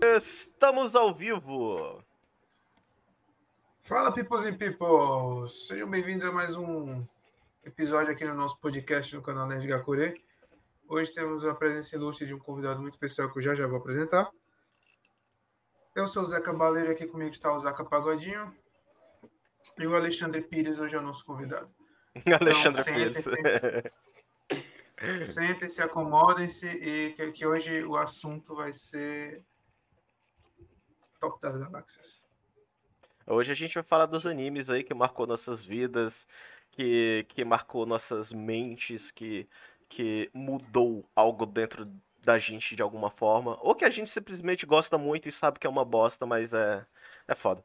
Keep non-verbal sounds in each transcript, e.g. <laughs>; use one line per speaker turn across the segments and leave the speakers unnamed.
Estamos ao vivo.
Fala, peoples e people! Sejam bem-vindos a mais um episódio aqui no nosso podcast no canal Nerd Gakure. Hoje temos a presença ilustre de um convidado muito especial que eu já já vou apresentar. Eu sou o Zé Cabaleiro, aqui comigo está o Zaca Pagodinho. E o Alexandre Pires hoje é o nosso convidado. <laughs>
Alexandre então, Pires.
Sentem-se, acomodem-se e que, que hoje o assunto vai ser top das galáxias.
Hoje a gente vai falar dos animes aí que marcou nossas vidas, que, que marcou nossas mentes, que, que mudou algo dentro da gente de alguma forma. Ou que a gente simplesmente gosta muito e sabe que é uma bosta, mas é, é foda.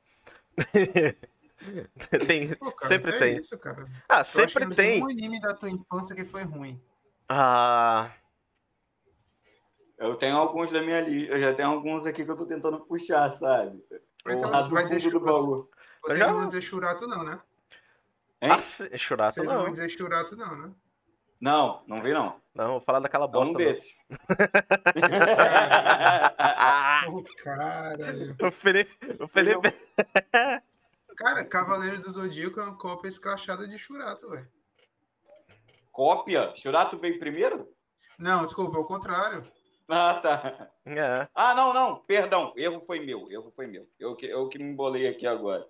<laughs> tem, Pô, cara, sempre é tem.
Isso.
Ah, eu sempre tem. tem
um anime da tua infância que foi ruim.
Ah.
Eu tenho alguns da minha lista, eu já tenho alguns aqui que eu tô tentando puxar, sabe?
Então, o vai dizer, do baú. Você já... não vai dizer churato, não, né?
Hein? Ah, se... churato
Vocês
não.
não vão dizer churato, não, né?
Não, não vi não.
Não, vou falar daquela bosta.
um desses.
oh, <laughs> <laughs> caralho.
O Felipe. O Felipe. <laughs>
Cara, Cavaleiros do Zodíaco é uma cópia escrachada de Churato, velho.
Cópia? Churato veio primeiro?
Não, desculpa, é o contrário.
Ah, tá.
É.
Ah, não, não, perdão, erro foi meu, erro foi meu. Eu que, eu que me embolei aqui agora.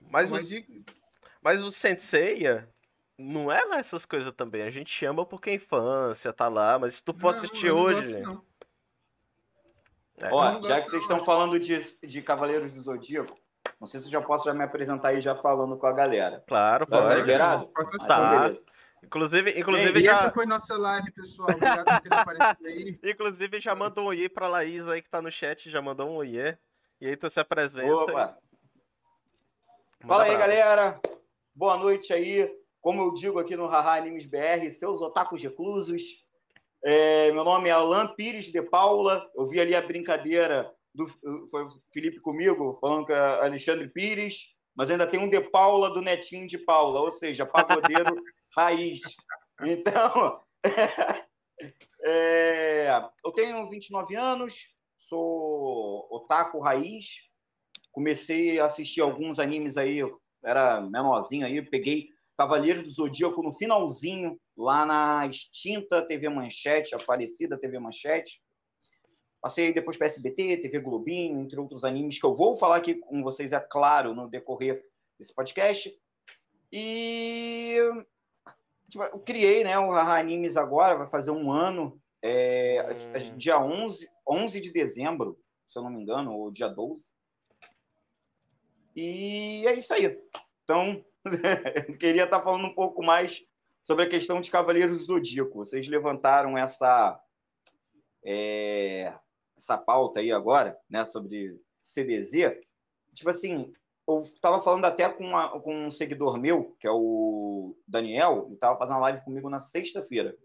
Mas, mas, o, mas o Senseiya não é nessas coisas também. A gente chama porque a infância tá lá, mas se tu for não, assistir hoje.
Gosto, é. Ó, já que vocês estão falando de, de Cavaleiros do Zodíaco, não sei se eu já posso já me apresentar aí já falando com a galera.
Claro,
tá
pode.
liberado?
Tá. Inclusive, inclusive Ei, já...
essa foi nossa live, pessoal. Obrigado por ter aparecido aí. <laughs>
Inclusive, já mandou um oi pra Laís aí que tá no chat, já mandou um oi. E aí tu se apresenta.
Opa. Fala aí, galera. Boa noite aí. Como eu digo aqui no Haha Animes BR, seus otakus reclusos. É, meu nome é Alan Pires de Paula. Eu vi ali a brincadeira do foi o Felipe comigo, falando que é Alexandre Pires, mas ainda tem um de Paula do netinho de Paula, ou seja, <laughs> pagodeiro raiz. Então, <laughs> é, eu tenho 29 anos, sou otaku raiz, comecei a assistir alguns animes aí, eu era menorzinho aí, peguei Cavaleiros do Zodíaco no finalzinho, lá na extinta TV Manchete, a falecida TV Manchete. Passei depois para SBT, TV Globinho, entre outros animes que eu vou falar aqui com vocês, é claro, no decorrer desse podcast. E eu criei né, o Haha Animes agora, vai fazer um ano, é, hum. dia 11, 11 de dezembro, se eu não me engano, ou dia 12. E é isso aí. Então, <laughs> queria estar falando um pouco mais sobre a questão de Cavaleiros do Zodíaco. Vocês levantaram essa, é, essa pauta aí agora, né, sobre CDZ, tipo assim, eu estava falando até com, uma, com um seguidor meu, que é o Daniel, ele estava fazendo uma live comigo na sexta-feira.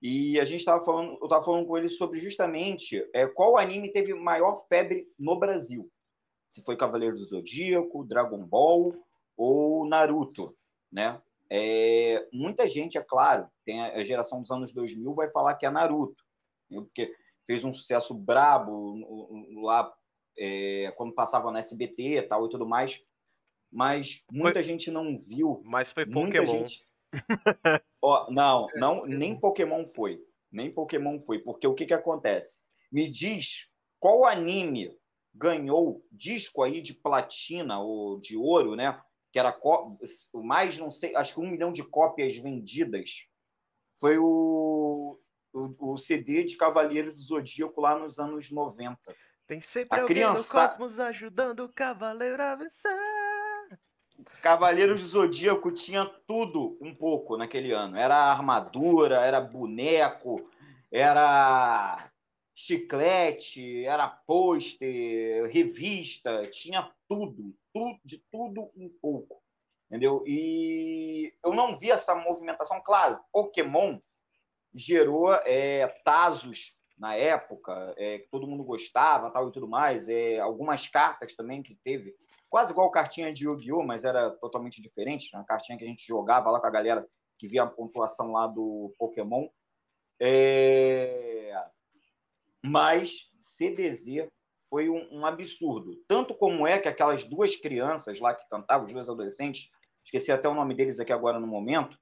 E a gente estava falando, eu estava falando com ele sobre justamente é, qual anime teve maior febre no Brasil. Se foi Cavaleiro do Zodíaco, Dragon Ball ou Naruto, né? É, muita gente, é claro, tem a geração dos anos 2000 vai falar que é Naruto, né? porque fez um sucesso brabo lá é, quando passava na SBT e tal e tudo mais. Mas muita foi... gente não viu.
Mas foi Pokémon.
Gente... <laughs> oh, não, não, nem Pokémon foi. Nem Pokémon foi. Porque o que, que acontece? Me diz qual anime ganhou disco aí de platina ou de ouro, né? Que era mais, não sei, acho que um milhão de cópias vendidas. Foi o o, o CD de Cavaleiros do Zodíaco lá nos anos 90.
Tem sempre a alguém criança... no cosmos ajudando o Cavaleiro a vencer.
Cavaleiros do Zodíaco tinha tudo um pouco naquele ano. Era armadura, era boneco, era chiclete, era pôster, revista, tinha tudo, tudo, de tudo um pouco. Entendeu? E eu não vi essa movimentação, claro, Pokémon gerou é, Tazos na época, é, que todo mundo gostava tal e tudo mais, é, algumas cartas também que teve, quase igual cartinha de Yu-Gi-Oh!, mas era totalmente diferente, uma cartinha que a gente jogava lá com a galera que via a pontuação lá do Pokémon. É... Mas CDZ foi um, um, absurdo. Tanto como é que aquelas duas crianças lá que cantavam, os dois adolescentes, esqueci até o nome deles aqui agora no momento,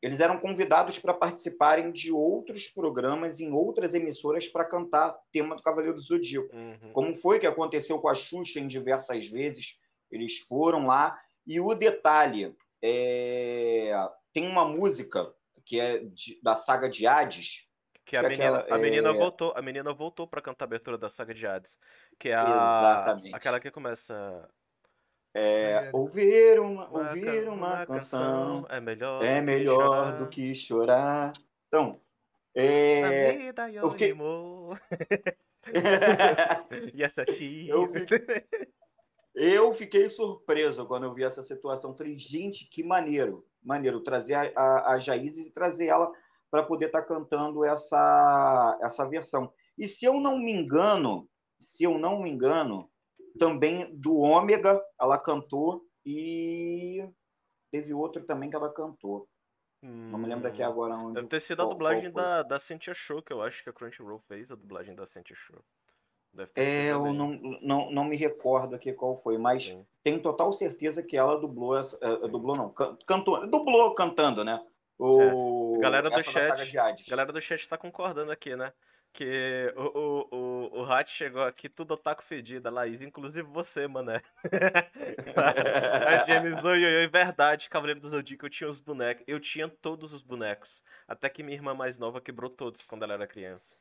eles eram convidados para participarem de outros programas em outras emissoras para cantar tema do Cavaleiro do Zodíaco. Uhum. Como foi que aconteceu com a Xuxa em diversas vezes, eles foram lá. E o detalhe, é... tem uma música que é de, da saga de Hades,
que a menina, aquela, a menina é... voltou, a menina voltou para cantar a abertura da saga de Hades, que é a Exatamente. aquela que começa
é, ouvir uma, ouvir uma, uma canção,
é melhor,
é melhor do que chorar. Então, é,
eu fiquei... <laughs> e essa
eu fiquei... eu fiquei surpreso quando eu vi essa situação. Falei, gente, que maneiro, maneiro trazer a, a, a Jaízes e trazer ela para poder estar tá cantando essa, essa versão. E se eu não me engano, se eu não me engano, também do Ômega, ela cantou, e teve outro também que ela cantou. Hum, não me lembro aqui hum. agora onde.
Deve ter sido a dublagem da, da Cynthia Show, que eu acho que a Crunchyroll fez a dublagem da Cynthia Show.
Deve ter é, eu não, não, não me recordo aqui qual foi, mas Sim. tenho total certeza que ela dublou, essa, uh, dublou não, cantou, dublou cantando, né?
O, é. Galera do chat, galera do chat tá concordando aqui, né? Que o, o, o, o Hat chegou aqui tudo otaku fedido, Laís, inclusive você, mané. <laughs> a James, oi, oi, oi, verdade, Cavaleiro do Zodíaco, eu tinha os bonecos, eu tinha todos os bonecos, até que minha irmã mais nova quebrou todos quando ela era criança.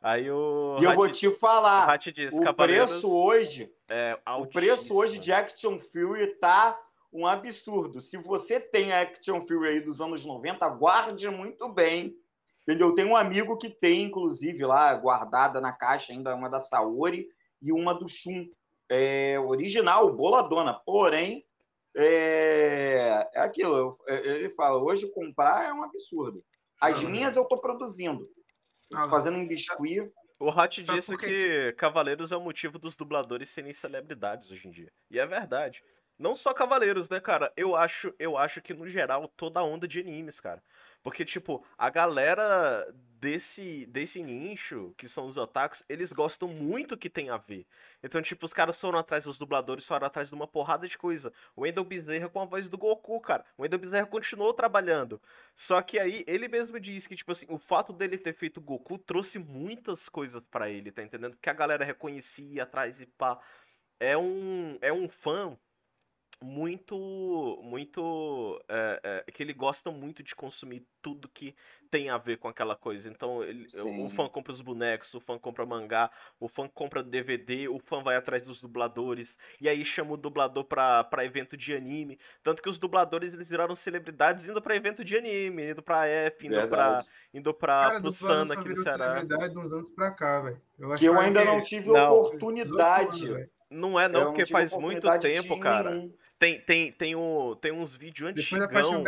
Aí o.
E eu vou te falar. O, diz, o preço hoje.
É
o preço hoje de Action Fury tá um absurdo. Se você tem a Action Fury aí dos anos 90, guarde muito bem Entendeu? Tem um amigo que tem, inclusive, lá guardada na caixa ainda uma da Saori e uma do Shun. É, original, boladona. Porém, é, é aquilo. É, ele fala, hoje comprar é um absurdo. As ah, minhas eu estou produzindo. Ah, fazendo em biscuit.
O Hat disse que Cavaleiros é o motivo dos dubladores serem celebridades hoje em dia. E é verdade. Não só Cavaleiros, né, cara? Eu acho, eu acho que, no geral, toda a onda de animes, cara. Porque, tipo, a galera desse, desse nicho, que são os otakus, eles gostam muito que tem a ver. Então, tipo, os caras foram atrás dos dubladores, foram atrás de uma porrada de coisa. O Wendell Bezerra com a voz do Goku, cara. O Wendell Bezerra continuou trabalhando. Só que aí, ele mesmo disse que, tipo assim, o fato dele ter feito Goku trouxe muitas coisas para ele, tá entendendo? Que a galera reconhecia atrás e pá. É um, é um fã muito muito é, é, que ele gosta muito de consumir tudo que tem a ver com aquela coisa. Então ele, o fã compra os bonecos o fã compra mangá o fã compra DVD o fã vai atrás dos dubladores e aí chama o dublador pra, pra evento de anime. Tanto que os dubladores eles viraram celebridades indo para evento de anime indo pra F indo Verdade. pra indo pra Cara, pro Sana aqui no Ceará.
uns anos pra cá,
eu que eu ainda que... não tive não. oportunidade.
não é não, porque faz muito tempo cara. nenhum. Tem, tem, tem, um, tem uns vídeos antigão.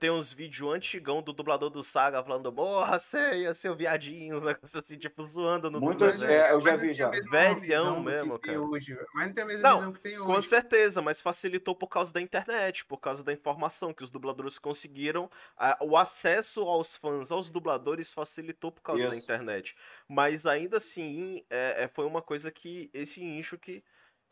Tem uns vídeos antigão do dublador do Saga falando, morra, ceia, seu viadinho, <laughs> uns negócios assim, tipo, zoando no
Muito, é, eu já vi já.
Velhão mesmo, cara.
Hoje, mas não tem a mesma não, visão que tem hoje.
Com certeza, mas facilitou por causa da internet, por causa da informação que os dubladores conseguiram. A, o acesso aos fãs, aos dubladores, facilitou por causa Isso. da internet. Mas ainda assim, é, é, foi uma coisa que esse nicho que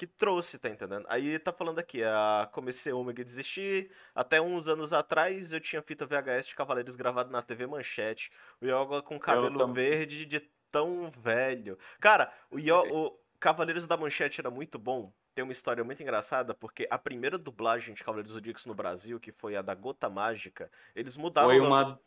que trouxe, tá entendendo? Aí tá falando aqui, a comecei Omega a desistir, até uns anos atrás eu tinha fita VHS de Cavaleiros gravado na TV Manchete, o Yoga com cabelo verde de tão velho. Cara, o, Yoga, o Cavaleiros da Manchete era muito bom, tem uma história muito engraçada, porque a primeira dublagem de Cavaleiros do Zodíaco no Brasil, que foi a da Gota Mágica, eles mudaram...
Foi uma...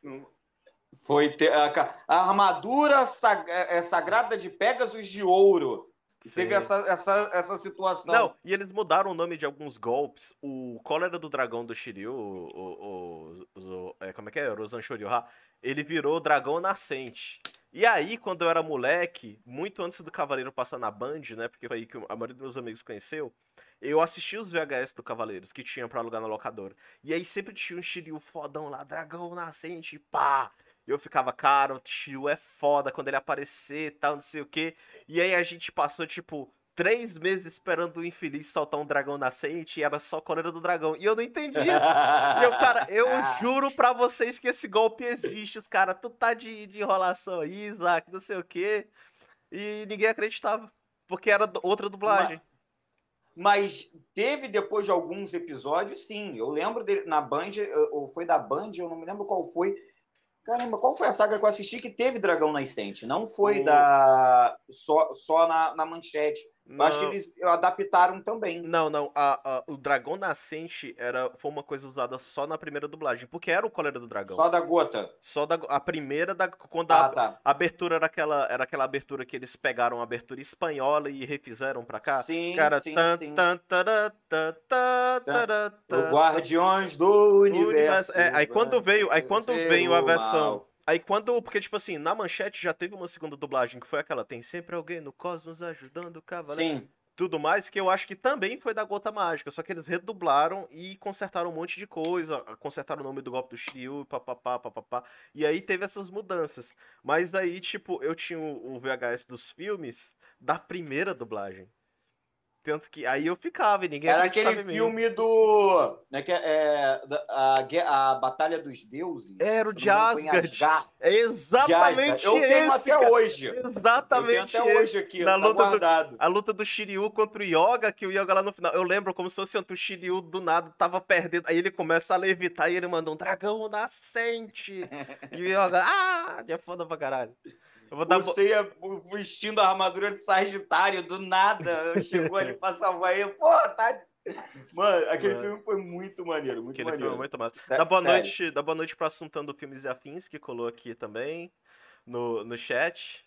Foi ter, a, a armadura sag, é, é, sagrada de Pegasus de ouro Teve essa, essa, essa situação.
Não, e eles mudaram o nome de alguns golpes. O Cólera do Dragão do Shiryu, o, o, o, é, como é que é? Rosan Shoryuha, ele virou Dragão Nascente. E aí, quando eu era moleque, muito antes do Cavaleiro passar na Band, né? Porque foi aí que a maioria dos meus amigos conheceu. Eu assisti os VHS do Cavaleiros que tinha pra alugar na locadora. E aí sempre tinha um Shiryu fodão lá, Dragão Nascente, pá! Eu ficava, cara, o tio é foda quando ele aparecer e tal, não sei o quê. E aí a gente passou, tipo, três meses esperando o infeliz soltar um dragão nascente e era só coleira do dragão. E eu não entendia. e eu, cara, <laughs> eu juro pra vocês que esse golpe existe. Os caras, tu tá de, de enrolação aí, Isaac, não sei o quê. e ninguém acreditava. Porque era outra dublagem.
Mas, mas teve depois de alguns episódios, sim. Eu lembro dele na Band, ou foi da Band, eu não me lembro qual foi. Caramba, qual foi a saga que eu assisti que teve Dragão Nascente? Não foi da só, só na, na manchete. Não. Eu acho que eles adaptaram também.
Não, não. A, a, o Dragão Nascente era, foi uma coisa usada só na primeira dublagem. Porque era o Cólera do Dragão.
Só da gota.
Só da A primeira da. Quando ah, a, tá. a, abertura era aquela, era aquela abertura que eles pegaram a abertura espanhola e refizeram pra cá.
Sim, Cara, sim, tan, sim. Tan, tará, tan, tan, Guardiões do Universo. universo.
É, aí quando veio, aí quando veio a versão. Mal. Aí quando. Porque, tipo assim, na manchete já teve uma segunda dublagem que foi aquela: tem sempre alguém no cosmos ajudando o cavaleiro. Sim. Tudo mais, que eu acho que também foi da Gota Mágica, só que eles redublaram e consertaram um monte de coisa, consertaram o nome do golpe do Shiryu, papapá, papapá. E aí teve essas mudanças. Mas aí, tipo, eu tinha o VHS dos filmes da primeira dublagem. Tanto que aí eu ficava e ninguém
Era aquele filme do. Né, que é, a, a Batalha dos Deuses.
Era o de Asgard. É exatamente
Eu tenho esse, até cara. hoje.
Exatamente.
Eu tenho até hoje aqui, na tá luta guardado.
Do, a luta do Shiryu contra o Yoga, que o Yoga lá no final. Eu lembro como se fosse o Shiryu do nada tava perdendo. Aí ele começa a levitar e ele manda um dragão nascente. <laughs> e o Yoga, ah, é foda pra caralho.
Eu vou dar Você ia vestindo a armadura de Sagitário do nada, <laughs> chegou ali pra salvar ele. Porra, tá. Mano, aquele Mano. filme foi muito maneiro, muito aquele maneiro. Filme
muito massa. Dá boa noite, dá boa noite pro Assuntando Filmes e Afins, que colou aqui também no, no chat.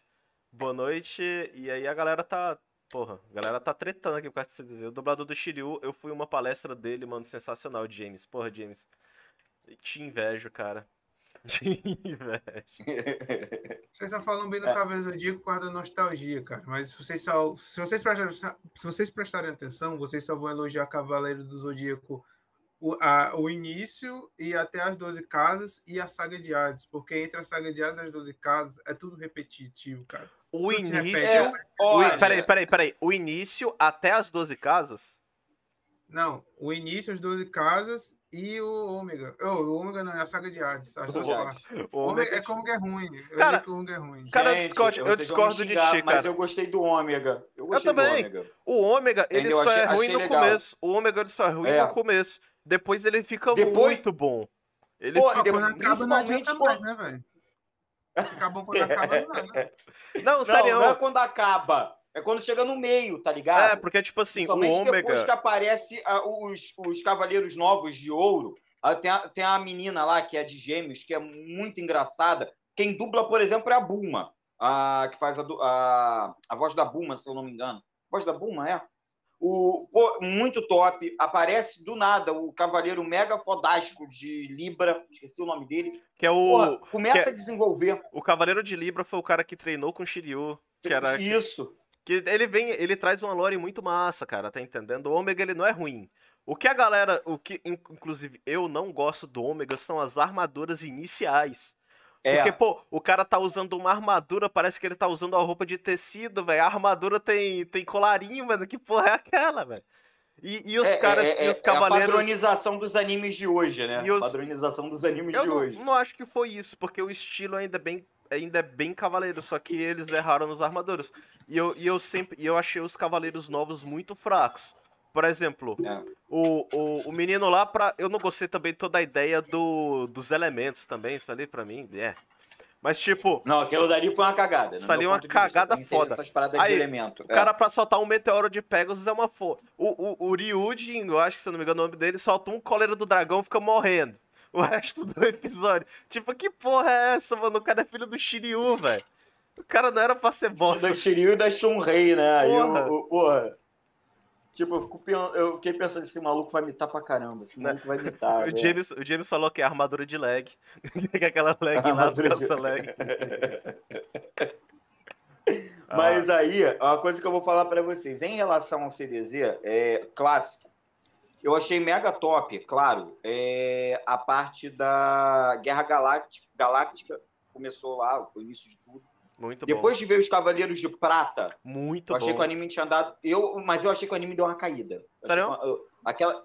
Boa noite. E aí a galera tá. Porra, a galera tá tretando aqui por causa disso dizer. O dublador do Shiryu, eu fui uma palestra dele, mano, sensacional, James. Porra, James. Te invejo, cara. <laughs>
vocês só falam bem do é. Cavaleiro Zodíaco por causa da nostalgia, cara. Mas vocês só, se, vocês prestarem, se vocês prestarem atenção, vocês só vão elogiar Cavaleiro do Zodíaco o, a, o início e até as 12 casas e a saga de Hades. Porque entre a saga de Hades e as 12 casas é tudo repetitivo, cara.
O tudo início. É, o, peraí, peraí, peraí. O início até as 12 casas?
Não, o início, as 12 casas e o Ômega. Oh, o Ômega não, é a saga de Hades. As duas O Ômega é como que é ruim. Eu cara, que o Ômega é ruim.
Cara, Gente, eu discordo, eu discordo de ti, cara.
Mas eu gostei do Ômega. Eu,
eu também. O Ômega, ele só achei, é ruim no legal. começo. O Ômega ele só é ruim é. no começo. Depois ele fica Depois... muito bom. Ele
Pô, fica... quando acaba não adianta mais, né, velho? Fica bom quando acaba, não, né? <laughs>
Não, sério.
Não é quando acaba. É quando chega no meio, tá ligado?
É, porque, tipo assim, o Ômega...
depois que aparece uh, os, os Cavaleiros Novos de Ouro, uh, tem, a, tem a menina lá, que é de Gêmeos, que é muito engraçada. Quem dubla, por exemplo, é a Bulma, a, que faz a, a, a voz da Bulma, se eu não me engano. A voz da Bulma, é? O, pô, muito top. Aparece do nada o Cavaleiro Mega Fodástico de Libra, esqueci o nome dele.
Que é o.
começa
é,
a desenvolver.
O Cavaleiro de Libra foi o cara que treinou com o Shiryu. Que era,
Isso.
Que ele vem, ele traz uma lore muito massa, cara, tá entendendo? O Ômega ele não é ruim. O que a galera, o que inclusive eu não gosto do Ômega são as armaduras iniciais. É. Porque, pô, o cara tá usando uma armadura, parece que ele tá usando uma roupa de tecido, velho. A armadura tem, tem colarinho, mano. Que porra é aquela, velho? E, e, os é, caras é, e os cavaleiros. É a
padronização dos animes de hoje, né? E os... Padronização dos animes
eu
de
não,
hoje.
não acho que foi isso, porque o estilo ainda é bem ainda é bem cavaleiro, só que eles erraram nos armaduras. E eu, e eu sempre e eu achei os cavaleiros novos muito fracos. Por exemplo, é. o, o, o menino lá, pra, eu não gostei também toda a ideia do, dos elementos também, isso ali pra mim, é. Mas tipo.
Não, aquilo dali foi uma cagada.
Isso ali é uma cagada vista, foda.
Essas paradas Aí, de elemento.
O é. cara, pra soltar um meteoro de Pegasus é uma foda. O, o, o Ryujin, eu acho que se eu não me engano o nome dele, solta um coleiro do dragão e fica morrendo o resto do episódio. Tipo, que porra é essa, mano? O cara é filho do Shiryu, velho. O cara não era pra ser bosta.
Da Shiryu e da Shunrei, né? Porra. Aí, o, porra. Tipo, eu, fico, eu fiquei pensando, esse maluco vai mitar pra caramba. Esse maluco vai mitar. <laughs>
o, James, o James falou que é armadura de leg. <laughs> que é aquela leg lá, de... leg. <laughs>
Mas ah. aí, uma coisa que eu vou falar para vocês. Em relação ao CDZ, é clássico, eu achei mega top, claro, é, a parte da Guerra Galáctica, Galáctica começou lá, foi o início de tudo.
Muito
Depois
bom.
de ver os Cavaleiros de Prata,
muito
eu achei
bom.
que o anime tinha dado. Eu, mas eu achei que o anime deu uma caída.
Sério?
aquela,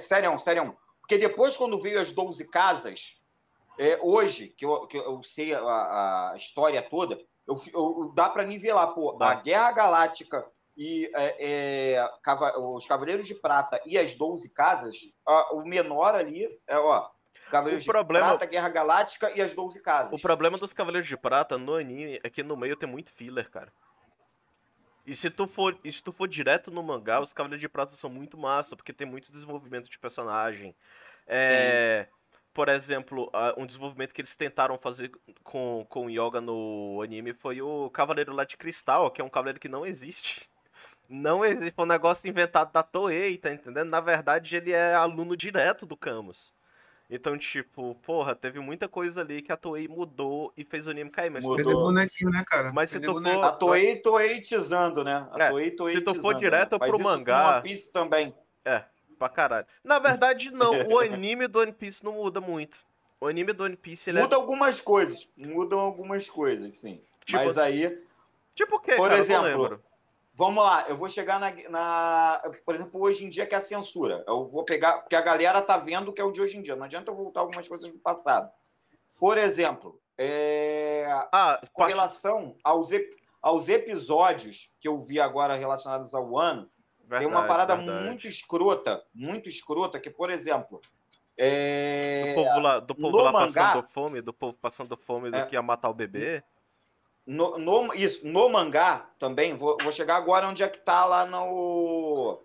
sério, sério. Porque depois, quando veio as 12 casas, é, hoje, que eu, que eu sei a, a, história toda, Eu, eu, dá para nivelar, pô, dá. a Guerra Galáctica e é, é, os Cavaleiros de Prata e as Doze Casas, a, o menor ali é, ó, Cavaleiros problema... de Prata, Guerra Galáctica e as Doze Casas.
O problema dos Cavaleiros de Prata no anime é que no meio tem muito filler, cara. E se tu for, se tu for direto no mangá, os Cavaleiros de Prata são muito massa, porque tem muito desenvolvimento de personagem. É, por exemplo, um desenvolvimento que eles tentaram fazer com, com Yoga no anime foi o Cavaleiro lá de Cristal, que é um cavaleiro que não existe. Não existe, foi um negócio inventado da Toei, tá entendendo? Na verdade, ele é aluno direto do Camus. Então, tipo, porra, teve muita coisa ali que a Toei mudou e fez o anime cair. Mas
mudou. Perdeu bonequinho, né, cara?
Mas se tu
for... A Toei toeitizando, né? A é, Toei toeitizando.
Se tu for direto né? pro mangá...
One Piece também.
É, pra caralho. Na verdade, não. o anime do One Piece não muda muito. O anime do One Piece, ele
é Muda é... algumas coisas. Mudam algumas coisas, sim. Tipo Mas assim... aí...
Tipo o quê,
Por cara? exemplo... Vamos lá, eu vou chegar na, na, Por exemplo, hoje em dia que é a censura. Eu vou pegar. Porque a galera tá vendo que é o de hoje em dia. Não adianta eu voltar algumas coisas do passado. Por exemplo, é, ah, com relação aos, aos episódios que eu vi agora relacionados ao ano, verdade, tem uma parada verdade. muito escrota, muito escrota, que, por exemplo. É,
do povo lá, do povo lá mangá, passando fome, do povo passando fome do é, que ia matar o bebê.
No, no, isso, no mangá também, vou, vou chegar agora onde é que tá lá no,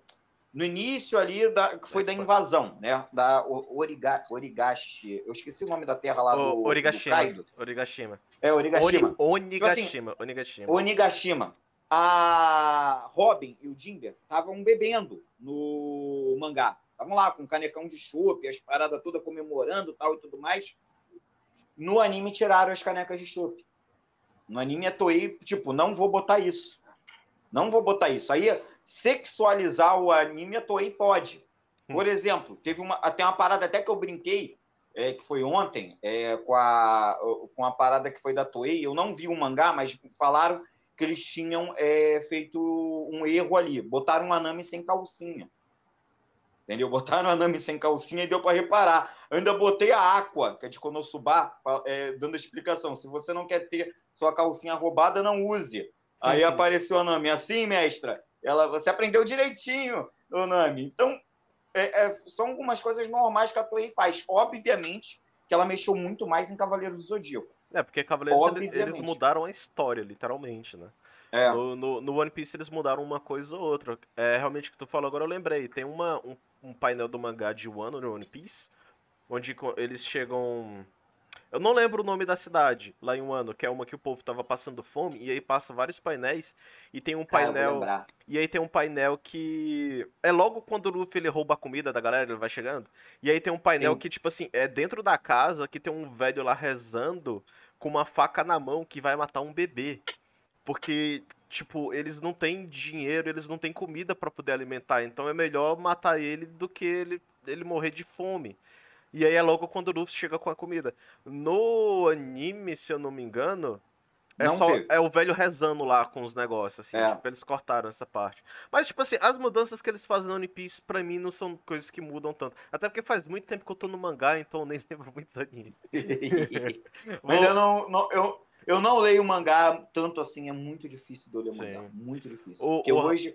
no início ali, da, que foi da invasão, né? Da Origa, Origashi. Eu esqueci o nome da terra lá o, do,
Origashima,
do Kaido.
Origashima.
É, Origashima.
Ori, Onigashima, tipo assim, Onigashima.
Onigashima. A Robin e o Jinber estavam bebendo no mangá. Estavam lá com um canecão de chopp, as paradas todas comemorando tal e tudo mais. No anime tiraram as canecas de chopp. No anime é Toei, tipo, não vou botar isso. Não vou botar isso. Aí, sexualizar o anime a Toei pode. Por hum. exemplo, teve uma, até uma parada até que eu brinquei, é, que foi ontem, é, com, a, com a parada que foi da Toei. Eu não vi o mangá, mas falaram que eles tinham é, feito um erro ali. Botaram um anime sem calcinha. Entendeu? Botaram a Nami sem calcinha e deu para reparar. Ainda botei a Aqua, que é de Konosuba, é, dando explicação. Se você não quer ter sua calcinha roubada, não use. Aí uhum. apareceu a Nami. Assim, mestra, ela, você aprendeu direitinho, o Nami. Então, é, é, são algumas coisas normais que a Toei faz. Obviamente que ela mexeu muito mais em Cavaleiros do Zodíaco.
É, porque Cavaleiros eles mudaram a história, literalmente, né? É. No, no, no, One Piece eles mudaram uma coisa ou outra. É realmente o que tu falou agora eu lembrei. Tem uma, um, um painel do mangá de Wano no One Piece, onde eles chegam. Eu não lembro o nome da cidade lá em Wano, que é uma que o povo tava passando fome, e aí passa vários painéis, e tem um painel. e aí tem um painel que. É logo quando o Luffy ele rouba a comida da galera, ele vai chegando. E aí tem um painel Sim. que, tipo assim, é dentro da casa que tem um velho lá rezando com uma faca na mão que vai matar um bebê. Porque, tipo, eles não têm dinheiro, eles não têm comida para poder alimentar. Então é melhor matar ele do que ele, ele morrer de fome. E aí é logo quando o Luffy chega com a comida. No anime, se eu não me engano, é só é o velho rezando lá com os negócios, assim. É. Tipo, eles cortaram essa parte. Mas, tipo assim, as mudanças que eles fazem no One Piece, pra mim, não são coisas que mudam tanto. Até porque faz muito tempo que eu tô no mangá, então eu nem <laughs> lembro muito do anime. <laughs>
Mas eu não, não, eu, eu não leio mangá tanto assim, é muito difícil de eu ler Sim. mangá. Muito difícil. O, Porque o... hoje,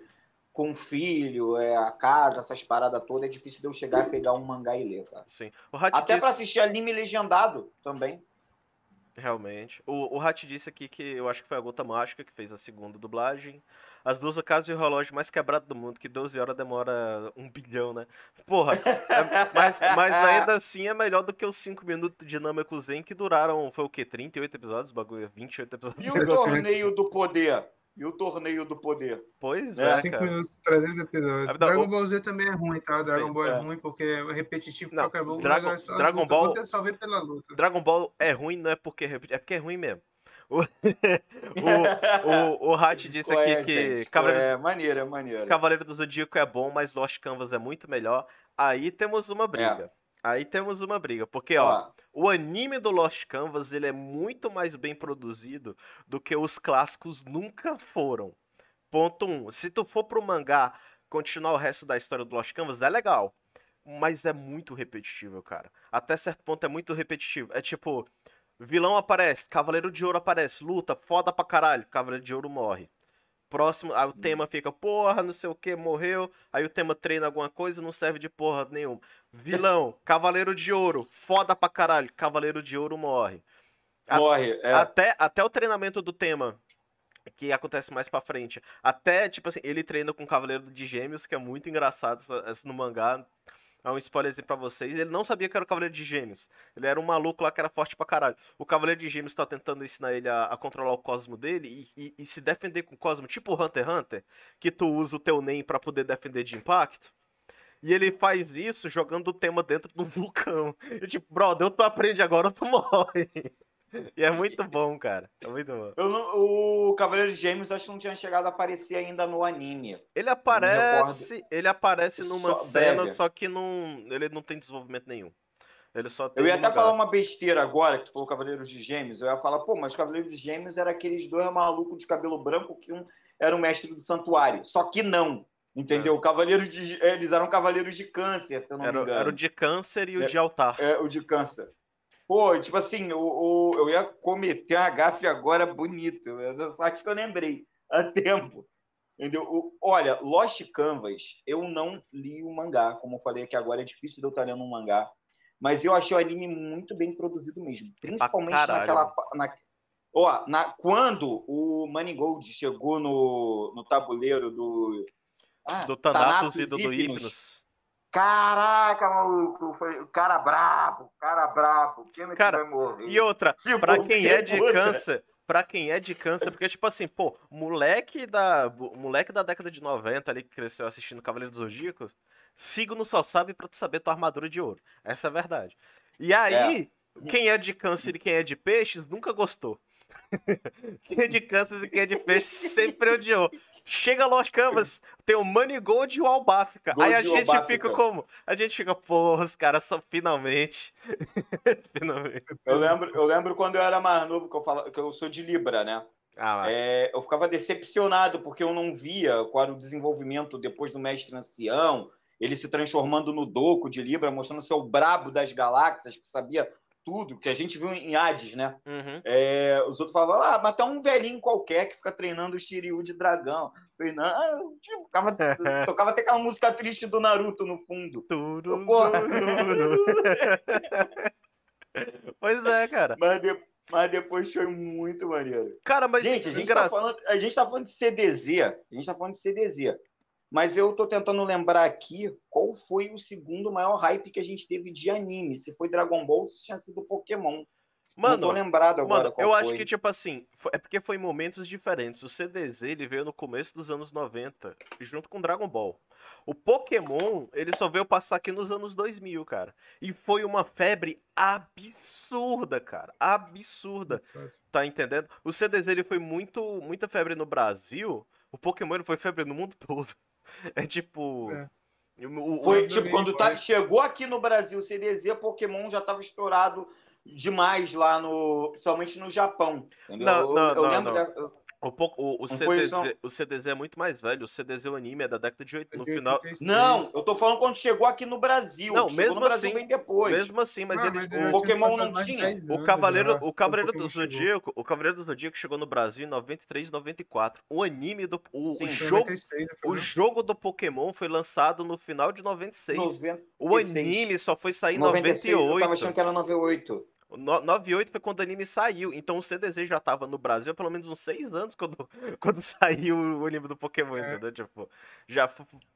com filho, é, a casa, essas paradas todas, é difícil de eu chegar e pegar um mangá e ler, cara.
Sim.
Até disse... para assistir anime legendado também.
Realmente. O, o Hat disse aqui que eu acho que foi a Gota Mágica que fez a segunda dublagem. As duas casas e o relógio mais quebrado do mundo, que 12 horas demora um bilhão, né? Porra, é, mas, mas ainda <laughs> assim é melhor do que os 5 minutos de Nameku Zen que duraram, foi o quê? 38 episódios? Bagulho, 28 episódios.
E o torneio do poder? E o torneio do poder?
Pois é. 5
minutos, 300 episódios. Ah, Dragon Ball Z também é ruim, tá? Dragon Sim, Ball é, é, ruim porque é repetitivo
não,
pra.
Dragon, é Dragon luta, Ball.
Você só vê pela luta.
Dragon Ball é ruim, não é porque é é porque é ruim mesmo. O, <laughs> o, o, o Hat <laughs> disse aqui é, que
gente, Cavaleiro, é, maneira, maneira.
Cavaleiro do Zodíaco é bom, mas Lost Canvas é muito melhor. Aí temos uma briga. É. Aí temos uma briga, porque ó, ah. o anime do Lost Canvas ele é muito mais bem produzido do que os clássicos nunca foram. Ponto 1. Um, se tu for pro mangá continuar o resto da história do Lost Canvas, é legal. Mas é muito repetitivo, cara. Até certo ponto é muito repetitivo. É tipo, Vilão aparece, Cavaleiro de Ouro aparece, luta, foda pra caralho, Cavaleiro de Ouro morre. Próximo, aí o tema fica, porra, não sei o que, morreu. Aí o tema treina alguma coisa, não serve de porra nenhuma. Vilão, <laughs> Cavaleiro de Ouro, foda pra caralho, Cavaleiro de Ouro morre. A-
Morre. É.
Até, até o treinamento do tema, que acontece mais pra frente. Até, tipo assim, ele treina com o Cavaleiro de Gêmeos, que é muito engraçado essa- essa no mangá. É um spoilerzinho pra vocês. Ele não sabia que era o Cavaleiro de Gêmeos. Ele era um maluco lá que era forte pra caralho. O Cavaleiro de Gêmeos tá tentando ensinar ele a, a controlar o cosmo dele e, e- e se defender com o cosmo, tipo Hunter x Hunter, que tu usa o teu NEM pra poder defender de impacto. E ele faz isso jogando o tema dentro do <laughs> vulcão. E tipo, brother, ou tu aprende agora ou tu <laughs> morre. <laughs> E é muito bom, cara. É muito bom.
Não- o Cavaleiro de Gêmeos acho que não tinha chegado a aparecer ainda no anime.
Ele aparece, ele aparece numa
Só
cena,
breve.
só que não, ele não tem desenvolvimento nenhum. Ele só
Eu ia
no
até
mangá.
falar uma besteira agora, que tu falou Cavaleiros de Gêmeos. Eu ia falar, pô, mas Cavaleiros de Gêmeos era aqueles dois malucos de cabelo branco que um era o mestre do santuário. Só que não. Entendeu? Cavaleiros de, eles eram cavaleiros de câncer, se eu não me
É. Era,
engano.
era o de câncer e o
É.
de altar.
É, o de câncer. Pô, tipo assim, o, o- eu ia cometer uma gafe agora bonita. É sorte que eu lembrei a tempo. Entendeu? O- olha, Lost Canvas, eu não li o mangá. Como eu falei aqui agora, é difícil de eu estar lendo um mangá. Mas eu achei o anime muito bem produzido mesmo. Principalmente
caralho.
naquela. Na, ó, na, quando o Manigold chegou no, no tabuleiro do. Ah,
Do Thanatos e do.
Hypnos. Caraca, maluco, foi o cara brabo, cara brabo. Pena
Cara,
que vai morrer.
E outra, <laughs>
Tipo,
pra quem é de
outra.
câncer, pra quem é de câncer, porque tipo assim, pô, moleque da, moleque da década de 90 ali que cresceu assistindo Cavaleiro dos Zodíacos, signo só sabe pra tu saber tua armadura de ouro. Essa é a verdade. E aí, quem é de câncer e quem é de peixes nunca gostou. <laughs> quem é de câncer e quem é de peixe sempre odiou. Chega Lost Canvas, tem o Money Gold e o Albafica.
Gold
Aí a gente
Albafica.
fica como? A gente fica, porra, os caras são finalmente. <laughs> finalmente.
Eu lembro, eu lembro quando eu era mais novo, que eu, falo, que eu sou de Libra, né?
Ah.
É, eu ficava decepcionado porque eu não via qual era o desenvolvimento depois do Mestre Ancião, ele se transformando no Doco de Libra, mostrando ser o brabo das galáxias, que sabia tudo, que a gente viu em Hades, né?
Uhum.
É, os outros falavam, ah, mas tem um velhinho qualquer que fica treinando o Shiryu de dragão. Falei, não, tipo, ficava, <laughs> tocava até aquela música triste do Naruto no fundo.
Tudo.
Porra. <laughs>
pois é, cara.
Mas, de- mas depois foi muito maneiro.
Cara, mas
gente, a gente, tá falando, a gente tá falando de CDZ. A gente tá falando de CDZ. Mas eu tô tentando lembrar aqui qual foi o segundo maior hype que a gente teve de anime. Se foi Dragon Ball ou se tinha sido Pokémon. não tô
Mano,
lembrado agora
mano,
qual
eu
foi.
acho que, tipo assim, é porque foi em momentos diferentes. O CDZ, ele veio no começo dos anos 90, junto com Dragon Ball. O Pokémon, ele só veio passar aqui nos anos 2000, cara. E foi uma febre absurda, cara. Absurda. Tá entendendo? O CDZ, ele foi muito, muita febre no Brasil. O Pokémon, ele foi febre no mundo <laughs> todo. <laughs> É tipo...
É.
o- o-
Foi
Eu
tipo, quando tá, chegou aqui no Brasil o CDZ, Pokémon já tava estourado demais lá no. Principalmente no Japão.
Não,
eu,
não,
eu
não,
lembro
não.
da-
O, o, o,
Não
CDZ,
não?
o CDZ é muito mais velho. O CDZ o anime é da década de 8. No final.
86.
Não, eu tô falando quando chegou aqui no Brasil.
Não,
chegou
mesmo
no Brasil
assim-
bem depois.
Mesmo assim, mas
Ah,
ele.
já
o,
Pokémon não tinha.
10
o Cavaleiro,
já,
o Cavaleiro do
chegou.
Zodíaco, o Cavaleiro do Zodíaco chegou no Brasil em 93 e 94. O anime do. O,
Sim.
o jogo,
96, não foi,
o
não?
jogo do Pokémon foi lançado no final de 96.
96.
O anime só foi sair em
96, Eu tava
98.
achando que era 98.
No- 98 foi quando o anime saiu. Então o CDZ já tava no Brasil há pelo menos uns 6 anos quando, <laughs> quando saiu o anime do Pokémon,
É.
entendeu? Tipo, já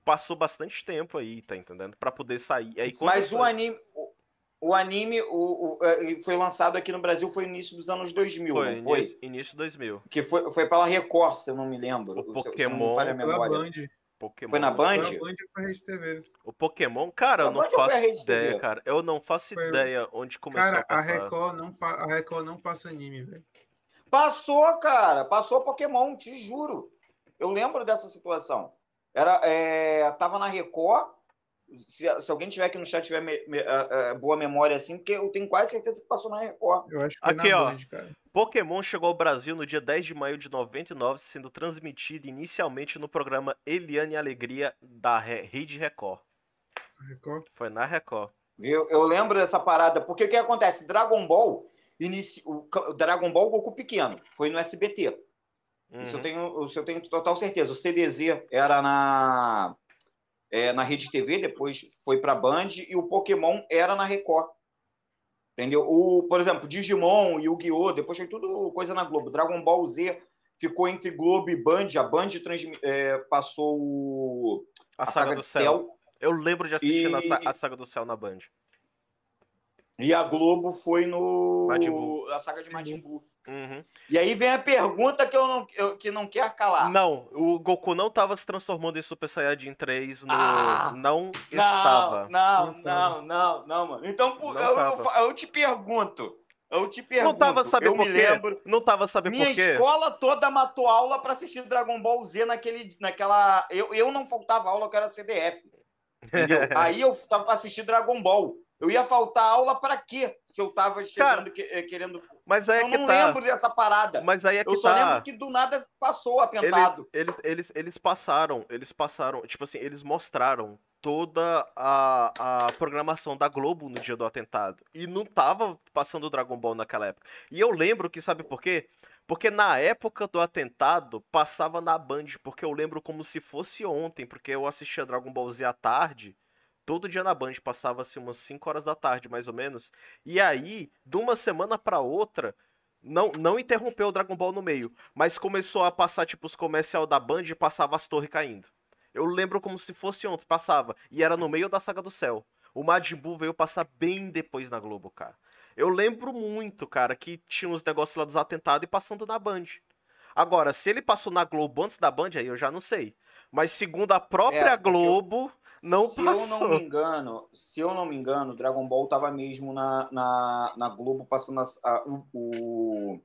passou bastante tempo aí, tá entendendo? Pra poder sair. Aí,
Mas o anime. O, o anime o, o, eh, foi lançado aqui no Brasil foi no início dos anos 2000,
Foi,
não foi?
início, início 2000.
Que foi, foi pela Record, se eu não me lembro.
O
se- se eu não
Pokémon-
me falha a
Pela
memória.
Pokémon.
Foi na
Foi
Band?
a Band foi Rede TV.
O Pokémon, cara, eu não
Band foi
faço ideia, cara. Eu não faço
Foi-
ideia onde começou
Cara,
a passar.
Record, não, a Record não passa anime, velho.
Passou, cara. Passou Pokémon, te juro. Eu lembro dessa situação. Era, é, tava na Record. Se, se alguém tiver aqui no chat tiver me- me- eh, eh, boa memória assim, porque eu tenho quase certeza que passou na Record.
Eu acho que
Aqui,
na
ó.
Band, cara.
Pokémon chegou ao Brasil no dia 10 de maio de 99, sendo transmitido inicialmente no programa Eliane Alegria da Re- Rede Record.
Record.
Foi na Record.
Viu? Eu lembro dessa parada, porque o que acontece? Dragon Ball inici... o Dragon Ball Goku pequeno, foi no SBT.
Uhum.
Isso, eu tenho, isso eu tenho total certeza. O CDZ era na, é, na Rede TV, depois foi para Band, e o Pokémon era na Record. Entendeu? O, por exemplo, Digimon, Yu-Gi-Oh!, depois foi tudo coisa na Globo. Dragon Ball Z ficou entre Globo e Band. A Band é, passou o,
a, a, saga, saga do, céu. céu. Eu lembro de assistir e... a saga do céu na Band.
E a Globo foi no. Majin a saga de Majin Buu. Uhum. E aí vem a pergunta que eu não, eu, que não quer calar.
Não, o Goku não estava se transformando em Super Saiyajin 3 no. Ah, não, não estava.
Não, não, não, não, mano. Então eu, eu, eu, te pergunto. Eu te pergunto.
Não tava sabendo por quê? Lembro, não tava sabendo por quê?
Minha escola toda matou aula para assistir Dragon Ball Z naquele, naquela. Eu, eu não faltava aula, que era CDF. <laughs> aí eu tava pra assistir Dragon Ball. Eu ia faltar aula para quê? Se eu tava chegando, Cara, eh, querendo.
Mas aí é
eu
que
não
tá.
lembro dessa parada.
Mas aí é que
eu só
tá.
lembro que do nada passou o atentado.
Eles, eles, eles, eles passaram, eles passaram, tipo assim, eles mostraram toda a, a programação da Globo no dia do atentado. E não tava passando o Dragon Ball naquela época. E eu lembro que, sabe por quê? Porque na época do atentado, passava na Band, porque eu lembro como se fosse ontem, porque eu assistia Dragon Ball Z à tarde todo dia na Band, passava-se umas 5 horas da tarde, mais ou menos. E aí, de uma semana para outra, não, não interrompeu o Dragon Ball no meio, mas começou a passar, tipo, os comercial da Band e passava as torres caindo. Eu lembro como se fosse ontem, passava. E era no meio da Saga do Céu. O Majin Buu veio passar bem depois na Globo, cara. Eu lembro muito, cara, que tinha uns negócios lá dos atentados e passando na Band. Agora, se ele passou na Globo antes da Band, aí eu já não sei. Mas segundo a própria é, Globo, não
se
passou.
eu não me engano, se eu não me engano, Dragon Ball tava mesmo na, na, na Globo passando a, a, o,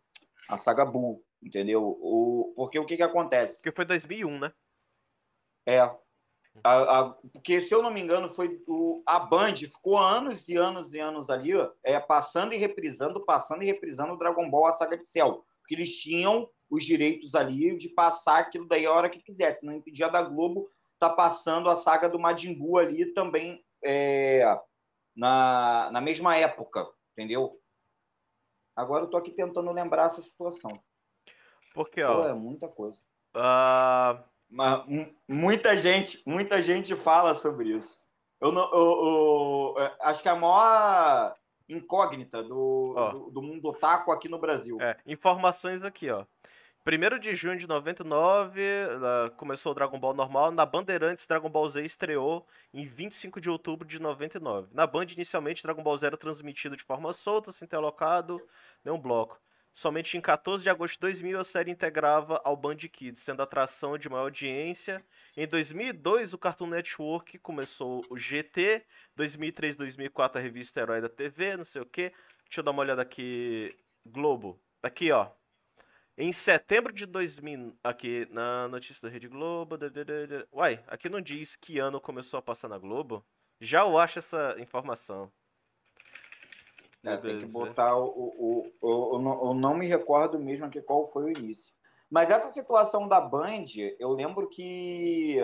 a saga Buu, entendeu? O, porque o que que acontece?
Porque foi 2001, né?
É. A, a, porque, se eu não me engano, foi o, a Band ficou anos e anos e anos ali, é, passando e reprisando, passando e reprisando o Dragon Ball, a saga de Cell. Porque eles tinham os direitos ali de passar aquilo daí a hora que quisesse. Não impedia da Globo tá passando a saga do Majin Buu ali também é, na, na mesma época, entendeu? Agora eu tô aqui tentando lembrar essa situação.
Porque, ó...
Pô, é muita coisa.
Uh...
Mas, muita gente, muita gente fala sobre isso. Eu, não, eu, eu, é, acho que a maior incógnita do, do, do, mundo otaku aqui no Brasil.
É, informações aqui, ó. 1 de junho de 99, começou o Dragon Ball normal. Na Bandeirantes, Dragon Ball Z estreou em 25 de outubro de 99. Na Band, inicialmente, Dragon Ball Z era transmitido de forma solta, sem ter alocado nenhum bloco. Somente em 14 de agosto de 2000, a série integrava ao Band Kids, sendo atração de maior audiência. Em 2002, o Cartoon Network começou o GT. 2003, 2004, a revista Herói da TV, não sei o que. Deixa eu dar uma olhada aqui. Globo. Aqui, ó. Em setembro de 2000, aqui na notícia da Rede Globo. Uai, aqui não diz que ano começou a passar na Globo? Já eu acho essa informação.
É, tem que botar o, o, o, o, Eu não me recordo mesmo aqui qual foi o início. Mas essa situação da Band, eu lembro que.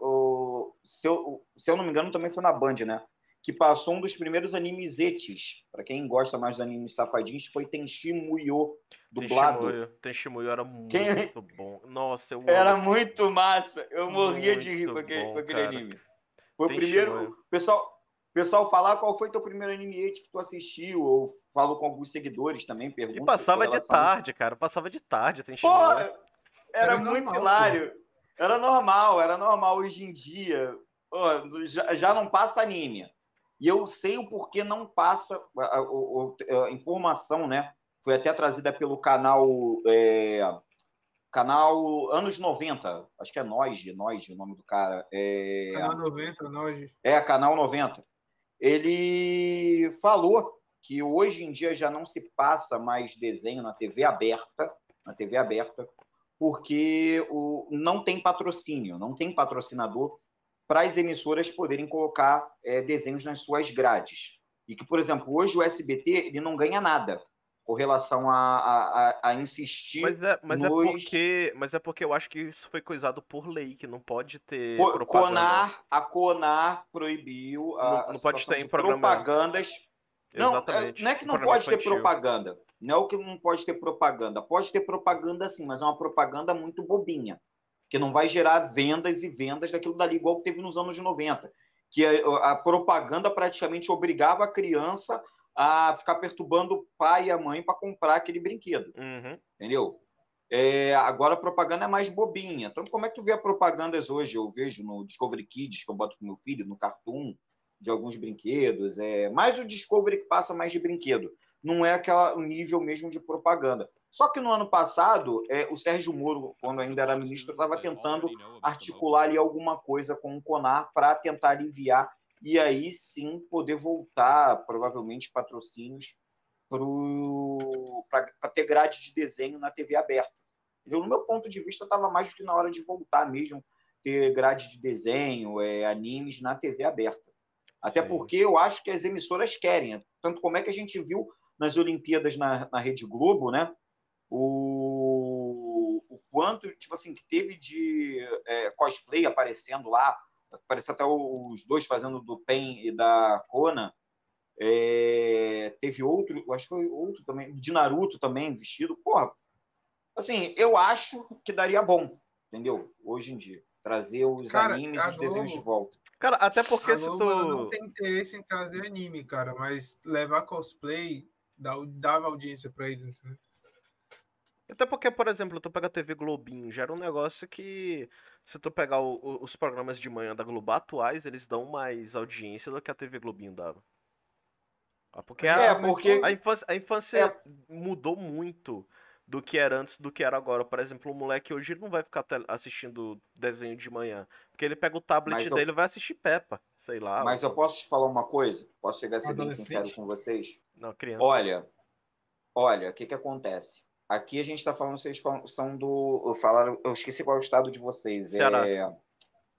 O, se, eu, se eu não me engano, também foi na Band, né? Que passou um dos primeiros animes etes. Para quem gosta mais dos animes safadinhos, foi Tenchi Muyo, dublado.
Tenchi Muyo era muito quem... bom. Nossa, eu
Era amo. muito massa. Eu morria muito de rir com aquele, bom, com aquele anime. Foi Tenchi o primeiro... Pessoal, pessoal, falar qual foi teu primeiro anime que tu assistiu, ou falo com alguns seguidores também, pergunto.
E passava de tarde, cara. Passava de tarde, Tenchi
Pô, era, era muito normal, hilário. Pô. Era normal, era normal hoje em dia. já, já não passa anime. E eu sei o porquê não passa a, a, a, informação, né? Foi até trazida pelo canal é, canal anos 90, acho que é Noige, Noige o nome do cara. É,
canal 90, Noige.
É, canal 90. Ele falou que hoje em dia já não se passa mais desenho na TV aberta, na TV aberta, porque o, não tem patrocínio, não tem patrocinador para as emissoras poderem colocar é, desenhos nas suas grades. E que, por exemplo, hoje o SBT ele não ganha nada com relação a, a, a insistir
mas é, mas é nos... é porque mas é porque eu acho que isso foi coisado por lei que não pode ter For, propaganda.
Conar a Conar proibiu a,
não, não pode ter
propagandas
Exatamente.
não, não é que não pode infantil. ter propaganda Não é o que não pode ter propaganda. Pode ter propaganda sim, mas é uma propaganda muito bobinha, que não vai gerar vendas e vendas daquilo dali, igual que teve nos anos 90. Que a, a propaganda praticamente obrigava a criança a ficar perturbando o pai e a mãe para comprar aquele brinquedo.
Uhum.
Entendeu? É, agora a propaganda é mais bobinha. Tanto como é que tu vê a propagandas hoje? Eu vejo no Discovery Kids, que eu boto pro meu filho, no Cartoon, de alguns brinquedos. É mais o Discovery que passa mais de brinquedo. Não é aquela, o nível mesmo de propaganda. Só que no ano passado, é, o Sérgio Moro, quando ainda era ministro, estava tentando articular ali alguma coisa com o CONAR para tentar aliviar e aí sim poder voltar, provavelmente, patrocínios para ter grade de desenho na TV aberta. No meu ponto de vista, estava mais do que na hora de voltar mesmo, ter grade de desenho, é, animes na TV aberta. Até Sim. porque eu acho que as emissoras querem. Tanto como é que a gente viu nas Olimpíadas na, na Rede Globo, né? O, o quanto, tipo assim, que teve de é, cosplay aparecendo lá, apareceu até os dois fazendo do Pen e da Kona, é, teve outro, acho que foi outro também, de Naruto também, vestido. Porra, assim, eu acho que daria bom, entendeu? Hoje em dia. Trazer os cara, animes e os Globo, desenhos de volta.
Cara, até porque a se
tu. não tem interesse em trazer anime, cara, mas levar cosplay dava audiência pra eles. Né?
Até porque, por exemplo, tu pega a TV Globinho, já era um negócio que, se tu pegar o, o, os programas de manhã da Globo atuais, eles dão mais audiência do que a TV Globinho dava. Ah, porque, a, é, porque... a infância, a infância é. mudou muito do que era antes do que era agora. Por exemplo, o moleque hoje não vai ficar assistindo desenho de manhã. Porque ele pega o tablet dele e vai assistir Peppa, sei lá.
Mas eu posso te falar uma coisa? Posso chegar a ser bem sincero com vocês?
Não, criança.
Olha, olha, o que que acontece? Aqui a gente está falando, vocês são do. Falaram, eu esqueci qual é o estado de vocês.
Ceará.
É...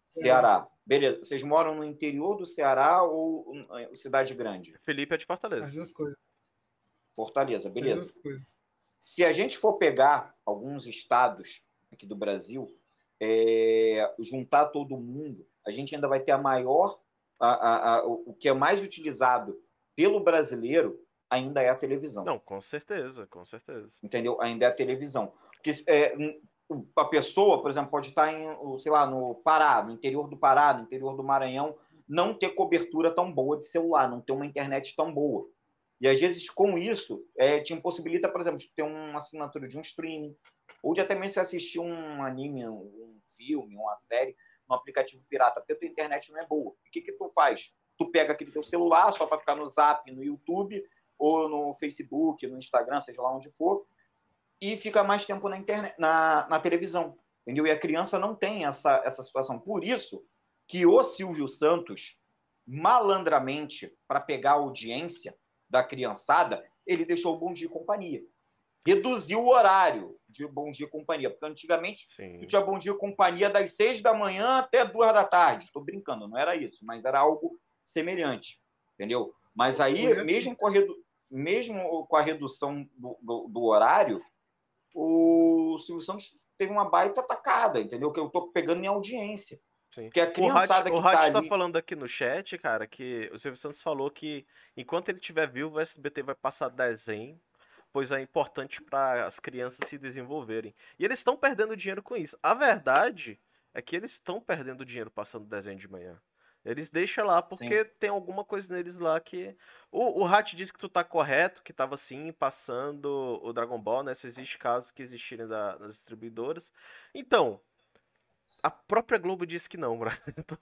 Ceará. Beleza. Vocês moram no interior do Ceará ou cidade grande?
Felipe é de Fortaleza.
As duas coisas.
Fortaleza, beleza. As duas coisas. Se a gente for pegar alguns estados aqui do Brasil, é, juntar todo mundo, a gente ainda vai ter a maior, a, a, a, o que é mais utilizado pelo brasileiro ainda é a televisão.
Não, com certeza, com certeza.
Entendeu? Ainda é a televisão. Porque é, a pessoa, por exemplo, pode estar em, sei lá, no Pará, no interior do Pará, no interior do Maranhão, não ter cobertura tão boa de celular, não ter uma internet tão boa. E às vezes, com isso, é, te impossibilita, por exemplo, de ter uma assinatura de um streaming, ou de até mesmo se assistir um anime, um filme, uma série, no aplicativo pirata, porque a tua internet não é boa. O que, que tu faz? Tu pega aquele teu celular só para ficar no Zap, no YouTube, ou no Facebook, no Instagram, seja lá onde for, e fica mais tempo na internet, na, na televisão, entendeu? E a criança não tem essa, essa situação. Por isso que o Silvio Santos, malandramente, para pegar a audiência da criançada, ele deixou o Bom Dia e Companhia. Reduziu o horário de Bom Dia e Companhia, porque antigamente Sim. tinha Bom Dia e Companhia das seis da manhã até duas da tarde. Estou brincando, não era isso, mas era algo semelhante, entendeu? Mas aí, mesmo com a, redu... mesmo com a redução do, do, do horário, o Silvio Santos teve uma baita atacada, entendeu? Que eu tô pegando em audiência.
Sim. Porque a criançada o Hat, que o Hat tá, tá falando aqui no chat, cara, que o Silvio Santos falou que enquanto ele estiver vivo, o SBT vai passar desenho, pois é importante para as crianças se desenvolverem. E eles estão perdendo dinheiro com isso. A verdade é que eles estão perdendo dinheiro passando desenho de manhã. Eles deixam lá porque sim. tem alguma coisa neles lá que. O, o Hat disse que tu tá correto, que tava sim passando o Dragon Ball, né? Se existe casos que existirem da, das distribuidoras. Então, a própria Globo disse que não, <laughs> bro. Então,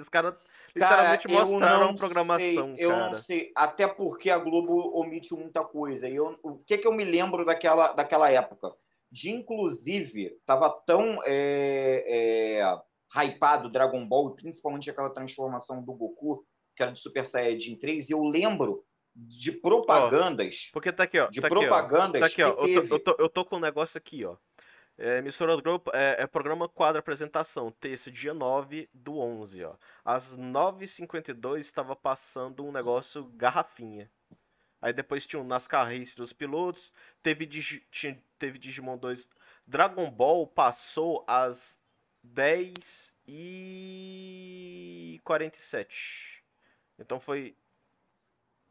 os caras literalmente cara, mostraram a programação.
Sei, eu
cara.
não sei, até porque a Globo omite muita coisa. Eu, o que, que eu me lembro daquela, daquela época? De inclusive, tava tão. É, é hypado Dragon Ball, principalmente aquela transformação do Goku, que era do Super Saiyajin 3, e eu lembro de propagandas.
Oh, porque tá aqui, ó.
De
tá
propagandas.
Aqui, ó. Tá aqui, ó. Eu tô, eu, tô, eu tô com um negócio aqui, ó. É, emissora do grupo é, é, programa quadro apresentação, terça, dia 9 do 11, ó. Às 9h52 estava passando um negócio garrafinha. Aí depois tinha um NASCAR Race dos pilotos, teve, Digi, tinha, teve Digimon 2. Dragon Ball passou às 10 e 47. Então foi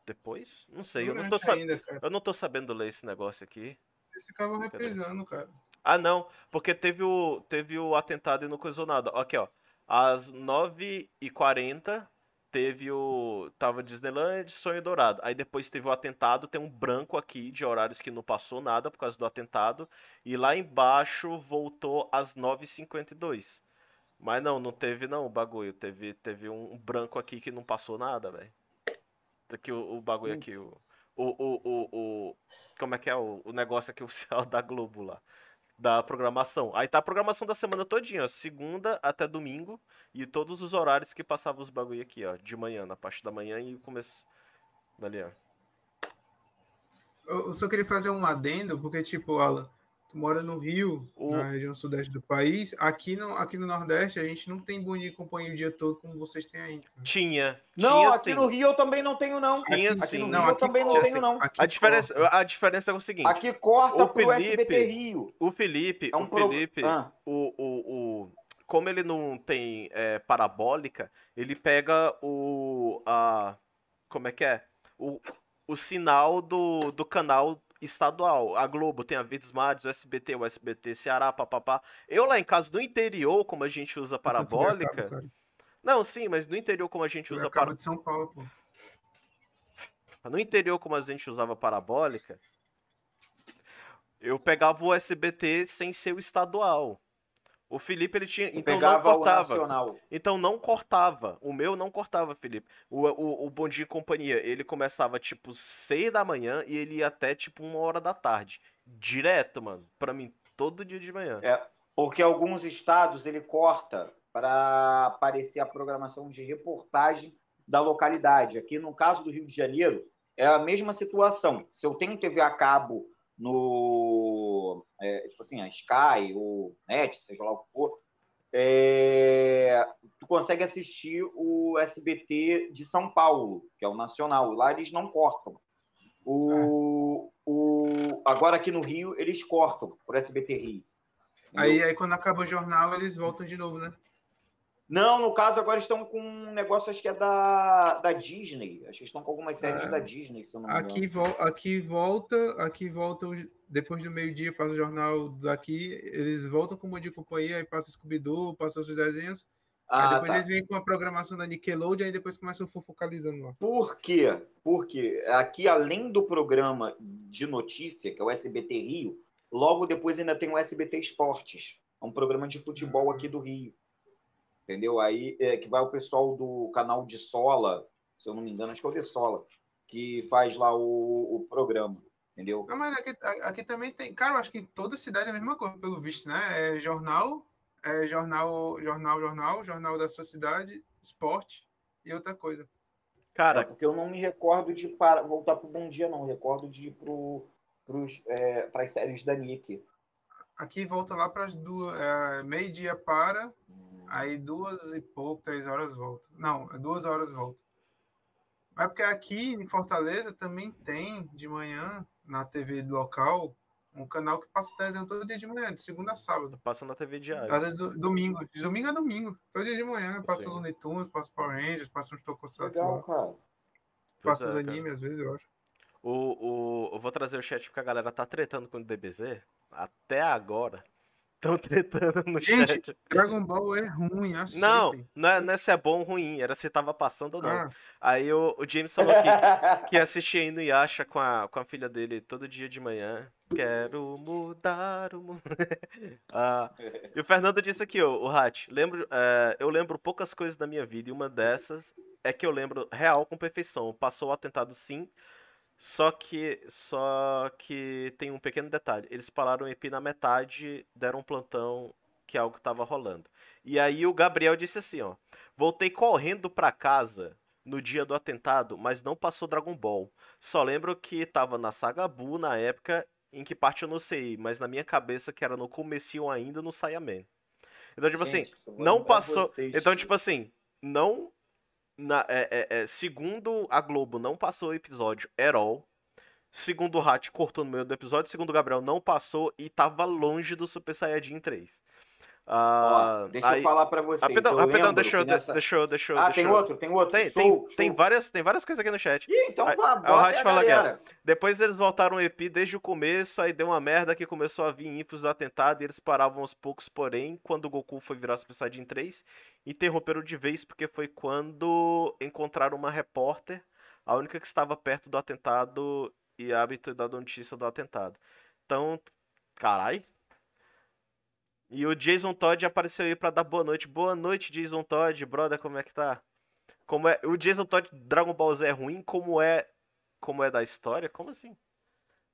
Depois? Não sei, eu não, tô sa-
ainda,
eu não tô sabendo ler esse negócio aqui.
Eles ficavam reprisando, cara.
Ah, não, porque teve o, teve o atentado e não coisou nada. Aqui, ó. Às 9h40 teve o. Tava Disneyland, Sonho Dourado. Aí depois teve o atentado, tem um branco aqui de horários que não passou nada por causa do atentado. E lá embaixo voltou às 9h52. Mas não, não teve não o bagulho. Teve, teve um branco aqui que não passou nada, velho. Aqui o, o bagulho
Hum.
aqui, o, o, o, o, o- Como é que é o, o negócio aqui oficial <laughs> da Globo lá? Da programação. Aí tá a programação da semana todinha, ó. Segunda até domingo. E todos os horários que passavam os bagulho aqui, ó. De manhã, na parte da manhã e começo. Dali, ó.
Eu só queria fazer um adendo, porque, tipo, Alan, tu mora no Rio,
O-
na região sudeste do país. Aqui no, aqui no Nordeste, a gente não tem bom dia e companhia o dia todo como vocês têm aí. cara.
Tinha.
Não,
tinha,
aqui
sim.
no Rio eu também não tenho, não.
Tinha,
aqui
sim.
no
Não,
Rio eu
aqui
também não tenho, não.
aqui
A diferença,
corta.
a diferença é o seguinte.
Aqui corta
O
pro
Felipe-
SBT Rio.
O Felipe,
É um
o
pro-
Felipe,
Ah.
o, o, o, como ele não tem é, parabólica, ele pega o, a, como é que é? O, o sinal do, do canal estadual. A Globo tem a Verdes Mares, o SBT, o SBT Ceará, papapá. Eu lá em casa, no interior, como a gente usa parabólica... Não, sim, mas no interior, como a gente usa
Acaba
para...
de São Paulo, pô.
No interior, como a gente usava parabólica, eu pegava o SBT sem ser o estadual. O Felipe, ele tinha.
Eu
Então não cortava. Então não cortava. O meu não cortava, Felipe. O, o, o Bom Dia e Companhia, ele começava tipo 6 da manhã e ele ia até tipo uma hora da tarde. Direto, mano. Pra mim, todo dia de manhã.
É. Porque alguns estados ele corta para aparecer a programação de reportagem da localidade. Aqui no caso do Rio de Janeiro é a mesma situação. Se eu tenho TV a cabo no é, tipo assim a Sky ou Net, seja lá o que for, é, tu consegue assistir o SBT de São Paulo, que é o nacional. Lá eles não cortam. O, o, agora aqui no Rio eles cortam por SBT Rio.
Aí, aí quando acaba o jornal, eles voltam de novo, né?
Não, no caso, agora estão com um negócio, acho que é da, da Disney. Acho que estão com algumas séries
Ah.
da Disney, se eu não me
Aqui, vol aqui volta, aqui volta, depois do meio-dia, passa o jornal daqui, eles voltam com o Bom Dia e Companhia, aí passa Scooby-Doo, passa os desenhos, aí
Ah,
depois
tá.
eles vêm com a programação da Nickelodeon, aí depois começam focalizando lá.
Por quê? Porque aqui, além do programa de notícia, que é o SBT Rio, logo depois ainda tem o SBT Esportes. É um programa de futebol aqui do Rio. Entendeu? Aí é que vai o pessoal do canal de Sola, se eu não me engano, acho que é o de Sola, que faz lá o, o programa. Entendeu?
Não, mas aqui, aqui também tem, cara, eu acho que em toda cidade é a mesma coisa, pelo visto, né? É jornal, é jornal, jornal, jornal, jornal da sua cidade, esporte e outra coisa.
É
Cara,
porque eu não me recordo de para, voltar pro Bom Dia, não. Eu recordo de ir pro, para as séries da Nick.
Aqui volta lá para as duas, é, meio-dia para, aí duas e pouco, três horas volta. Não, é duas horas volta. Mas porque aqui em Fortaleza também tem de manhã, na TV local, um canal que passa desenho todo dia de manhã, de segunda a sábado.
passa na TV diária.
Às vezes do- domingo, de domingo a domingo, todo dia de manhã, passa o Looney Tunes, passa o Power Rangers, passa uns tokusatsu
Legal, cara.
Passa
é,
os animes às vezes, eu acho.
O, o, eu vou trazer o chat porque a galera tá tretando com o DBZ. Até agora. Estão tretando no
Gente,
chat.
Dragon Ball é ruim, aceitem.
Não, não é, não é se é bom ou ruim, era se tava passando ou não.
Ah,
Aí o, o James falou que, <laughs> que assistia aí no Yasha com a, com a filha dele todo dia de manhã. Quero mudar o mundo. <laughs> Ah, e o Fernando disse aqui, ó, o Hat, lembro, é, eu lembro poucas coisas da minha vida e uma dessas é que eu lembro real com perfeição. Passou o atentado sim, só que só que tem um pequeno detalhe. Eles pararam o EP na metade, deram um plantão que algo tava rolando. E aí o Gabriel disse assim, ó: "Voltei correndo pra casa no dia do atentado, mas não passou Dragon Ball. Só lembro que tava na Saga Buu na época em que parte eu não sei, mas na minha cabeça que era no comecinho ainda no Saiyaman. Então, tipo assim,
Gente, vou
não passou.
vocês
Então, tipo assim, não. Na- é- é- é, segundo a Globo, não passou o episódio at all. Segundo o Hat, cortou no meio do episódio. Segundo o Gabriel, não passou e tava longe do Super Saiyajin 3. Ah,
Ó, deixa
aí-
eu falar pra vocês.
Rapidão, rapidão, deixa eu,
que nessa-
deixa eu, deixa eu,
Ah,
deixa
tem
eu-
outro, tem outro.
Tem,
Show,
tem, tem,
show.
várias, tem várias coisas aqui no chat.
Ih, então
Aí-
vá,
aí o
bota
Hatch
aí a
fala,
galera.
Depois eles voltaram o EP desde o começo, aí deu uma merda que começou a vir infos do atentado e eles paravam aos poucos, porém, quando o Goku foi virar Super Saiyajin 3, interromperam de vez porque foi quando encontraram uma repórter, a única que estava perto do atentado e a habitude da notícia do atentado. Então, carai. E o Jason Todd apareceu aí pra dar boa noite. Boa noite, Jason Todd, brother, como é que tá? Como é, o Jason Todd Dragon Ball Z é ruim, como é como é da história? Como assim?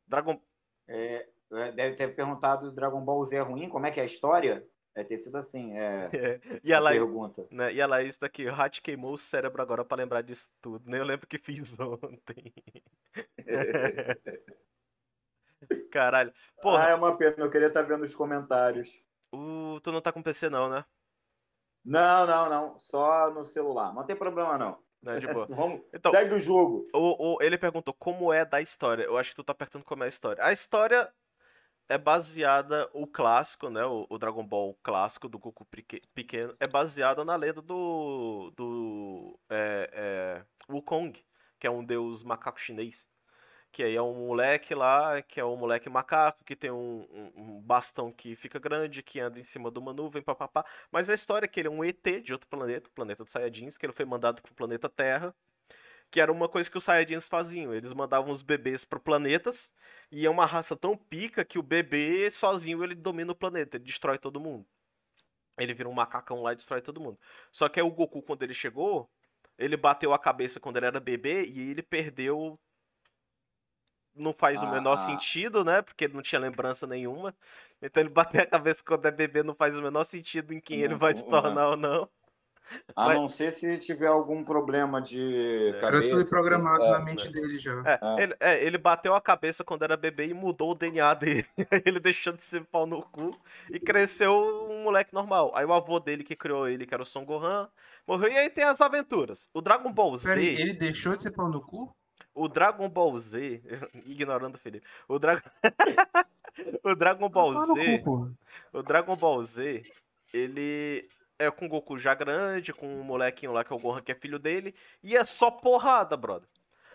Dragon
É, é, deve ter perguntado Dragon Ball Z é ruim, como é que é a história? Deve ter sido assim, é, <laughs>
e a Laís,
pergunta.
né? E a Laís daqui, o Hat queimou o cérebro agora pra lembrar disso tudo. Nem eu lembro que fiz <laughs> ontem. <laughs> Caralho.
Ah,
Porra,
é uma pena, eu queria estar vendo os comentários.
O... tu não tá com PC não, né?
Não, não, não, só no celular. Não tem problema não.
Não, de boa. <laughs>
Vamos,
Então,
segue o jogo.
O, o- ele perguntou como é da história. Eu acho que tu tá perguntando como é a história. A história é baseada, o clássico, né? O, o Dragon Ball clássico do Goku peque- pequeno, é baseada na lenda do. do. É, é, Wukong, que é um deus macaco chinês. Que aí é um moleque lá, que é um moleque macaco, que tem um, um- um bastão que fica grande, que anda em cima de uma nuvem, papapá. Mas a história é que ele é um ET de outro planeta, o planeta dos Saiyajins, que ele foi mandado pro planeta Terra que era uma coisa que os Saiyajins faziam. Eles mandavam os bebês para planetas e é uma raça tão pica que o bebê sozinho ele domina o planeta, ele destrói todo mundo. Ele vira um macacão lá e destrói todo mundo. Só que aí o Goku, quando ele chegou, ele bateu a cabeça quando ele era bebê e ele perdeu. Não faz o
Ah,
menor
ah.
sentido, né? Porque ele não tinha lembrança nenhuma. Então ele bater a cabeça quando é bebê não faz o menor sentido em quem ele vai se
Não,
tornar ou não.
A
Mas-
não ser se tiver algum problema de
É.
cabeça.
Era programado
assim,
na
é.
mente dele já.
É, ele, é, ele bateu a cabeça quando era bebê e mudou o DNA <laughs> dele. Ele deixou de ser pau no cu e cresceu um moleque normal. Aí o avô dele que criou ele, que era o Son Gohan, morreu. E aí tem as aventuras. O Dragon Ball Z.
Peraí, ele deixou de ser pau no cu?
O Dragon Ball Z. <laughs> Ignorando o Felipe. O, Dra... <laughs> o Dragon Ball Z.
cu.
O Dragon Ball Z, ele é com o Goku já grande, com um molequinho lá que é o Gohan, que é filho dele, e é só porrada, brother.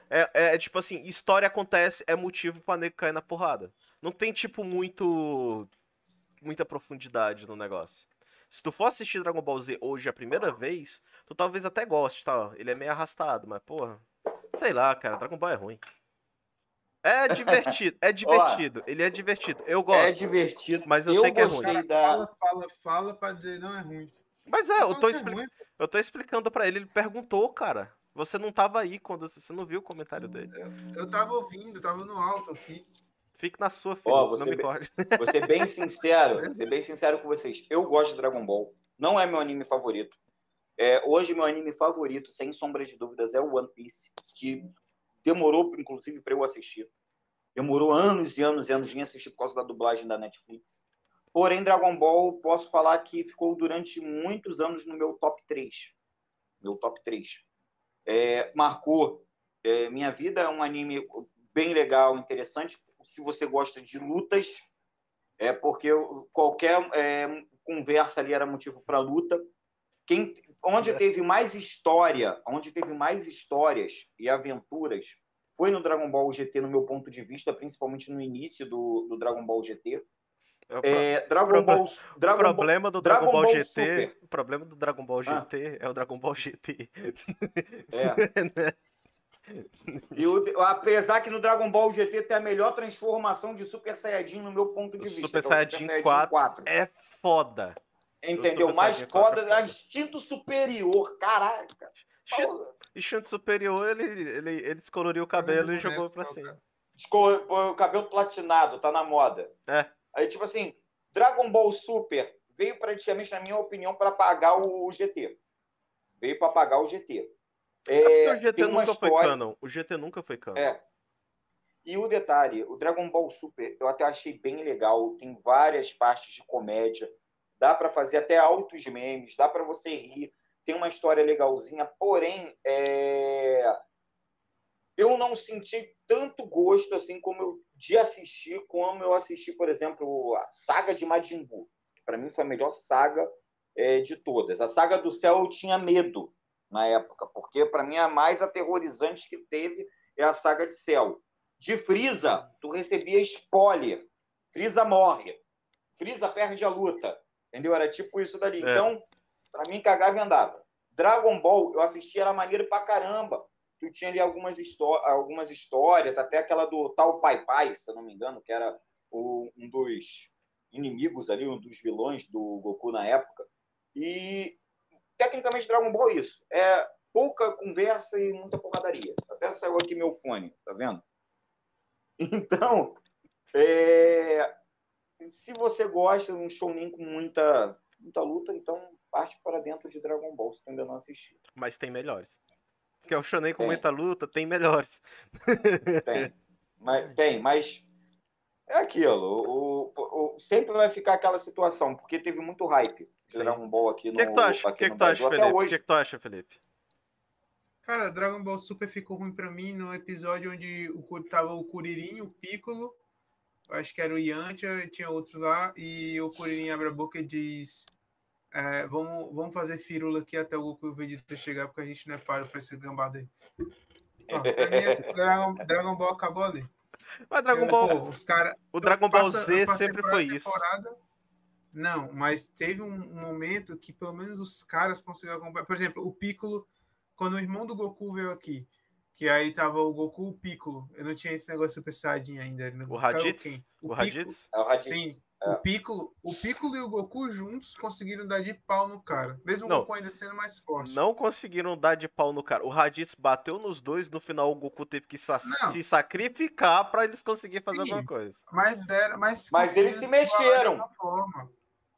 É, é, é tipo assim, história acontece, é motivo pra nego cair na porrada. Não tem, tipo, muito. muita profundidade no negócio. Se tu for assistir Dragon Ball Z hoje a primeira vez, tu talvez até goste, tá? Ele é meio arrastado, mas, porra. Sei lá, cara, Dragon Ball é ruim. É <laughs> divertido, é divertido, ele é divertido. Eu
É
gosto.
divertido.
Mas eu sei que é ruim.
da.
Fala, fala, fala pra dizer não é ruim.
Mas é, eu
Fala
tô,
que é
expli-
ruim.
eu tô explicando pra ele, ele perguntou, cara. Você não tava aí quando você não viu o comentário dele.
Eu tava ouvindo, tava no alto aqui.
Fique na sua, filho,
Ó,
não
você
me corte.
Vou ser bem <laughs> sincero, vou ser bem sincero com vocês. Eu gosto de Dragon Ball. Não é meu anime favorito. É, hoje, meu anime favorito, sem sombra de dúvidas, é o One Piece, que demorou, inclusive, para eu assistir. Demorou anos e anos e anos de assistir por causa da dublagem da Netflix. Porém, Dragon Ball, posso falar que ficou durante muitos anos no meu top 3. Meu top 3. É, marcou é, minha vida, é um anime bem legal, interessante. Se você gosta de lutas, é porque qualquer é, conversa ali era motivo para luta. Quem, onde teve mais história, onde teve mais histórias e aventuras, foi no Dragon Ball GT, no meu ponto de vista, principalmente no início do, do Dragon Ball GT.
É o pro-
É, Dragon Ball,
o
Dragon Ball,
problema do Dragon, Ball,
Ball
GT.
Super.
O problema do Dragon Ball
Ah.
GT é o Dragon Ball GT.
é. <laughs> E o- apesar que no Dragon Ball GT tem a melhor transformação de Super Saiyajin no meu ponto de
O
vista.
Super
é o
Saiyajin 4. É foda.
Entendeu? Mais
Saiyajin 4
foda,
é
é instinto superior. Caraca.
Shunt superior, ele, ele, ele descoloriu o cabelo e jogou pra cima.
Esco- pô, O cabelo platinado, tá na moda.
É.
Aí, tipo assim, Dragon Ball Super veio praticamente, na minha opinião, para pagar o GT. Veio para pagar o GT.
É porque o
É,
GT nunca foi
história-
canon. O GT nunca foi canon.
É. E o detalhe, o Dragon Ball Super, eu até achei bem legal. Tem várias partes de comédia. Dá para fazer até altos memes, dá para você rir. Tem uma história legalzinha, porém, é, eu não senti tanto gosto assim como eu de assistir, como eu assisti, por exemplo, a saga de Majin Buu. Para mim foi a melhor saga é, de todas. A saga do céu eu tinha medo na época, porque para mim a mais aterrorizante que teve é a saga de céu. De Frieza, tu recebia spoiler. Frieza morre. Frieza perde a luta. Entendeu? Era tipo isso dali. É. Então, para mim, cagava e andava. Dragon Ball, eu assisti, era maneiro pra caramba. Tu tinha ali algumas, algumas histórias, até aquela do tal Pai Pai, se eu não me engano, que era o, um dos inimigos ali, um dos vilões do Goku na época. E tecnicamente Dragon Ball é isso. É pouca conversa e muita porradaria. Até saiu aqui meu fone, tá vendo? <laughs> Então, é... se você gosta de um shounen com muita, muita luta, então parte para dentro de Dragon Ball, se ainda não assistiu.
Mas tem melhores. Que é o shounen com tem. muita luta, tem melhores. <laughs>
Tem, mas, tem, mas é aquilo. O, o, o, sempre vai ficar aquela situação, porque teve muito hype de Dragon Ball aqui no
O que, que tu acha, que que tu acha Felipe? O que, que tu acha, Felipe?
Cara, Dragon Ball Super ficou ruim pra mim no episódio onde o, tava o Kuririn, o Piccolo, acho que era o Yantia, tinha outros lá, e o Kuririn abre a boca e diz: é, vamos, vamos fazer firula aqui até o Goku e o Vegeta chegar, porque a gente não é páreo pra esse gambado aí. Ó, pra mim, <laughs> Dragon, Dragon Ball acabou ali.
Mas Dragon Ball. Pô, os cara, o Dragon Ball passa, Z sempre foi isso.
Não, mas teve um momento que pelo menos os caras conseguiram acompanhar. Por exemplo, o Piccolo quando o irmão do Goku veio aqui, que aí tava o Goku o Piccolo. Eu não tinha esse negócio Super Saiyajin ainda.
O Raditz? O, o Raditz?
É o Raditz.
Sim. É. O Piccolo, o Piccolo e o Goku juntos conseguiram dar de pau no cara. Mesmo não, o Goku ainda sendo mais forte.
Não conseguiram dar de pau no cara. O Raditz bateu nos dois, no final o Goku teve que sa não. se sacrificar para eles conseguirem fazer alguma coisa.
Mas era, mas,
mas eles se mexeram.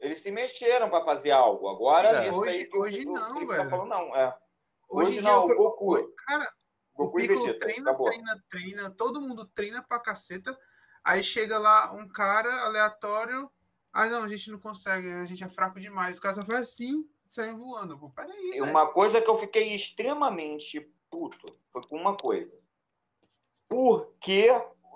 Eles se mexeram para fazer algo. Agora,
é. hoje, hoje não, tá velho. Tá falando,
não, é.
Hoje, Hoje não, o Goku. Cara, Goku o Piccolo treina, Acabou. treina, treina, todo mundo treina pra caceta. Aí chega lá um cara aleatório. Ah, não, a gente não consegue, a gente é fraco demais. O cara só foi assim, saiu voando. Pô, peraí.
Uma coisa que eu fiquei extremamente puto foi com uma coisa. Por que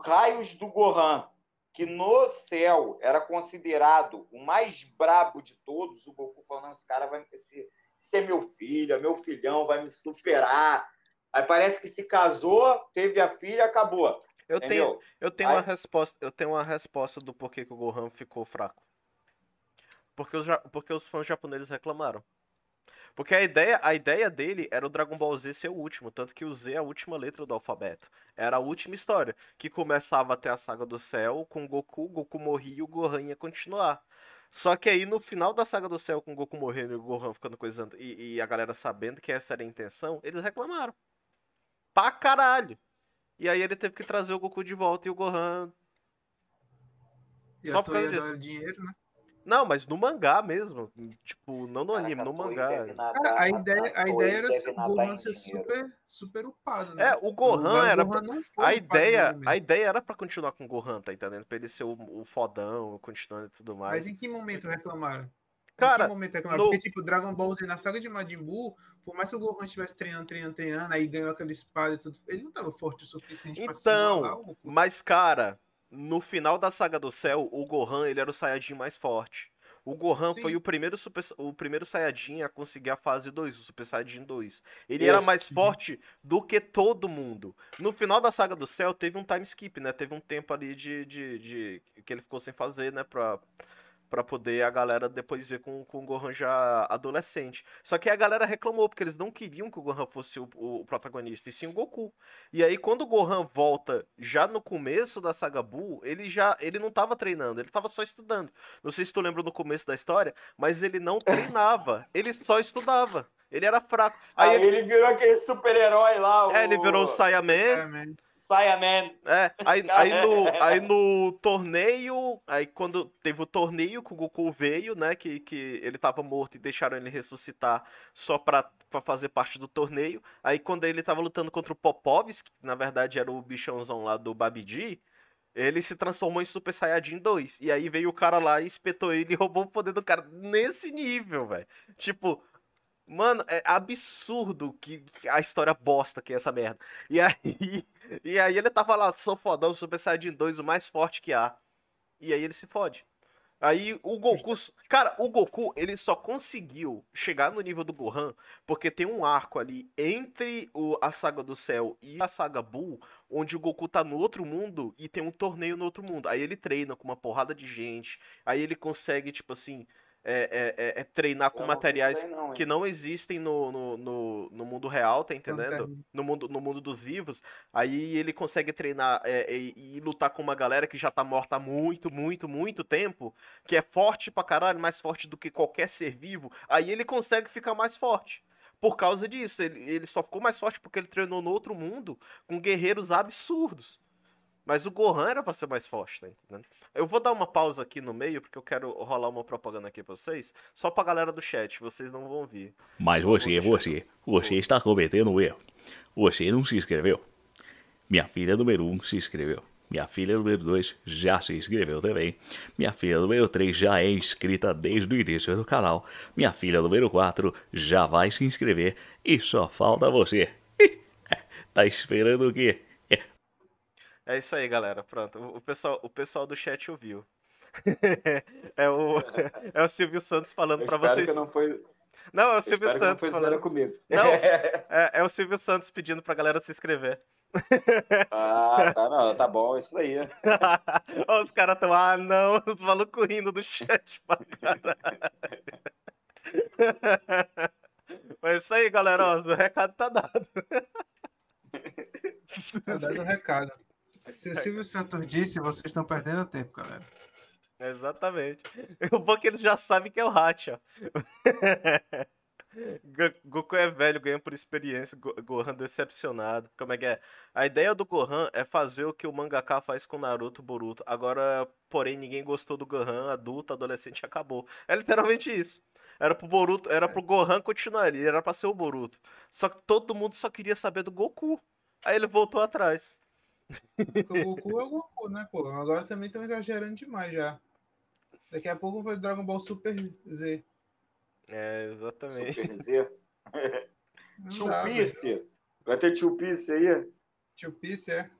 raios do Gohan, que no céu era considerado o mais brabo de todos, o Goku falando, esse cara vai. Esse, esse é meu filho, é meu filhão, vai me superar. Aí parece que se casou, teve a filha, acabou.
Eu tenho, eu tenho Aí... uma resposta, eu tenho uma resposta do porquê que o Gohan ficou fraco. Porque os, porque os fãs japoneses reclamaram. Porque a ideia, a ideia dele era o Dragon Ball Z ser o último, tanto que o Z é a última letra do alfabeto. Era a última história, que começava até a saga do céu com Goku, Goku morria e o Gohan ia continuar. Só que aí no final da saga do céu, com o Goku morrendo e o Gohan ficando coisando, e, e a galera sabendo que essa era a intenção, eles reclamaram. Pra caralho. E aí ele teve que trazer o Goku de volta e o Gohan.
E Só por causa disso. dinheiro, né?
Não, mas no mangá mesmo. Tipo, não no anime, no mangá.
Cara, a ideia, a ideia era o Gohan ser super, super upado, né?
É, o Gohan o era. Gohan a, ideia, a ideia era pra continuar com o Gohan, tá entendendo? Pra ele ser o, o fodão, continuando e tudo mais.
Mas em que momento reclamaram?
Cara,
momento reclamaram? No... Porque, tipo, Dragon Ball Z na saga de Majin Buu, por mais que o Gohan estivesse treinando, treinando, treinando, aí ganhou aquela espada e tudo, ele não tava forte o suficiente
então, pra Então, mas, cara, no final da saga do céu, o Gohan ele era o Saiyajin mais forte. O Gohan Sim. foi o primeiro, super, o primeiro Saiyajin a conseguir a fase 2, o Super Saiyajin 2. Ele era mais forte do que todo mundo. No final da saga do céu, teve um time skip, né? Teve um tempo ali de, de, de que ele ficou sem fazer, né? Pra, para poder a galera depois ver com, com o Gohan já adolescente. Só que a galera reclamou, porque eles não queriam que o Gohan fosse o, o, protagonista, e sim o Goku. E aí, quando o Gohan volta já no começo da saga Buu, ele já ele não tava treinando, ele tava só estudando. Não sei se tu lembra no começo da história, mas ele não <laughs> treinava, ele só estudava. Ele era fraco.
Aí, aí ele... ele... virou aquele super-herói lá.
É, o... ele virou o Saiyaman. Saiyaman.
Saiyaman.
É, aí, <laughs> aí, no, aí no torneio, aí quando teve o torneio que o Goku veio, né, que, que ele tava morto e deixaram ele ressuscitar só pra, pra fazer parte do torneio. Aí quando ele tava lutando contra o Popovski, que na verdade era o bichãozão lá do Babidi, ele se transformou em Super Saiyajin 2. E aí veio o cara lá espetou ele e roubou o poder do cara nesse nível, velho. Tipo, Mano, é absurdo que, que, a história bosta que é essa merda. E aí, <laughs> e aí ele tava lá, sou fodão, Super Saiyajin 2, o mais forte que há. E aí ele se fode. Aí o Goku. Cara, o Goku, ele só conseguiu chegar no nível do Gohan porque tem um arco ali entre o, a saga do céu e a saga Bull, onde o Goku tá no outro mundo e tem um torneio no outro mundo. Aí ele treina com uma porrada de gente. Aí ele consegue, tipo assim, é, é, é, é treinar com materiais não, que não existem no, no, no, no, mundo real, tá entendendo? No mundo, no mundo dos vivos. Aí ele consegue treinar é, e, e, lutar com uma galera que já tá morta há muito, muito, muito tempo, que é forte pra caralho, mais forte do que qualquer ser vivo. Aí ele consegue ficar mais forte. Por causa disso, ele, ele só ficou mais forte porque ele treinou no outro mundo com guerreiros absurdos. Mas o Gohan era pra ser mais forte, tá entendendo? Eu vou dar uma pausa aqui no meio, porque eu quero rolar uma propaganda aqui pra vocês, só pra galera do chat, vocês não vão ouvir.
Mas você, você, você está cometendo um erro. Você não se inscreveu. Minha filha número 1 um se inscreveu. Minha filha número 2 já se inscreveu também. Minha filha número 3 já é inscrita desde o início do canal. Minha filha número 4 já vai se inscrever. E só falta você. <laughs> tá esperando o quê?
É isso aí, galera. Pronto. O pessoal, o pessoal do chat ouviu. <laughs> é, o, <laughs> é o Silvio Santos falando para vocês.
Que não, foi...
não, é o Silvio Santos
não
falando
comigo.
Não, <laughs> é, é, o Silvio Santos pedindo pra galera se inscrever.
ah, tá, não, tá bom, isso aí.
os caras tão, ah, não, os malucos rindo do chat pra caralho. Mas é isso aí, galera, ó, o recado tá dado.
Tá dado o recado. Se o Silvio Santos disse, vocês estão perdendo tempo, galera.
Exatamente. <laughs> O bom é que eles já sabem que é o Hacha. <laughs> Goku é velho, ganha por experiência, Gohan decepcionado. Como é que é? A ideia do Gohan é fazer o que o mangaka faz com Naruto Boruto. Agora, porém, ninguém gostou do Gohan, adulto, adolescente, acabou. É literalmente isso. Era pro Boruto, era pro Gohan continuar ali, era pra ser o Boruto. Só que todo mundo só queria saber do Goku. Aí ele voltou atrás.
O Goku é o Goku, né, pô? Agora também estão exagerando demais já. Daqui a pouco vai Dragon Ball Super Z.
É, exatamente.
Super Z. <laughs> Tio Piece. Vai ter Tio Piece aí?
Tio Piece, é.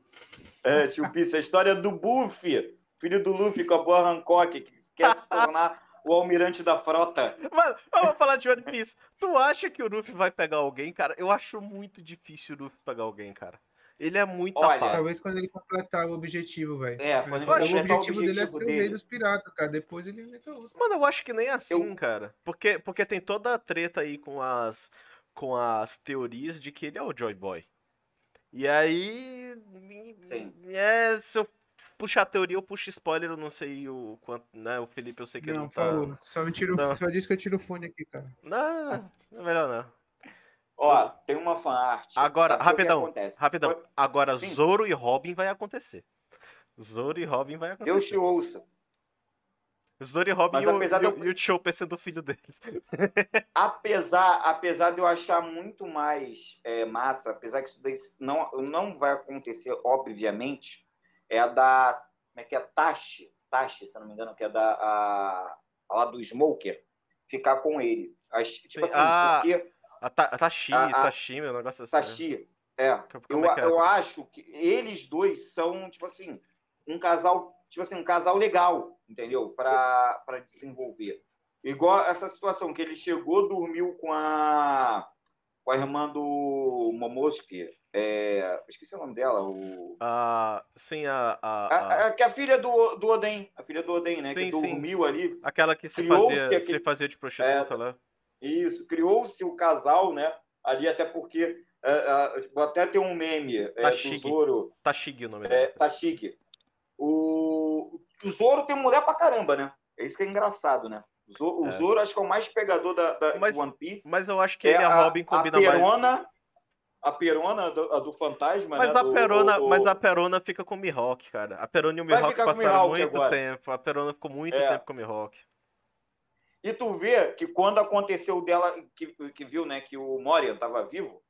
É, Tio Piece. A história do Buffy, filho do Luffy com a boa Hancock, que quer se tornar o almirante da frota.
Mano, vamos falar de One Piece. Tu acha que o Luffy vai pegar alguém, cara? Eu acho muito difícil o Luffy pegar alguém, cara. Ele é muito Olha, tapado.
Talvez quando ele completar o objetivo, velho.
É, quando
ele o objetivo, o objetivo dele é ser dele. o rei dos piratas, cara. Depois ele inventa outro.
Mano, eu acho que nem assim, eu... cara. Porque, porque tem toda a treta aí com as, com as teorias de que ele é o Joy Boy. E aí. Sim. É, se eu puxar a teoria, eu puxo spoiler, eu não sei o quanto, né? O Felipe, eu sei que
não,
ele não tá.
Favor. Só me tiro, só disse que eu tiro o fone aqui, cara.
Não, não é melhor não.
Ó, tem uma fanart.
Agora, rapidão, rapidão. Agora, Sim. Zoro e Robin vai acontecer. Zoro e Robin vai acontecer.
Deus te ouça.
Zoro e Robin e o, eu... e o Chopper sendo filho deles. <laughs>
apesar, apesar de eu achar muito mais é, massa, apesar que isso não, não vai acontecer, obviamente, é a da. Como é que é? Tashi. Tashi, se não me engano, que é da. A, a lá do Smoker. Ficar com ele. As, tipo assim, ah, porque
a, ta, a Tashi, a, Tashi, meu negócio assim.
Né? Tashi, é. é eu, é eu acho que eles dois são, tipo assim, um casal, tipo assim, um casal legal, entendeu? Para desenvolver. Igual essa situação que ele chegou, dormiu com a com a irmã do Momosuke, é, esqueci o nome dela, o
ah, sim, a a,
a... a, que é a filha do, do Oden, a filha do Oden, né, sim, que dormiu sim. ali.
Aquela que se fazia, aquele... se fazia de prostituta
é,
lá.
Isso, criou-se o casal, né? Ali até porque é, é, até tem um meme é,
tá do Zoro. Tá chique o nome
dele. É, tá chique. O... o Zoro tem mulher pra caramba, né? É isso que é engraçado, né? O é. Zoro acho que é o mais pegador da, da
mas,
One Piece.
Mas eu acho que é ele e a Robin combinam
a Perona,
mais.
A Perona do, a do fantasma,
mas
né?
A Perona, do, mas a Perona fica com o Mihawk, cara. A Perona e o Mihawk passaram muito agora. tempo. A Perona ficou muito é. tempo com o Mihawk.
E tu vê que quando aconteceu dela, que, que viu, né, que o Moria estava vivo,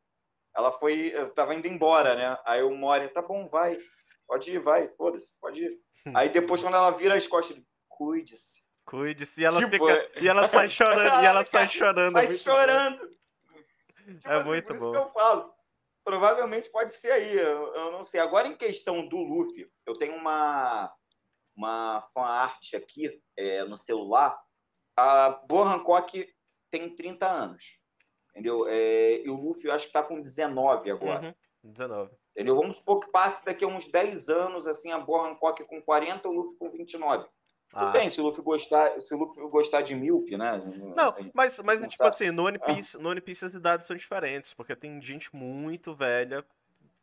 ela foi, estava indo embora, né? Aí o Moria, tá bom, vai, pode ir, vai, foda-se, pode ir. Hum. Aí depois, quando ela vira as costas, ele, cuide-se.
Cuide-se, e ela tipo, fica, e ela sai <laughs> chorando, e ela sai chorando.
Sai chorando.
Tipo é assim, muito por bom.
isso que eu falo. Provavelmente pode ser aí, eu, eu não sei. Agora, em questão do Luffy, eu tenho uma uma fan art aqui é, no celular. A Boa Hancock tem 30 anos. Entendeu? É, e o Luffy, eu acho que está com 19 agora.
Uhum, 19.
Entendeu? Vamos supor que passe daqui a uns 10 anos, assim, a Boa Hancock com 40, o Luffy com 29. Tudo
Ah.
bem, se o Luffy gostar, se o Luffy gostar de Milf, né?
Não, mas, mas tipo
sabe.
assim, no One Piece, no One Piece as idades são diferentes, porque tem gente muito velha,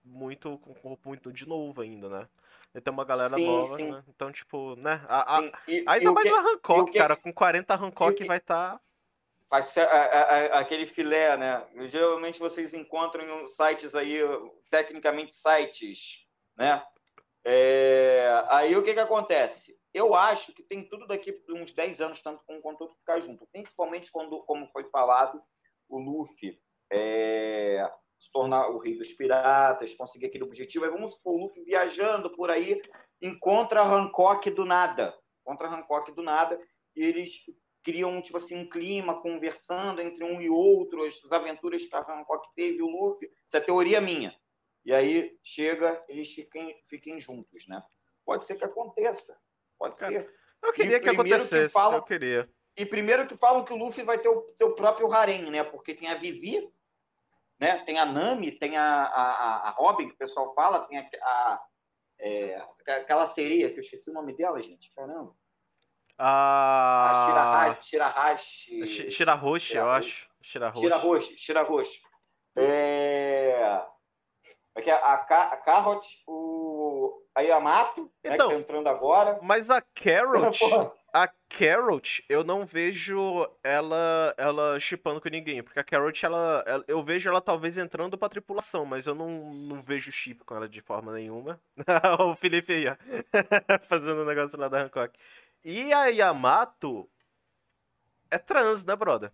muito com corpo muito de novo ainda, né? E tem uma galera
Sim,
nova,
sim.
né? Então, tipo, né? A, a-
e- e
ainda
o
mais
que-
a Hancock,
e o que-
cara. Com 40 a
e o
Hancock
que-
vai tá estar.
Faz se- a- aquele filé, né? Geralmente vocês encontram em sites aí, tecnicamente sites, né? É, Aí o que que acontece? Eu acho que tem tudo daqui por uns 10 anos, tanto com quanto outro ficar junto. Principalmente quando, como foi falado, o Luffy é, se tornar o rei dos piratas, conseguir aquele objetivo. Aí vamos supor, o Luffy viajando por aí, encontra a Hancock do nada. Encontra a Hancock do nada, e eles criam tipo assim um clima conversando entre um e outro as aventuras que a Hancock teve o Luffy isso é teoria minha e aí chega eles fiquem fiquem juntos né pode ser que aconteça pode
Cara,
ser
Eu queria que
primeiro que
acontecesse.
falam-
Eu queria.
e primeiro que falam que o Luffy vai ter o seu próprio harem né porque tem a Vivi né tem a Nami tem a, a, a Robin que o pessoal fala tem a, a- é, aquela sereia que eu esqueci o nome dela gente caramba a
A.
Shirahashi Shirahashi
Shi- Shirahoshi, eu acho. Shirahoshi.
Shirahoshi, Shirahoshi. É... Aqui a, a, Carrot, o a Yamato, né,
Então.
que tá entrando agora.
Mas a Carrot. <laughs> A Carrot, eu não vejo ela ela chipando com ninguém, porque a Carrot ela, ela- eu vejo ela talvez entrando pra tripulação, mas eu não, não vejo chip com ela de forma nenhuma. <laughs> o Felipe aí, ó, <laughs> fazendo o negócio lá da Hancock. E a Yamato é trans, né, brother?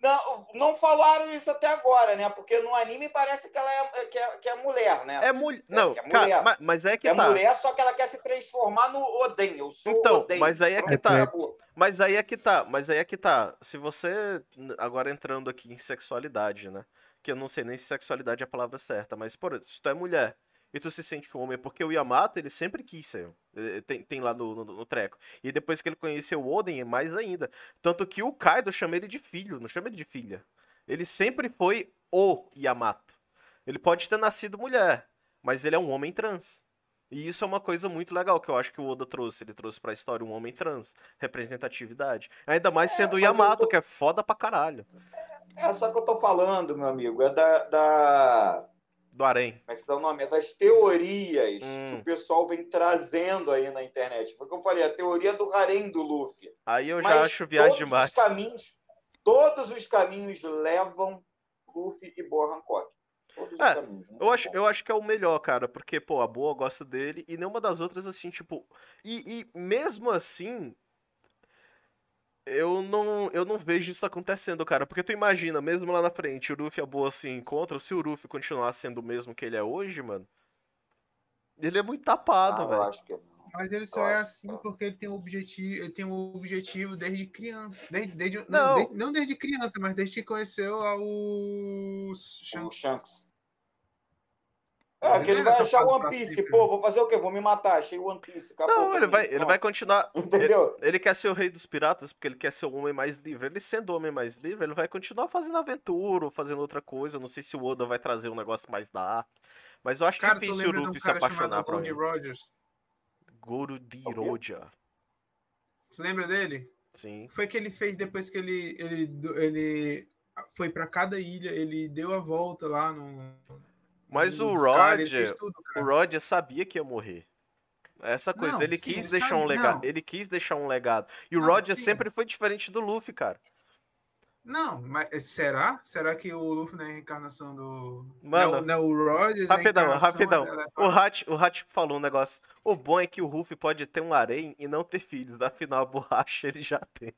Não, não falaram isso até agora, né? Porque no anime parece que ela é, que é, que é mulher, né?
É mulher. Não,
que é
cara,
mulher.
ma- mas é que
é
tá.
mulher, só que ela quer se transformar no Oden. Eu sou
Então,
Oden.
mas aí é que tá.
acabou.
Mas aí é que tá, mas aí é que tá. Se você, agora entrando aqui em sexualidade, né? Que eu não sei nem se sexualidade é a palavra certa, mas, por se tu é mulher e tu se sente um homem, porque o Yamato, ele sempre quis ser. Tem, tem lá no, no, no treco. E depois que ele conheceu o Oden, é mais ainda. Tanto que o Kaido chama ele de filho, não chama ele de filha. Ele sempre foi o Yamato. Ele pode ter nascido mulher, mas ele é um homem trans. E isso é uma coisa muito legal que eu acho que o Oda trouxe. Ele trouxe pra história um homem trans, representatividade. Ainda mais sendo o
mas eu
Yamato,
tô-
que é foda pra caralho.
É só que eu tô falando, meu amigo. É da. da...
Do Arém.
Se dá o nome? É das teorias
Hum.
que o pessoal vem trazendo aí na internet. Foi o que eu falei, a teoria do harém do Luffy.
Aí eu já
Mas
acho viagem
todos
demais.
Os caminhos, todos os caminhos levam Luffy e Boa Hancock. Todos
É,
os caminhos.
Eu acho, eu acho que é o melhor, cara, porque, pô, a Boa gosta dele e nenhuma das outras, assim, tipo. E, e mesmo assim. Eu não, eu não vejo isso acontecendo, cara. Porque tu imagina, mesmo lá na frente, o Luffy e a Boa se encontram. Se o Luffy continuar sendo o mesmo que ele é hoje, mano. Ele é muito tapado,
Ah,
velho.
não.
Mas ele só é assim
que-
porque ele tem um objetivo, ele tem um objetivo desde criança. Desde, desde-
Não.
não. desde- não desde criança, mas desde que conheceu lá o
O
Shanks.
É,
Ele
que ele
não
vai achar One Piece. Pô,
né?
vou fazer o quê? Vou me matar. Achei One Piece. Acabou
Não, ele vai, ele vai continuar.
Entendeu?
Ele quer ser o rei dos piratas porque ele quer ser o homem mais livre. Ele sendo o homem mais livre, ele vai continuar fazendo aventura ou fazendo outra coisa. Não sei se o Oda vai trazer um negócio mais dark. Mas eu acho
Cara,
difícil o
de um
Luffy se apaixonar
chamado
por alguém.
Rogers?
Goro de? Roja.
Você lembra dele?
Sim.
O que foi que ele fez depois que ele, ele, ele foi pra cada ilha, ele deu a volta lá no.
Mas o Roger,
tudo,
o. Roger sabia que ia morrer. Essa coisa,
Não,
ele
sim,
quis deixar
sabe-
um legado.
não.
Ele quis deixar um legado. E o
Não,
Roger
sim.
sempre foi diferente do Luffy, cara.
Não, mas será? Será que o Luffy não é a reencarnação do.
Mano,
não, não, o Rogers. é a
rapidão,
reencarnação
rapidão.
dela-
O Hat, o Hat falou um negócio. O bom é que o Ruffy pode ter um harém e não ter filhos. Afinal, a borracha ele já tem.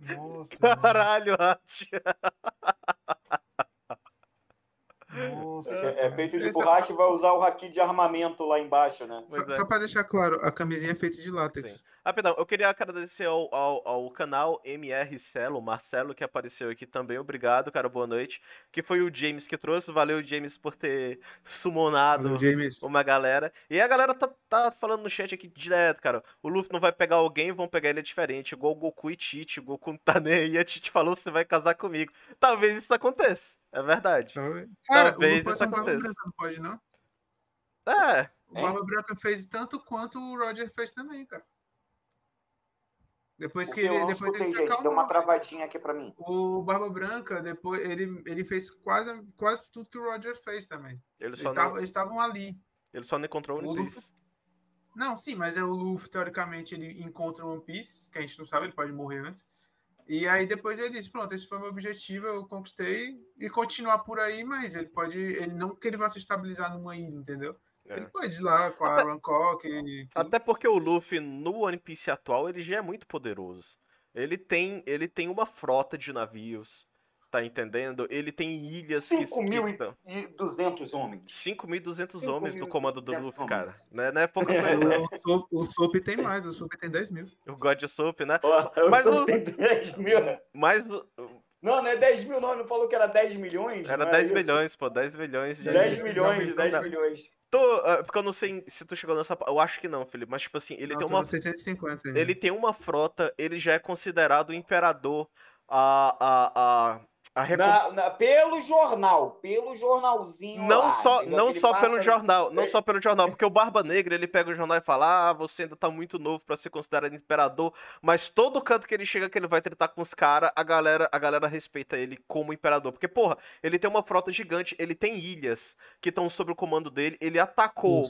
Nossa,
Caralho, Hat. <laughs>
nossa.
É, é feito de
Essa-
borracha e vai usar o haki de armamento lá embaixo, né?
Só,
é.
só pra deixar claro, a camisinha é feita de látex.
Sim. Rapidão, eu queria agradecer ao, ao, ao canal MR Celo, Marcelo, que apareceu aqui também. Obrigado, cara. Boa noite. Que foi o James que trouxe. Valeu, James, por ter summonado
Valeu,
uma galera. E a galera tá, tá falando no chat aqui direto, cara. O Luffy não vai pegar alguém, vão pegar ele diferente. Igual o Goku e Tite. O Goku não tá <laughs> nem aí. A Tite falou: você vai casar comigo. Talvez isso aconteça. É verdade.
Talvez. Cara,
Talvez isso aconteça.
Não pode, não?
É.
O? Barba Branca fez tanto quanto o Roger fez também, cara. Depois que ele,
não
depois
escutei,
ele
gente. Deu uma travadinha aqui pra mim.
O Barba Branca, depois, ele, ele fez quase, quase tudo que o Roger fez também.
Ele
Eles
não,
eles estavam ali.
ele só não encontrou o One
Luffy-
Piece.
Não, sim, mas é o Luffy, teoricamente, ele encontra o One Piece, que a gente não sabe, ele pode morrer antes. E aí depois ele diz, pronto, esse foi o meu objetivo, eu conquistei, e continuar por aí, mas ele pode. Ele não que ele vá se estabilizar numa ilha, entendeu?
É.
Ele pode ir lá com a Rancock e. tudo.
Até porque o Luffy no One Piece atual ele já é muito poderoso. Ele tem, ele tem uma frota de navios, tá entendendo? Ele tem ilhas que
Cinco mil
que
e-
tão-
E 200 homens.
5.200
Cinco
homens no
mil
comando do Luffy, cara.
homens.
Né? <laughs> Não é pouca coisa.
O Soap, o Soap tem mais, o Soap tem 10 mil.
o God Soap, né?
Eu
Mas o-
tenho 10 mil.
Mas
Não, não é 10 mil, não. Ele não falou que era 10 milhões?
era
não é
10
isso?
milhões, pô, 10 milhões de.
10
Já
milhões,
aumentou,
10
né?
milhões.
Tô, ah, porque eu não sei se tu chegou nessa. Eu acho que não, Felipe. Mas, tipo assim, ele
Não,
tem uma
no 650 ainda.
Ele tem uma frota, ele já é considerado o imperador. A, a, a recom-
Na- na- pelo jornal, pelo jornalzinho.
Não
lá,
só, não só pelo
ali.
jornal, não
É.
só pelo jornal, porque o Barba Negra ele pega o jornal e fala: Ah, você ainda tá muito novo pra ser considerado imperador, mas todo canto que ele chega que ele vai tratar com os caras, a galera, a galera respeita ele como imperador, porque porra, ele tem uma frota gigante, ele tem ilhas que estão sob o comando dele, ele atacou,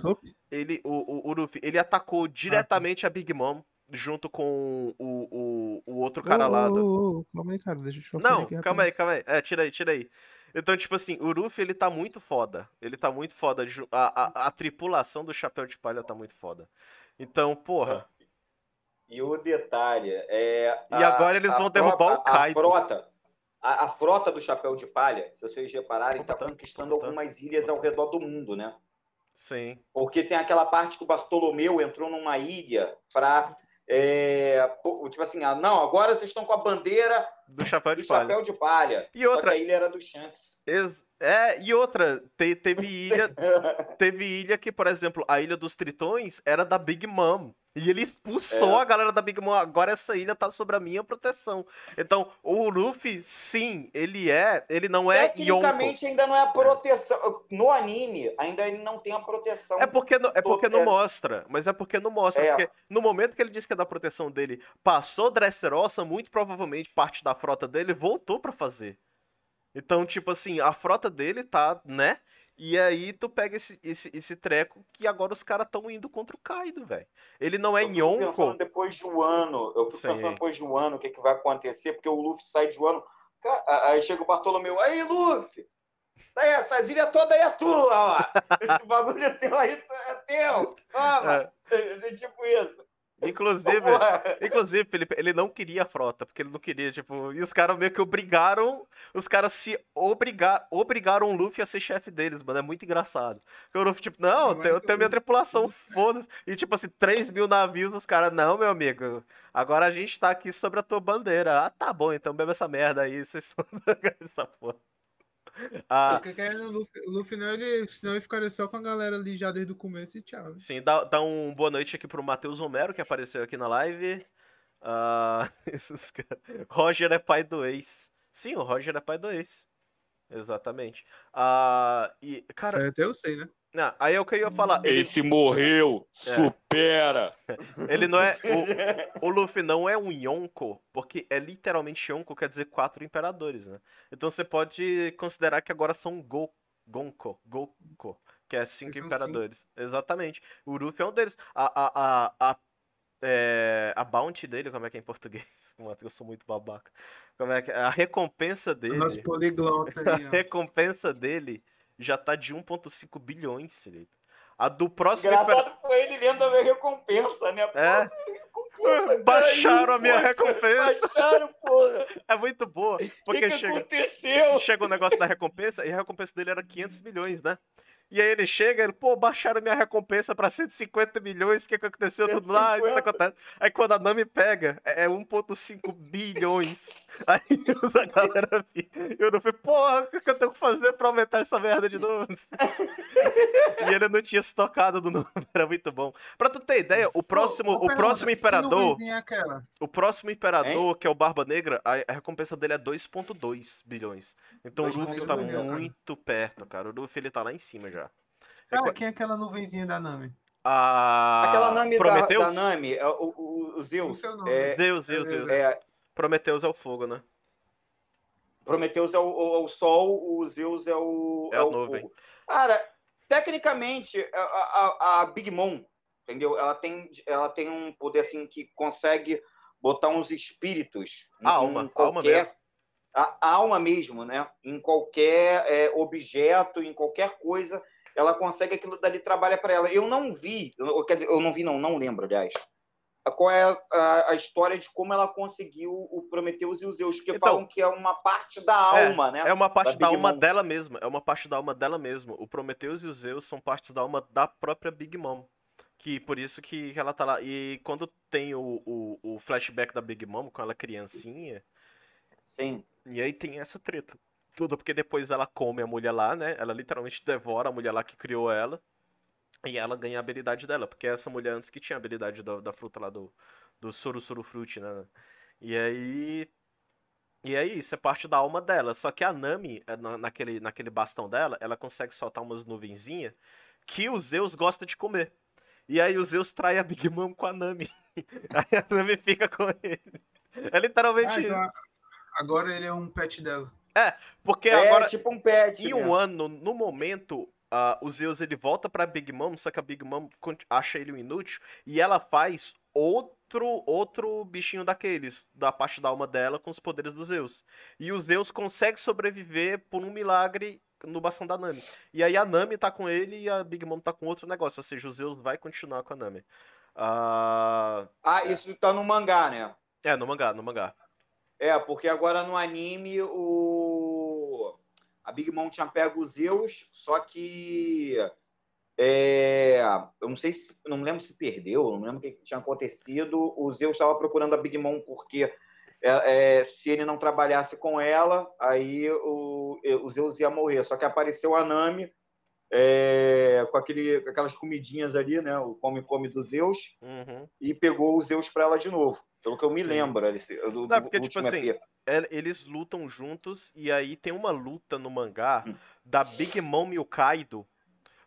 ele, o, o, o Luffy, ele atacou diretamente a Big Mom junto com o, o, o outro cara
Ô,
lá. do-
ô, ô, calma aí, cara, deixa eu conferir
Não,
aqui
calma aí, calma aí. É, tira aí, tira aí. Então, tipo assim, o Luffy, ele tá muito foda. Ele tá muito foda. A, a, a tripulação do Chapéu de Palha tá muito foda. Então, porra.
E o detalhe é.
E agora eles vão derrubar o Kaido.
A frota, a, a frota do Chapéu de Palha, se vocês repararem, está
tá.
conquistando
tá.
algumas ilhas ao redor do mundo, né?
Sim.
Porque tem aquela parte que o Bartolomeu entrou numa ilha para. Tipo assim, ah, não, agora vocês estão com a bandeira
Do Chapéu
do
de Palha.
Chapéu de Palha.
E outra,
a ilha era do Shanks.
ex- é, e outra, te- teve ilha, <laughs> teve ilha que, por exemplo, a Ilha dos Tritões era da Big Mom. E ele expulsou
É.
a galera da Big Mom. Agora essa ilha tá sob a minha proteção. Então, o Luffy, sim, ele é. Ele não é Yonko.
Tecnicamente ainda não é a proteção. No anime, ainda ele não tem a proteção.
É porque, não, é porque não
É.
mostra, mas é porque não mostra.
É.
Porque no momento que ele disse que é da proteção dele, passou Dressrosa, muito provavelmente parte da frota dele voltou pra fazer. Então, tipo assim, a frota dele tá, né? E aí tu pega esse, esse, esse treco que agora os caras estão indo contra o Kaido, velho. Ele não é
Eu pensando
Yonko.
depois de um ano, eu fico
Sim.
pensando depois de um ano o que, que vai acontecer, porque o Luffy sai de um ano. Aí chega o Bartolomeu, aí, Luffy! Tá aí, essas ilhas todas aí é tua, ó. Esse bagulho é teu aí, é teu. Toma! <laughs> É tipo isso.
Inclusive. Inclusive, Felipe, ele não queria a frota, porque ele não queria, tipo, e os caras meio que obrigaram, os caras se obrigar, obrigaram o Luffy a ser chefe deles, mano, é muito engraçado. Porque o Luffy, tipo, não,
Não
eu tenho,
é
eu tenho minha tripulação, foda-se. E, tipo assim, 3 mil navios, os caras, não, meu amigo, agora a gente tá aqui sobre a tua bandeira. Ah, tá bom, então bebe essa merda aí, vocês <laughs> essa porra. <laughs> Ah,
Porque querendo o Luffy, não, ele, senão ele ficaria só com a galera ali já desde o começo e tchau. né?
Sim, dá, dá um boa noite aqui pro Matheus Romero, que apareceu aqui na live. Ah, <laughs> esses. Roger é pai do ex. Sim, o Roger é pai do ex. Exatamente. Ah, e, cara,
Isso aí até eu sei, né?
Não, aí é o que eu ia falar. Ele,
Esse morreu, supera. <laughs>
ele não é. O, o Luffy não é um Yonko, porque é literalmente Yonko, quer dizer quatro imperadores, né? Então você pode considerar que agora são Go, Gonko, Goko, que é cinco
São
imperadores. Exatamente. O Luffy é um deles. A, a, a, a, é, a bounty dele, como é que é em português? <laughs> Mano, Eu sou muito babaca. Como é que é? A recompensa dele.
nosso poliglota <laughs>
A recompensa dele já tá de 1,5 bilhões, Felipe. A do próximo. impera-
Engraçado foi ele lendo a minha recompensa, né? Pô,
É.
recompensa,
Baixaram a minha recompensa.
Baixaram, porra. <laughs>
É muito boa.
O que,
Porque
que
chega,
aconteceu?
chega o negócio da recompensa e a recompensa dele era 500 milhões, né? E aí ele chega, ele, pô, baixaram minha recompensa pra 150 milhões, o que, que aconteceu? Tudo lá, isso
150.
acontece. Aí quando a Nami pega, é é 1.5 bilhões. <laughs> Aí a galera. Eu não fui, porra, o que, que eu tenho que fazer pra aumentar essa merda de novo? <laughs> e ele não tinha se tocado do número, era muito bom. Pra tu ter ideia, o próximo,
Ô, ô,
o próximo imperador.
é?
O próximo imperador, que é o Barba Negra, a, a recompensa dele é 2.2 bilhões. Então o Luffy tá
2.2 bilhões, cara.
muito perto, cara. O Luffy ele tá lá em cima já.
Cara, quem é aquela nuvenzinha da Nami?
A...
Aquela Nami da,
Prometheus?
da Nami, é o, o, o Zeus.
o.
É,
Zeus, Zeus, Zeus.
é,
Prometheus é o fogo, né?
Prometheus é o, o- o Sol, o Zeus é o,
É
é
a
o
nuvem.
fogo. Cara, tecnicamente, a, a, a Big Mom, entendeu? Ela tem, ela tem um poder assim que consegue botar uns espíritos
A alma,
em
a alma
qualquer. A, a alma mesmo, né? Em qualquer é, objeto, em qualquer coisa, ela consegue aquilo dali trabalha para ela. Eu não vi, eu- quer dizer, eu não vi, não, não lembro, aliás. Qual é a, a história de como ela conseguiu o Prometheus e os Zeus? Porque
Então,
falam que é uma parte da alma, né?
É uma parte
Da
da, alma
Mom.
dela mesma. É uma parte da alma dela mesma. O Prometheus e o Zeus são partes da alma da própria Big Mom. Que por isso que ela tá lá. E quando tem o, o, o flashback da Big Mom com ela criancinha,
Sim.
E aí tem essa treta. Tudo porque depois ela come a mulher lá, né? Ela literalmente devora a mulher lá que criou ela. E ela ganha a habilidade dela. Porque é essa mulher antes que tinha a habilidade da, da fruta lá do, do Surusuru Fruit, né? E aí. E aí, isso é parte da alma dela. Só que a Nami, é, na- naquele, naquele bastão dela, ela consegue soltar umas nuvenzinhas que o Zeus gosta de comer. E aí o Zeus trai a Big Mom com a Nami. <laughs> Aí a Nami fica com ele. É literalmente
Ah,
isso.
então, agora ele é um pet dela.
Porque
é
agora,
tipo um pet.
em
mesmo.
um ano, no momento, ah, o Zeus ele volta pra Big Mom, só que a Big Mom acha ele um inútil e ela faz outro outro bichinho daqueles, da parte da alma dela com os poderes do Zeus. E o Zeus consegue sobreviver por um milagre no bastão da Nami. E aí a Nami tá com ele e a Big Mom tá com outro negócio, ou seja, o Zeus vai continuar com a Nami. Ah,
Ah, isso tá no mangá, né?
é, no mangá, no mangá.
É, porque agora no anime o a Big Mom tinha pego os Zeus, só que é, eu não sei se não lembro se perdeu, não lembro o que tinha acontecido. O Zeus estava procurando a Big Mom porque é, é, se ele não trabalhasse com ela, aí o, o Zeus ia morrer. Só que apareceu a Nami é, com, aquele, com aquelas comidinhas ali, né? O come-come do Zeus,
Uhum.
e pegou o Zeus para ela de novo. Pelo que eu me lembro, Alice, do,
Não, porque, tipo assim,
EP.
é- eles lutam juntos e aí tem uma luta no mangá
Hum.
da Big Mom e o Kaido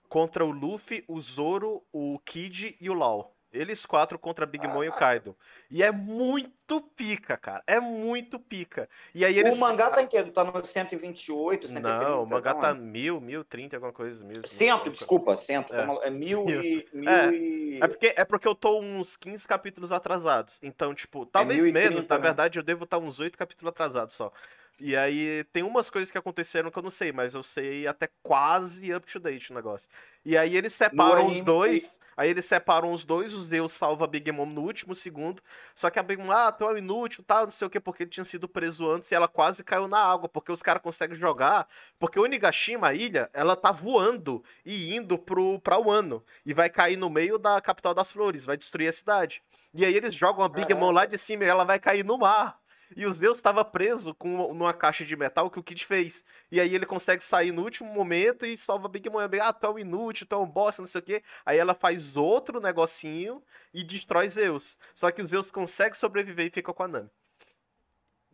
contra o Luffy, o Zoro, o Kid e o Law. Eles quatro contra Big Mom e o Kaido. E é muito pica, cara. É muito pica. E aí eles.
O mangá tá em que? Tá no 128, 130?
Não, o mangá tá
não?
mil, mil, trinta, alguma coisa. Mil,
Cento, desculpa, cento.
É.
tá mal- É mil e... Mil
É.
e...
É porque, é porque eu tô uns 15 capítulos atrasados. Então, tipo, talvez
1030,
menos. Na
né?
verdade, eu devo estar uns 8 capítulos atrasados só. E aí, tem umas coisas que aconteceram que eu não sei, mas eu sei até quase up to date o negócio. E aí, eles separam os
anime,
dois. Aí, eles separam os dois. Os Deus salva a Big Mom no último segundo. Só que a Big Mom, ah, tu é um inútil, tal, não sei o que, porque ele tinha sido preso antes e ela quase caiu na água. Porque os caras conseguem jogar. Porque o Onigashima, a ilha, ela tá voando e indo pro, pra Wano. E vai cair no meio da capital das flores, vai destruir a cidade. E aí eles jogam a Big. Mom lá de cima e ela vai cair no mar. E o Zeus estava preso com numa caixa de metal que o Kid fez. E aí ele consegue sair no último momento e salva Big Mom. Ah, tu é um inútil, tu é um bosta, não sei o quê. Aí ela faz outro negocinho e destrói Zeus. Só que o Zeus consegue sobreviver e fica com a Nami.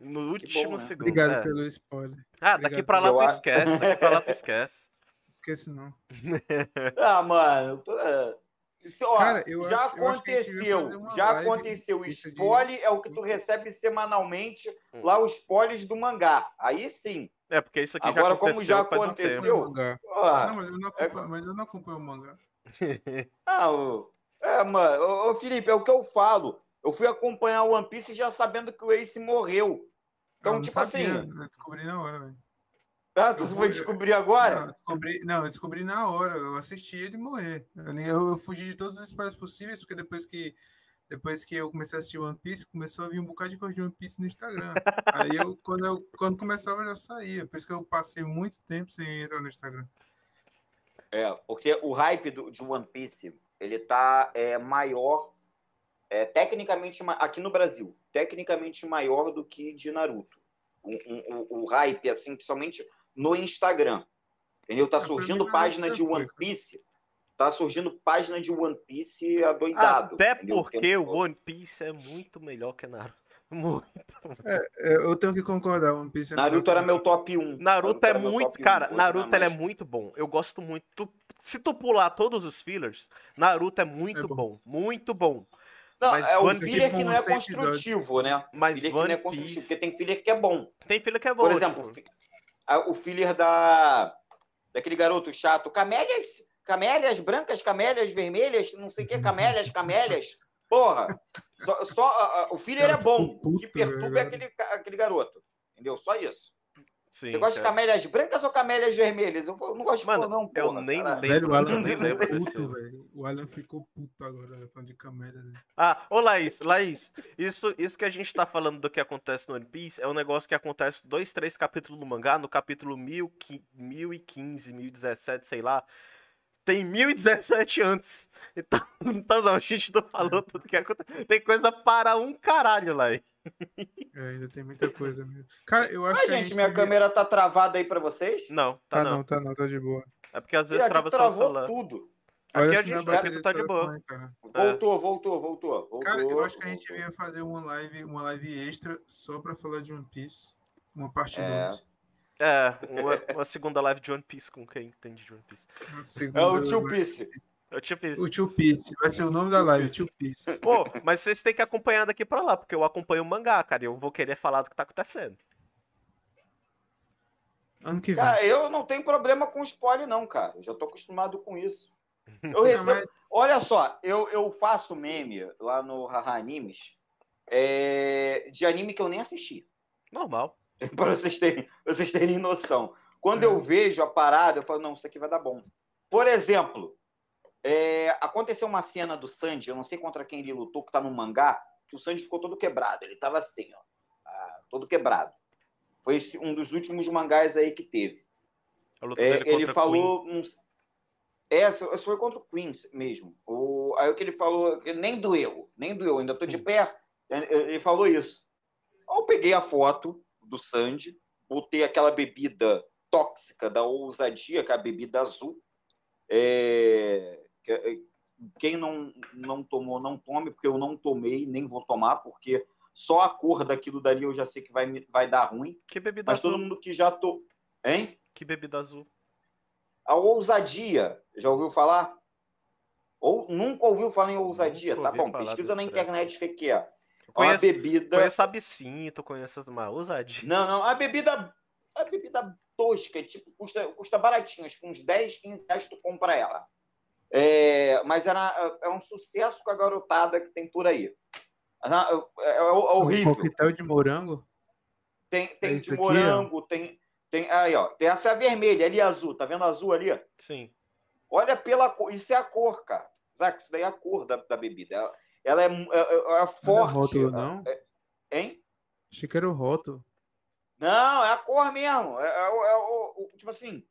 No último
né?
segundo.
Obrigado
é.
pelo spoiler.
Ah, daqui
Obrigado.
pra lá tu esquece, daqui pra lá tu <laughs> esquece.
Esquece não. <laughs>
Ah, mano... tô- é. Isso, ó,
Cara, eu
já
acho- eu
aconteceu,
uma
já aconteceu. O
disso de-
spoiler é o que tu recebe semanalmente,
Hum.
lá os spoilers do mangá. Aí sim.
É, porque isso aqui
Agora,
já
como
aconteceu
já
faz um
aconteceu,
tempo.
Eu?
mangá.
Ó,
Não, mas eu não acompanho, mas eu não acompanho o mangá. <laughs>
Ah, o- é, mano, ô, ô, Felipe, é o que eu falo. Eu fui acompanhar o One Piece já sabendo que o Ace morreu. Então,
Eu não
tipo
sabia,
assim,
Eu descobri na hora, velho.
Ah, tu
eu
foi descobrir agora?
Não, eu descobri, não, eu descobri na hora. Eu assisti ele morrer. Eu, eu- eu fugi de todos os spoilers possíveis, porque depois que, depois que eu comecei a assistir One Piece, começou a vir um bocado de coisa de One Piece no Instagram. Aí eu, <laughs> quando, eu, quando começava, eu já saía. Por isso que eu passei muito tempo sem entrar no Instagram.
É, porque o hype do, de One Piece, ele tá é, maior, é, tecnicamente, aqui no Brasil, tecnicamente maior do que de Naruto. O- o- o hype, assim, principalmente no Instagram. Entendeu? Tá surgindo página
Naruto
de One. Piece. Tá surgindo página de One Piece adoidado.
Até
entendeu?
Porque o. One Piece é muito melhor que Naruto. <laughs> Muito.
É, eu tenho que concordar, One Piece é
Naruto
melhor
era meu top 1.
Naruto é muito. Cara, Naruto ele é
muito.
bom. Eu gosto muito. Tu- se tu pular todos os fillers, Naruto é muito
É bom.
bom. Muito bom.
Não,
Mas
é o
One
filler
Piece
que não é construtivo, né?
Mas
Filler que não
One
é construtivo,
Piece.
porque tem filler que é bom.
Tem filler que é bom.
Por exemplo,
tipo,
o filler da daquele garoto chato, camélias, camélias brancas, camélias vermelhas, não sei o que, camélias, camélias. Porra, só, só, o filler é bom. que perturba é aquele, aquele garoto. Entendeu? Só isso.
Sim,
Você gosta de
cara.
camélias brancas ou camélias vermelhas? Eu não gosto de
Mano,
pôr, não,
eu
porra,
nem
caralho.
lembro.
Velho, o Alan
eu nem
ficou
lembro desse
puto,
filme.
velho. O Alan ficou puto agora, né, falando de camélia. Né?
Ah, ô Laís, Laís, isso, isso que a gente tá falando do que acontece no One Piece é um negócio que acontece dois, três capítulos no mangá, no capítulo 1000, qui- 1015, 1017, sei lá. Tem 1017 antes. <laughs> Então, então não, a gente não falou tudo que acontece. Tem coisa para um caralho, Laís.
É, ainda tem muita coisa mesmo. Cara, eu acho
Ai,
que a
gente,
gente
minha câmera tá travada aí pra vocês?
Não, tá,
Tá
não.
não, tá não, tá de boa.
É porque às vezes
aqui
trava só o celular.
tudo.
Aqui
Olha
a gente-
bateria
aqui
do
tá de boa. É.
Voltou, voltou, voltou. voltou
Cara, eu acho que a gente
voltou.
devia fazer uma live, uma live extra só pra falar de One Piece. Uma parte
É.
2.
É, uma, uma segunda live de One Piece com quem entende de One Piece.
Segunda
É o tio
live-
Piece.
Eu tinha pensado.
O Tio Piece. Vai ser o nome da live, Tio Piece.
Pô, <laughs> mas vocês têm que acompanhar daqui pra lá, porque eu acompanho o mangá, cara, e eu vou querer falar do que tá acontecendo.
Ano que vem.
Cara, eu não tenho problema com spoiler, não, cara. Eu já tô acostumado com isso. Eu <laughs>
Não,
recebo...
mas-
Olha só, eu, eu faço meme lá no Haha Animes é, de anime que eu nem assisti.
Normal. <laughs>
para vocês terem, pra vocês terem noção. Quando
É.
eu vejo a parada, eu falo, não, isso aqui vai dar bom. Por exemplo, é, aconteceu uma cena do Sanji, eu não sei contra quem ele lutou, que tá no mangá, que o Sanji ficou todo quebrado. Ele tava assim, ó, ah, todo quebrado. Foi esse- um dos últimos mangás aí que teve. É, ele falou. uns- É, foi contra o Queens mesmo. O... Aí o que ele falou, nem doeu, nem doeu, ainda tô de pé. Ele falou isso. Eu peguei a foto do Sandy, botei aquela bebida tóxica da ousadia, que é a bebida azul. É, Quem não, não tomou, não tome, porque eu não tomei, nem vou tomar, porque só a cor daquilo dali eu já sei que vai, vai dar ruim.
Que bebida
Mas
azul?
todo mundo que já to... Hein?
Que bebida azul?
A ousadia, já ouviu falar? Ou nunca ouviu falar em ousadia?
Nunca
Tá bom, pesquisa na internet o que, que é.
Eu
É uma
conheço,
bebida.
conheço absinto, conheço uma ousadia.
Não, não, a bebida. A bebida tosca, tipo, custa, custa baratinho, acho que uns 10, 15 reais tu compra ela. É, mas era, é um sucesso com a garotada que tem por aí. É, é- é
Um
horrível.
coquetel de morango.
Tem, tem
É
de
ó.
morango, tem, tem. Aí, ó. Tem essa vermelha ali, azul. Tá vendo azul ali?
Sim.
Olha pela cor. Isso é a cor, cara. Zac, isso daí é a cor da, da bebida. Ela, ela é, é, é- é
Não é
forte.
rótulo, não?
Hein?
Achei que era o rótulo.
Não, é a cor mesmo. É, é é o- tipo assim,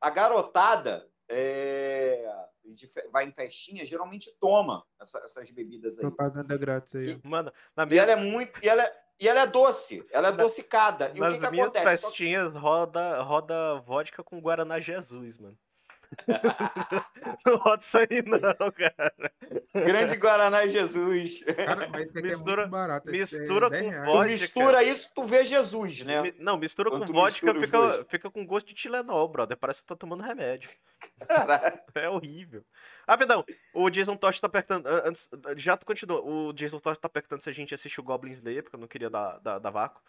a garotada é, de vai em festinha, geralmente toma essa- essas bebidas aí.
Propaganda grátis aí. ó.
Mano, na
E
minha,
ela é muito. E ela é, e ela é doce. Ela é
Na-
adocicada. E o
nas
que, que
minhas
acontece? Só-
festinhas roda, roda vodka com Guaraná Jesus, mano. <laughs> não roda isso aí não, cara.
Grande Guaraná Jesus.
Cara, aqui
Mistura-
é muito barato.
mistura
é 10
com
reais.
Tu
vodka.
mistura isso, tu vê Jesus, né?
Mi- Não, mistura
Quando
com
tu
vodka, fica, fica com gosto de Tilenol, brother. Parece que tá tomando remédio.
Caralho. <laughs>
É horrível. Rapidão, o Jason Tosh tá perguntando. an- Antes, já continua. O Jason Tosh tá perguntando se a gente assistiu Goblin Slayer, porque eu não queria dar, dar, dar vácuo.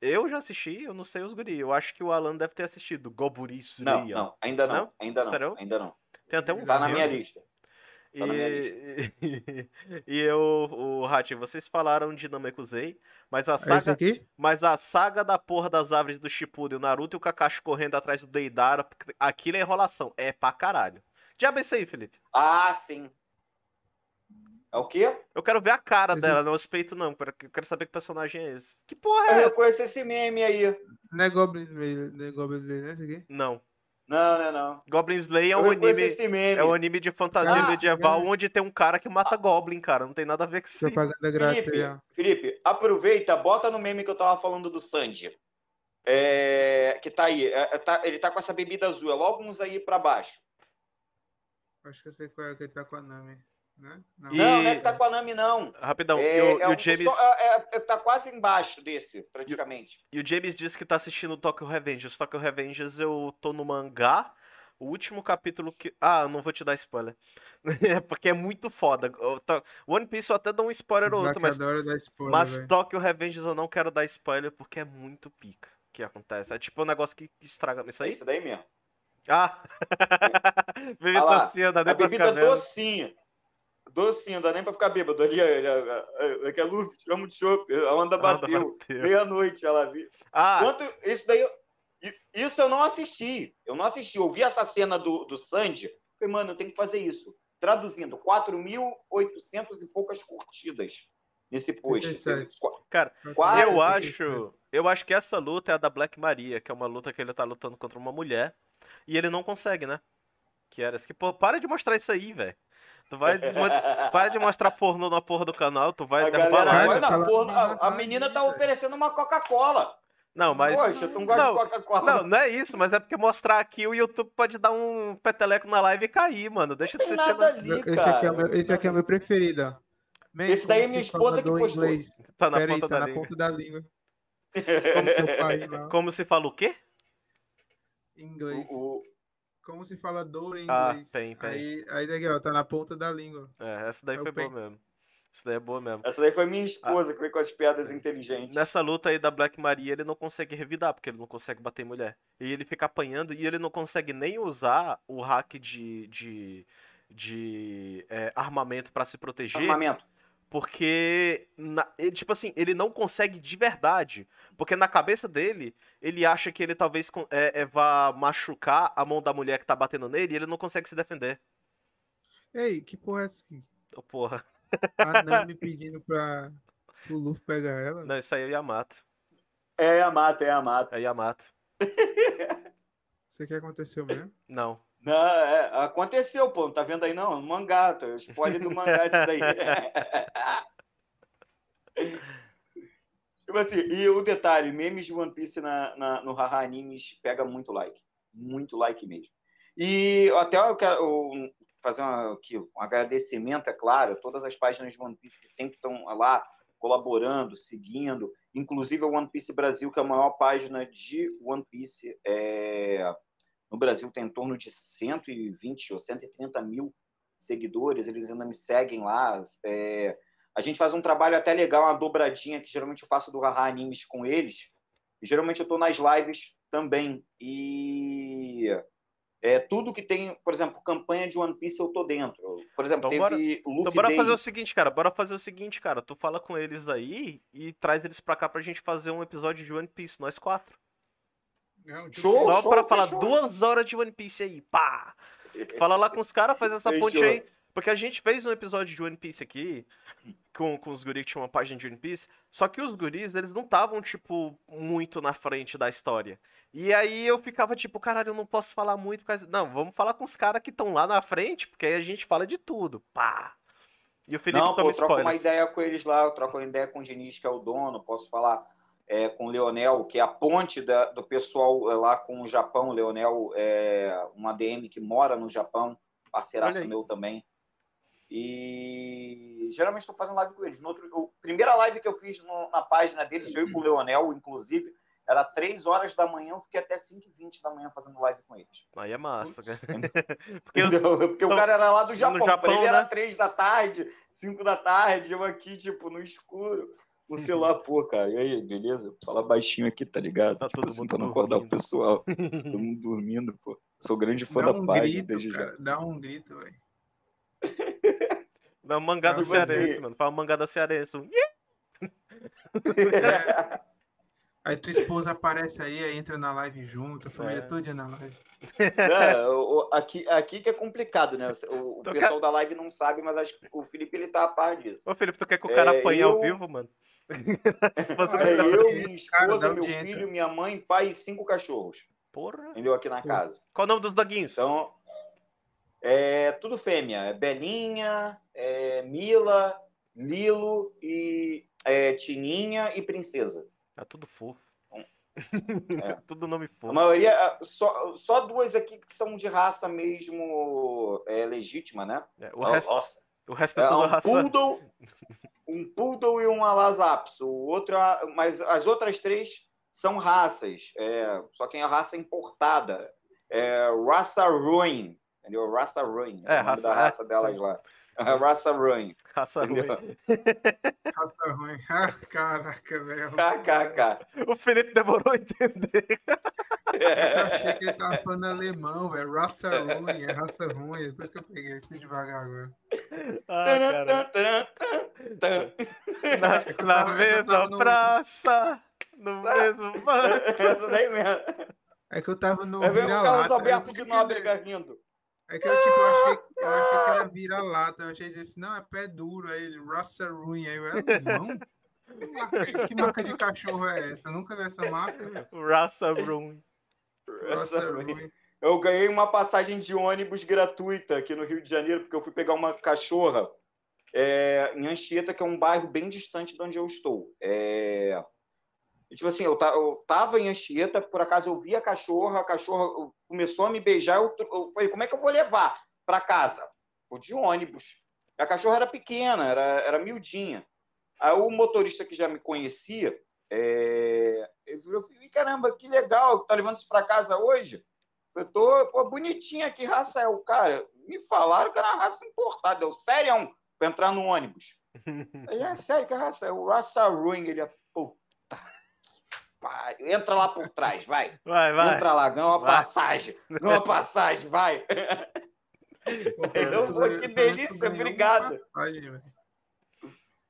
Eu já assisti, eu não sei os guri. Eu acho que o Alan deve ter assistido Goblin
Não, não, ainda não,
Não?
ainda
Tá não?
não, ainda não.
Tem até um
Tá na
filme.
minha lista. Tá na minha
E, <laughs> e eu, o Hachi, vocês falaram de Namekusei, mas a
É
saga,
aqui?
mas a saga da porra das árvores do Shippuden, o Naruto e o Kakashi correndo atrás do Deidara, aquilo é enrolação, é pra caralho. Diabo é isso aí, Felipe.
Ah, sim. É o quê?
Eu quero ver a cara dela, não respeito não, eu quero saber que personagem é esse. Que porra
Eu
é essa?
reconheço esse meme aí.
Não é Goblin Slayer, não é Goblin Slayer, né? Esse aqui?
Não.
Não, não, não.
Goblin Slayer é
Eu
um anime.
esse meme.
É um anime de fantasia
Ah,
medieval
é.
onde tem um cara que mata Goblin, cara. Não tem nada a ver com isso.
Propaganda grátis aí,
Felipe,
ó.
Felipe, aproveita, bota no meme que eu tava falando do Sandy. É, que tá aí. É, é, tá- ele tá com essa bebida azul. É logo uns aí pra baixo.
Acho que eu sei qual é que ele tá com a Nami. Né? Não.
E-
Não, não é que tá com a Nami, não.
Rapidão,
é,
e, o,
é
e o
um-
James,
só- é- é- tá quase embaixo desse, praticamente.
e o James disse que tá assistindo Tokyo Revengers. Tokyo Revengers eu tô no mangá. O último capítulo que. Ah, eu não vou te dar spoiler. <laughs> É porque é muito foda. One Piece eu até dou um spoiler ou outro, mas,
spoiler,
mas
velho.
Tokyo Revengers eu não quero dar spoiler porque é muito pica que acontece. É tipo um negócio que que estraga. Isso
É
aí?
isso daí mesmo.
Ah! <laughs> Bebida
Ah lá,
docinha, nem
A bebida
ficar
docinha. Docinha, dá nem pra ficar bêbado. Ali, ali, ali, ali, ali, a Luffy, tiramos de chope. A onda bateu.
bateu.
Meia-noite ela viu.
Ah,
Quanto, isso daí, isso eu não assisti. Eu não assisti. Eu vi essa cena do, do Sandy. Falei, mano, eu tenho que fazer isso. Traduzindo, 4.800 e poucas curtidas nesse post.
37.
cara,
quase
eu acho. Eu acho que essa luta é a da Black Maria, que é uma luta que ele tá lutando contra uma mulher. E ele não consegue, né? Que era esse que, pô, para de mostrar isso aí, velho. Tu vai desmo- Para de mostrar pornô na porra do canal, tu vai
A
derrubar
galera
lá.
Vai,
a, menina tá oferecendo uma Coca-Cola.
Não, mas.
Poxa, tu não gosta
Não,
de Coca-Cola.
Não, não é isso, mas é porque mostrar aqui o YouTube pode dar um peteleco na live e cair, mano. Deixa
Não
de
tem
ser
nada
cena.
ali,
Esse aqui é o
cara.
meu, esse aqui é o meu preferido, ó. Man,
Esse daí é minha
se
esposa que postou.
inglês.
Tá na ponta
tá
da
na
língua.
ponta da língua. <laughs> Como seu pai lá. <laughs>
Como se fala o quê?
Inglês.
O- o-
Como se fala dor em
Ah,
inglês.
tem, tem.
Aí, aí daqui, ó, tá na ponta da língua.
É, essa daí
Eu
foi boa mesmo. Essa daí é boa mesmo.
Essa daí foi minha esposa que veio com as piadas inteligentes.
Nessa luta aí da Black Maria, ele não consegue revidar, porque ele não consegue bater em mulher. E ele fica apanhando e ele não consegue nem usar o hack de, de, de é, armamento pra se proteger.
Armamento.
Porque, na- ele, tipo assim, ele não consegue de verdade. Porque na cabeça dele, ele acha que ele talvez é, é, vá machucar a mão da mulher que tá batendo nele e ele não consegue se defender.
Ei, que porra é essa aqui?
Ô, porra.
A Nami <laughs> pedindo pra o Luffy pegar ela.
Não, isso aí é Yamato.
É a mata, é a mata.
É Yamato.
Isso aqui aconteceu mesmo?
Não.
Não, é, aconteceu, pô. Não tá vendo aí, não? Mangá, tá? Spoiler do mangá isso daí. <laughs> tipo assim, e o detalhe, memes de One Piece na, na- no Haha Animes pega muito like. Muito like mesmo. E até eu quero eu fazer uma- aqui, um agradecimento, é claro, a todas as páginas de One Piece que sempre estão lá colaborando, seguindo, inclusive a One Piece Brasil, que é a maior página de One Piece é, no Brasil tem em torno de 120 ou 130 mil seguidores, eles ainda me seguem lá. É, a gente faz um trabalho até legal, uma dobradinha, que geralmente eu faço do Haha Animes com eles. E geralmente eu estou nas lives também. E é, tudo que tem, por exemplo, campanha de One Piece eu tô dentro. Por exemplo,
Então
teve o Luffy
Então bora
Day.
fazer o seguinte, cara. Bora fazer o seguinte, cara. Tu fala com eles aí e traz eles pra cá pra gente fazer um episódio de One Piece, nós quatro.
Não, tipo,
Show,
Só
show,
pra falar duas horas de One Piece aí, pá! <laughs> Fala lá com os caras, faz essa ponte aí. Porque a gente fez um episódio de One Piece aqui, com, com os guris que tinham uma página de One Piece, só que os guris, eles não estavam, tipo, muito na frente da história. E aí eu ficava tipo, caralho, eu não posso falar muito, por causa... não, vamos falar com os caras que estão lá na frente, porque aí a gente fala de tudo, pá! E o Felipe
Não,
toma
pô, troca uma
spoilers.
ideia com eles lá, eu troco uma ideia com o Diniz, que é o dono, posso falar é, com o Leonel, que é a ponte da- do pessoal é, lá com o Japão. O Leonel é um ADM que mora no Japão, parceiraço meu também. E geralmente estou fazendo live com eles. No outro, a primeira live que eu fiz no- na página deles, eu e com o Leonel, inclusive, era 3 horas da manhã, eu fiquei até 5h20 da manhã fazendo live com eles.
Aí é massa, cara. <laughs> Porque eu-
Porque o
Então,
cara era lá do Japão,
Japão,
pra ele era
né?
3 da tarde, 5 da tarde, eu aqui, tipo, no escuro. O celular, pô, cara, e aí, beleza? Fala baixinho aqui, tá ligado?
Tá
tipo
todo
assim,
mundo
pra não acordar o
dormindo.
pessoal. <laughs> todo mundo dormindo, pô. Sou grande fã
dá
da
um
página,
grito,
desde já.
cara. Dá um grito, velho.
Mangá do
Tipo
cearense, mano. Fala mangá da cearense. um
Aí tua esposa aparece aí, aí entra na live junto, a família
É.
toda na live.
Não, o- o- aqui, aqui que é complicado, né? O, o pessoal da live não sabe, mas acho que o Felipe ele tá a par disso.
Ô, Felipe, tu quer que o cara
É,
apanhe ao
eu-
vivo, mano? A
É eu, minha esposa, meu
audiência.
filho, minha mãe, pai e cinco cachorros.
Porra.
entendeu? Aqui na casa.
Qual o nome dos doguinhos?
Então, é tudo fêmea. É Belinha, é Mila, Lilo e é, Tininha e Princesa.
É tudo fofo.
É. <laughs>
tudo nome
A
fofo.
maioria, ah, só, só duas aqui que são de raça mesmo é, legítima, né?
É, o, resto, o resto é
é
tudo
um
raça.
poodle, <laughs> um poodle e um Lhasa O outro, mas as outras três são raças, é, só que é raça importada. É raça ruim, entendeu? Raça ruim.
É,
É, o nome
raça-
da raça delas
sim.
Lá. <laughs> raça ruim.
Raça ruim.
Entendeu?
Raça ruim. Ah, caraca, velho.
KKK.
O Felipe demorou a entender.
Eu achei que ele tava falando alemão, velho. Raça ruim, é raça ruim. Depois que eu peguei, fui devagar agora.
Ah, cara. Na,
É eu
na
tava- é
mesma
no-
praça, no <laughs> mesmo banco.
Daí mesmo.
É que eu tava no
É mesmo o Carlos. Alberto de Nóbrega rindo.
É que eu, tipo, eu achei, eu achei que era vira-lata. Eu achei que disse, não, é pé duro. Aí ele, raça ruim. Aí eu, alemão? Que marca, que marca de cachorro é essa? Eu nunca vi essa marca.
Raça ruim.
Raça ruim.
Eu ganhei uma passagem de ônibus gratuita aqui no Rio de Janeiro, porque eu fui pegar uma cachorra é, em Anchieta, que é um bairro bem distante de onde eu estou. É, e, tipo assim, eu, ta- eu tava em Anchieta, por acaso eu vi a cachorra, a cachorra começou a me beijar, eu, eu falei, como é que eu vou levar para casa? Vou de ônibus. A cachorra era pequena, era, era miudinha. Aí o motorista que já me conhecia, é, ele falou, "Ih, caramba, que legal, tá levando isso para casa hoje? Eu tô pô, bonitinha aqui, raça é o cara. Me falaram que era raça importada. Eu, sério, pra entrar no ônibus. <laughs> Ele, é sério que raça é o raça ruim. Ele, é, que pariu. Entra lá por trás, vai.
Vai, vai.
Entra lá, ganha uma
Vai.
passagem. Ganha uma passagem, vai. <laughs>
Pô,
Eu vou, que delícia, obrigado.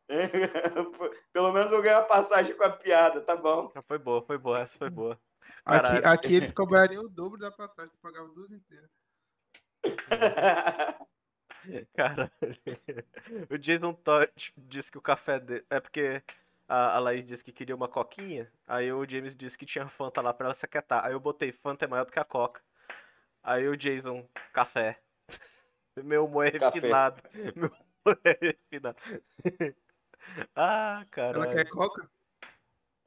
<laughs> Pelo menos eu ganhei a passagem com a piada, tá bom.
Foi boa, foi boa, essa foi boa.
Aqui,
Caralho.
aqui eles cobrariam o dobro da passagem, tu pagava duas inteiras. <laughs>
Cara, o Jason Todd disse que o café dele. É porque a, a Laís disse que queria uma coquinha. Aí o James disse que tinha Fanta lá pra ela se aquietar. Aí eu botei Fanta é maior do que a Coca. Aí o Jason, café. <laughs> Meu humor é
Café.
refinado. <laughs> Meu humor é refinado. <laughs> ah,
Ela
caralho.
quer coca?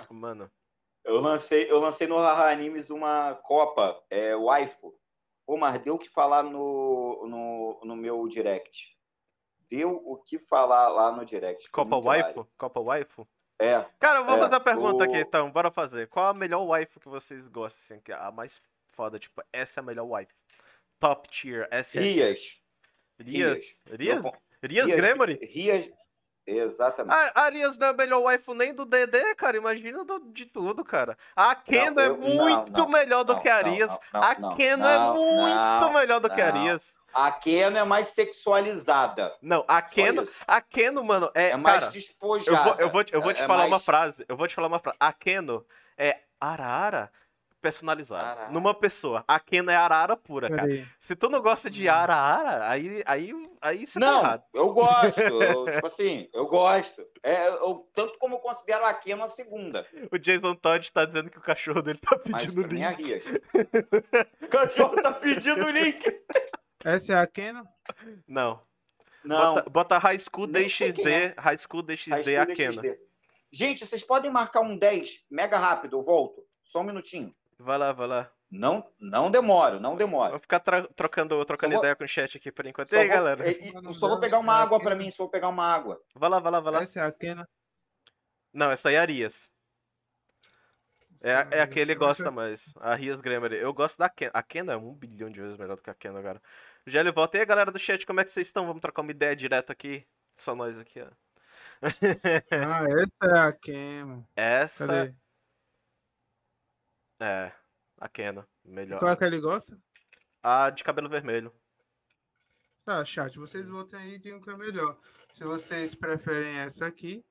Mano.
Eu lancei, eu lancei no Haha Animes uma Copa, é, waifu. Pô, mas deu o que falar no, no, no meu direct. Deu o que falar lá no direct.
Copa Waifu?
hilário.
Copa Waifu?
É.
Cara, eu vou
É,
fazer a pergunta
o-
aqui então, bora fazer. Qual a melhor waifu que vocês gostam, assim, que é a mais foda, tipo, essa é a melhor waifu. Top tier, SSS.
Rias.
Rias? Rias Rias- Gremory?
Rias. Exatamente.
A, a Rias não é a melhor waifu nem do DD, cara, imagina do- de tudo, cara. A Keno é
eu- não,
muito
não,
melhor do
não,
que a
não,
Rias.
não,
a Keno
não,
é muito melhor do que a
não.
Rias.
A Keno é mais sexualizada.
Não, a Keno,
isso.
a Keno, mano, é,
É mais
cara,
despojada.
Eu vou, eu vou, te- eu vou te
É
falar uma
mais-
frase. Eu vou te falar uma frase. A Keno é arara personalizada.
Arara.
Numa pessoa. A Keno é arara pura, cara. Se tu não gosta de arara, aí, aí, aí você tá
Não,
errado.
eu gosto. eu, <laughs> tipo assim, eu gosto. É, eu, tanto como eu considero a Keno a segunda.
O Jason Todd tá dizendo que o cachorro dele tá
Mas
pedindo
mim é
link.
Rias. O cachorro tá pedindo <laughs> link.
Essa é a Keno?
Não.
Não.
Bota, bota High School DXD, High School DXD
High School
a Keno.
DxD. Gente, vocês podem marcar um 10 mega rápido, eu volto. Só um minutinho.
Vai lá, vai lá.
Não, não demoro, não
Vou
demoro.
ficar tra- trocando, trocando
Só vou-
ideia com o chat aqui por enquanto. E
Só
aí,
vou-
galera?
é, e- eu só vou pegar uma água pra mim, só vou pegar uma água.
Vai lá, vai lá, vai lá.
Essa é a Keno?
Não, essa aí é a Arias. É, a- é a que ele gosta
acho-
mais. A Rias Grammar. Eu gosto da Ken. A Ken é um bilhão de vezes melhor do que a Ken agora. Já ele volta. E aí, galera do chat, como é que vocês estão? Vamos trocar uma ideia direto aqui. Só nós aqui, ó. <laughs>
Ah, essa é a Keno.
Essa
Cadê?
É a Ken. Melhor.
Qual é que ele gosta?
A de cabelo vermelho.
Tá, chat, vocês votem aí e digam que é melhor. Se vocês preferem essa aqui,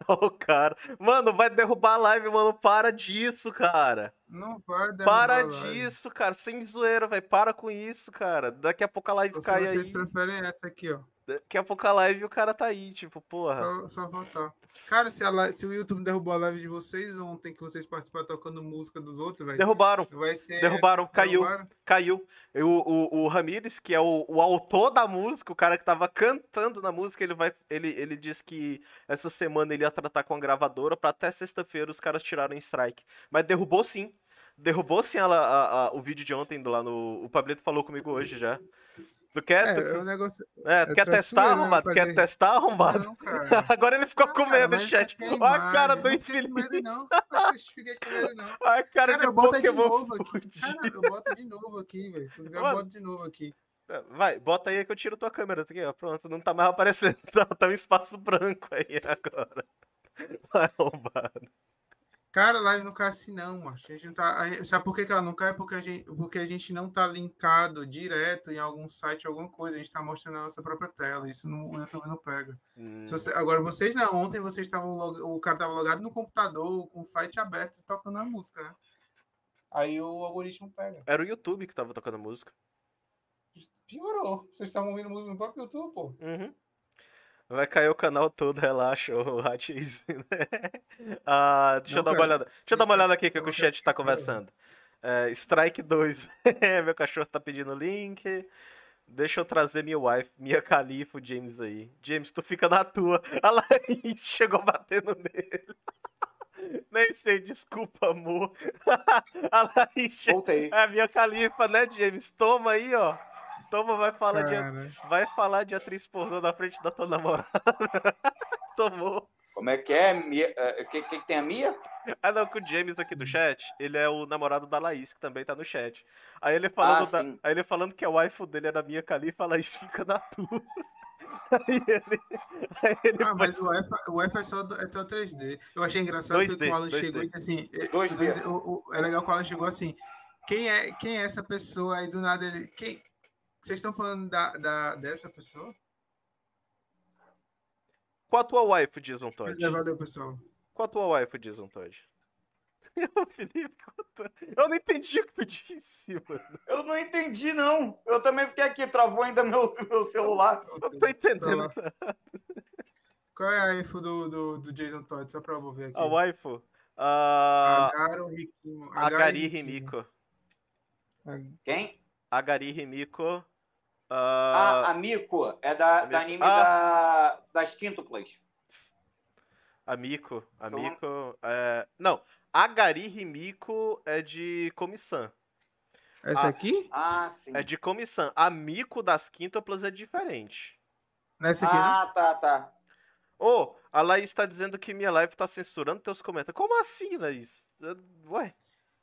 <laughs>
Ô, cara. Mano, vai derrubar a live, mano. Para disso, cara.
não vai derrubar
Para
a live.
disso, cara. Sem zoeira, velho. Para com isso, cara. Daqui a pouco a live
Ou se
cai
vocês
aí.
preferem essa aqui, ó.
Daqui a pouco a live e o cara tá aí, tipo, porra.
Só, só voltar. Cara, se, a live- se o YouTube derrubou a live de vocês ontem que vocês participaram tocando música dos outros, velho.
Derrubaram,
Vai ser.
derrubaram, caiu,
derrubaram?
caiu. E O, o, o Ramires, que é o, o autor da música, o cara que tava cantando na música, ele vai. Ele, ele disse que essa semana ele ia tratar com a gravadora pra até sexta-feira os caras tirarem strike. Mas derrubou sim. Derrubou sim ela, a- a- o vídeo de ontem lá no. O Pablito falou comigo hoje já. Tu quer, tu-
É, o negócio.
é, tu
é
quer testar, arrombado? Quer
fazer-
testar, arrombado?
Não, cara. <laughs>
Agora ele ficou
Não,
com
cara,
medo,
mas
chat.
tá
Olha a cara do
não medo,
infeliz.
Não, <laughs> não não.
Olha a cara
Cara,
de
eu boto de novo aqui. Cara, eu boto de novo aqui, velho. Se tu quiser, eu boto de novo aqui.
Vai, bota aí que eu tiro tua câmera. Aqui, ó. Pronto, não tá mais <laughs> aparecendo. Tá, tá um espaço branco aí agora. Vai, arrombado.
Cara, a live não cai assim, não, macho. A gente não tá. a gente- sabe por que, que ela não cai? Porque a, gente, porque a gente não tá linkado direto em algum site, alguma coisa. A gente tá mostrando a nossa própria tela. Isso no, o YouTube não pega.
Hum,
você- agora, vocês não. Ontem vocês estavam. O cara tava logado no computador, com o site aberto, tocando a música, né? Aí o algoritmo pega.
Era o YouTube que tava tocando música.
Piorou. Vocês estavam ouvindo música no próprio YouTube, pô.
Uhum. Vai cair o canal todo, relaxa, o Hatiz. <laughs> ah, deixa
Não,
eu dar uma olhada. Deixa eu dar uma olhada aqui que
Eu
o chat tá
ficar-
conversando. É, Strike 2. <laughs> Meu cachorro tá pedindo link. Deixa eu trazer minha wife, minha califa, o James aí. James, tu fica na tua. <laughs> A Laís chegou batendo nele. Nem sei, desculpa, amor. A Laís.
Voltei.
É a minha califa, né, James? Toma aí, ó. Toma, vai falar de Vai falar de atriz pornô na frente da tua namorada. <laughs> Tomou.
Como é que é? Mia- O que, que tem a Mia?
Ah, não, que o James aqui do chat, ele é o namorado da Laís, que também tá no chat. Aí ele falando,
Ah,
da- aí ele falando que a waifu dele era minha califa, a Laís fica na tua. <laughs> Aí ele. Aí ele
Ah, mas
faz-
o F, o é só, é só 3D. Eu achei engraçado
2D,
que o Alan
2D.
chegou e assim. é-
2D.
o- o- é legal que o Alan chegou assim. Quem é, quem é essa pessoa? Aí do nada ele. Quem, vocês estão falando da, da, dessa pessoa?
Qual a tua waifu, Jason Todd?
É, valeu, pessoal.
Qual a tua waifu, Jason Todd? O Felipe contou. Eu não entendi o que tu disse, mano.
Eu não entendi, não. Eu também fiquei aqui, travou ainda meu, meu celular.
Eu não tô entendendo.
Qual é a info do, do, do Jason Todd? Só pra eu ver aqui.
A waifu? A.
Agaro Rikimo.
A Gari Rimiko.
Quem?
A Gari Rimiko.
Ah,
ah,
a Miko. É da,
a
da anime
Ah.
da, das quíntuplas.
A Miko. A
São-
Miko. É... Não, a Gari Rimiko é de comissão.
Essa
Ah.
aqui?
Ah, sim.
É de comissão. A Miko das quíntuplas é diferente.
Nessa aqui, né?
Ah, tá, tá.
Ô, a Laís tá dizendo que minha live tá censurando teus comentários. Como assim, Laís? Ué?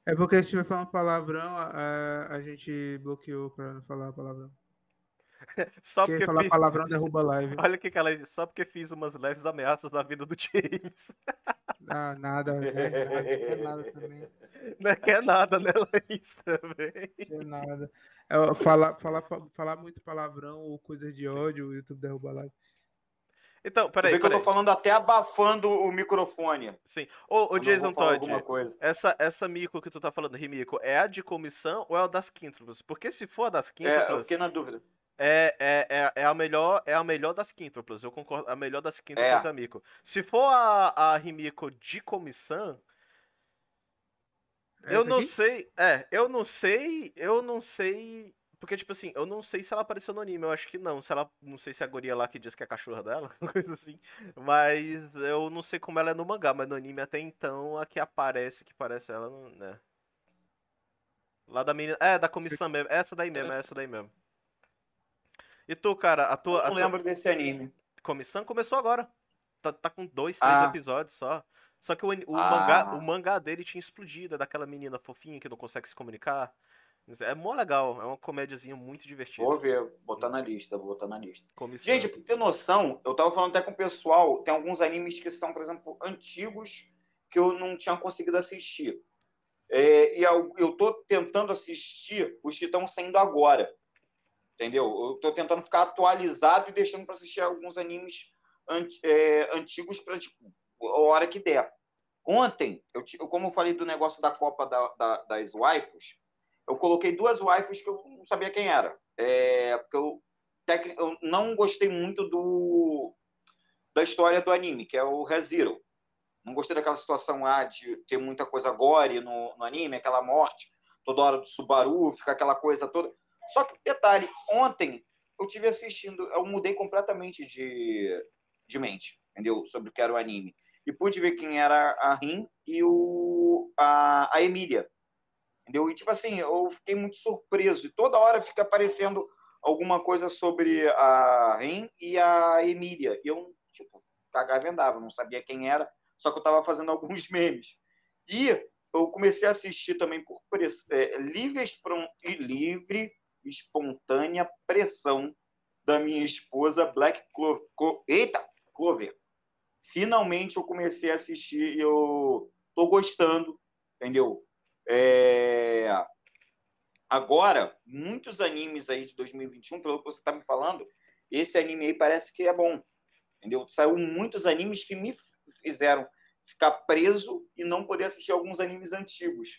É porque se estiver falando palavrão, a, a gente bloqueou pra não falar palavrão. <laughs>
Só
Porque
porque
falar
fiz...
palavrão derruba a live.
Olha o que que ela diz. Só porque fiz umas leves ameaças na vida do James.
Ah, nada, né? Nada, quer nada também. <laughs>
Não quer nada, né, Laís? Também.
Quer nada. É, falar, falar, falar muito palavrão ou coisas de ódio, o YouTube derruba a live.
Então,
Vê
peraí,
que eu tô
peraí.
falando até abafando o microfone.
Sim. Ô, ô Jason Todd, essa, essa mico que tu tá falando, Rimico, é a de comissão ou é a das quíntuplas? Porque se for a das
É, eu
quíntuplas,
fiquei na dúvida.
É, é, é, é a melhor é a melhor das quíntuplas. Eu concordo. A melhor das quíntuplas é,
É.
a mico. Se for a, a Rimico de comissão, eu
Essa
não
aqui?
sei. É, eu não sei. Eu não sei. Porque, tipo assim, eu não sei se ela apareceu no anime. Eu acho que não. Se ela. Não sei se é a guria lá que diz que é a cachorra dela, <laughs> coisa assim. Mas eu não sei como ela é no mangá. Mas no anime até então, a que aparece, que parece ela, né? Lá da menina. É, da comissão mesmo. Essa daí mesmo, é essa daí mesmo. E tu, cara, a tua,
Eu não
tua
lembro desse anime.
comissão começou agora. Tá, tá com dois, três
Ah.
episódios só. Só que o, o
Ah.
mangá, o mangá dele tinha explodido, é daquela menina fofinha que não consegue se comunicar. É mó legal, é uma comédiazinha muito divertida.
Vou ver, botar na lista, vou botar na lista.
Comissão.
Gente, pra ter noção, eu tava falando até com o pessoal, tem alguns animes que são, por exemplo, antigos que eu não tinha conseguido assistir. É, e eu, eu tô tentando assistir os que estão saindo agora. Entendeu? Eu tô tentando ficar atualizado e deixando para assistir alguns animes anti- é, antigos para tipo, a hora que der. Ontem, eu- como eu falei do negócio da Copa da- da- das waifus, eu coloquei duas waifus que eu não sabia quem era. É, porque eu tec... eu não gostei muito do da história do anime, que é o ReZero. Não gostei daquela situação lá de ter muita coisa gore no, no anime, aquela morte toda hora do Subaru, fica aquela coisa toda. Só que, detalhe, ontem eu tive assistindo, eu mudei completamente de, de mente, entendeu? Sobre o que era o anime. E pude ver quem era a Rin e o, a, a Emília. Entendeu? E, tipo assim, eu fiquei muito surpreso. E toda hora fica aparecendo alguma coisa sobre a Rin e a Emília. E eu, tipo, cagava e andava, não sabia quem era, só que eu tava fazendo <laughs> alguns memes. E eu comecei a assistir também por é, livre, livre, espontânea pressão da minha esposa Black Clover. Eita, Clover. Finalmente eu comecei a assistir e eu tô gostando, entendeu? É... Agora, muitos animes aí de 2021, pelo que você está me falando, esse anime aí parece que é bom, entendeu? Saiu muitos animes que me fizeram ficar preso e não poder assistir alguns animes antigos.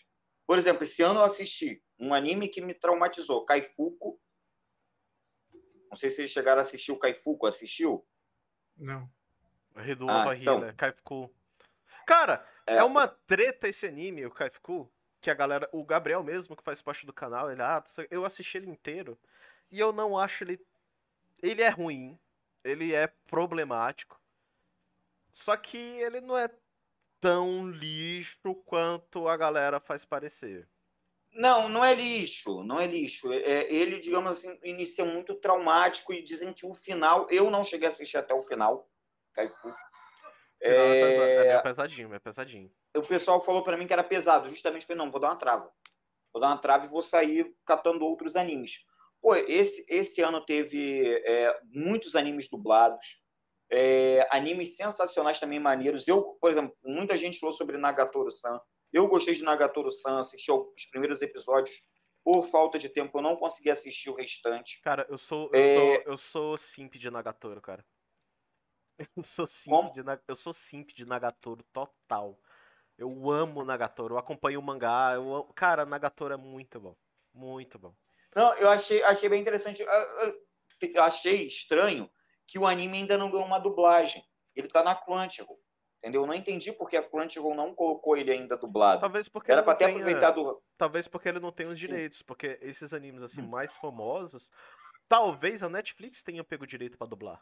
Por exemplo, esse ano eu assisti um anime que me traumatizou, Kaifuku. Não sei se vocês chegaram a assistir o Kaifuku, assistiu?
Não.
Redu ah, então. Kaifuku. Cara, é... é... uma treta esse anime, o Kaifuku, que a galera, o Gabriel mesmo que faz parte do canal, ele ah, eu assisti ele inteiro e eu não acho ele ele é ruim, ele é problemático. Só que ele não é tão lixo quanto a galera faz parecer.
Não, não é lixo, não é lixo. É, ele, digamos assim, inicia muito traumático e dizem que o final, eu não cheguei a assistir até o final. Caifu.
É... é pesadinho, é pesadinho.
O pessoal falou para mim que era pesado, justamente falei, não, vou dar uma trava. Vou dar uma trava e vou sair catando outros animes. Pô, esse, esse ano teve é, muitos animes dublados. É, animes sensacionais também maneiros. Eu, por exemplo, muita gente falou sobre Nagatoro-san. Eu gostei de Nagatoro-san, assisti os primeiros episódios. Por falta de tempo, eu não consegui assistir o restante.
Cara, eu sou eu, é... sou, eu sou simp de Nagatoro, cara. <laughs> Eu sou simp de, eu sou simp de Nagatoro total. Eu amo Nagatoro, eu acompanho o mangá. Eu amo... Cara, Nagatoro é muito bom. Muito bom.
Não, eu achei, achei bem interessante. Eu achei estranho que o anime ainda não ganhou uma dublagem. Ele tá na Crunchyroll. Entendeu? Eu não entendi porque a Crunchyroll não colocou ele ainda dublado.
Talvez porque
Era pra
ter
tenha... aproveitado.
Talvez porque ele não tem os direitos. Sim. Porque esses animes assim mais famosos. Talvez a Netflix tenha pego o direito para dublar.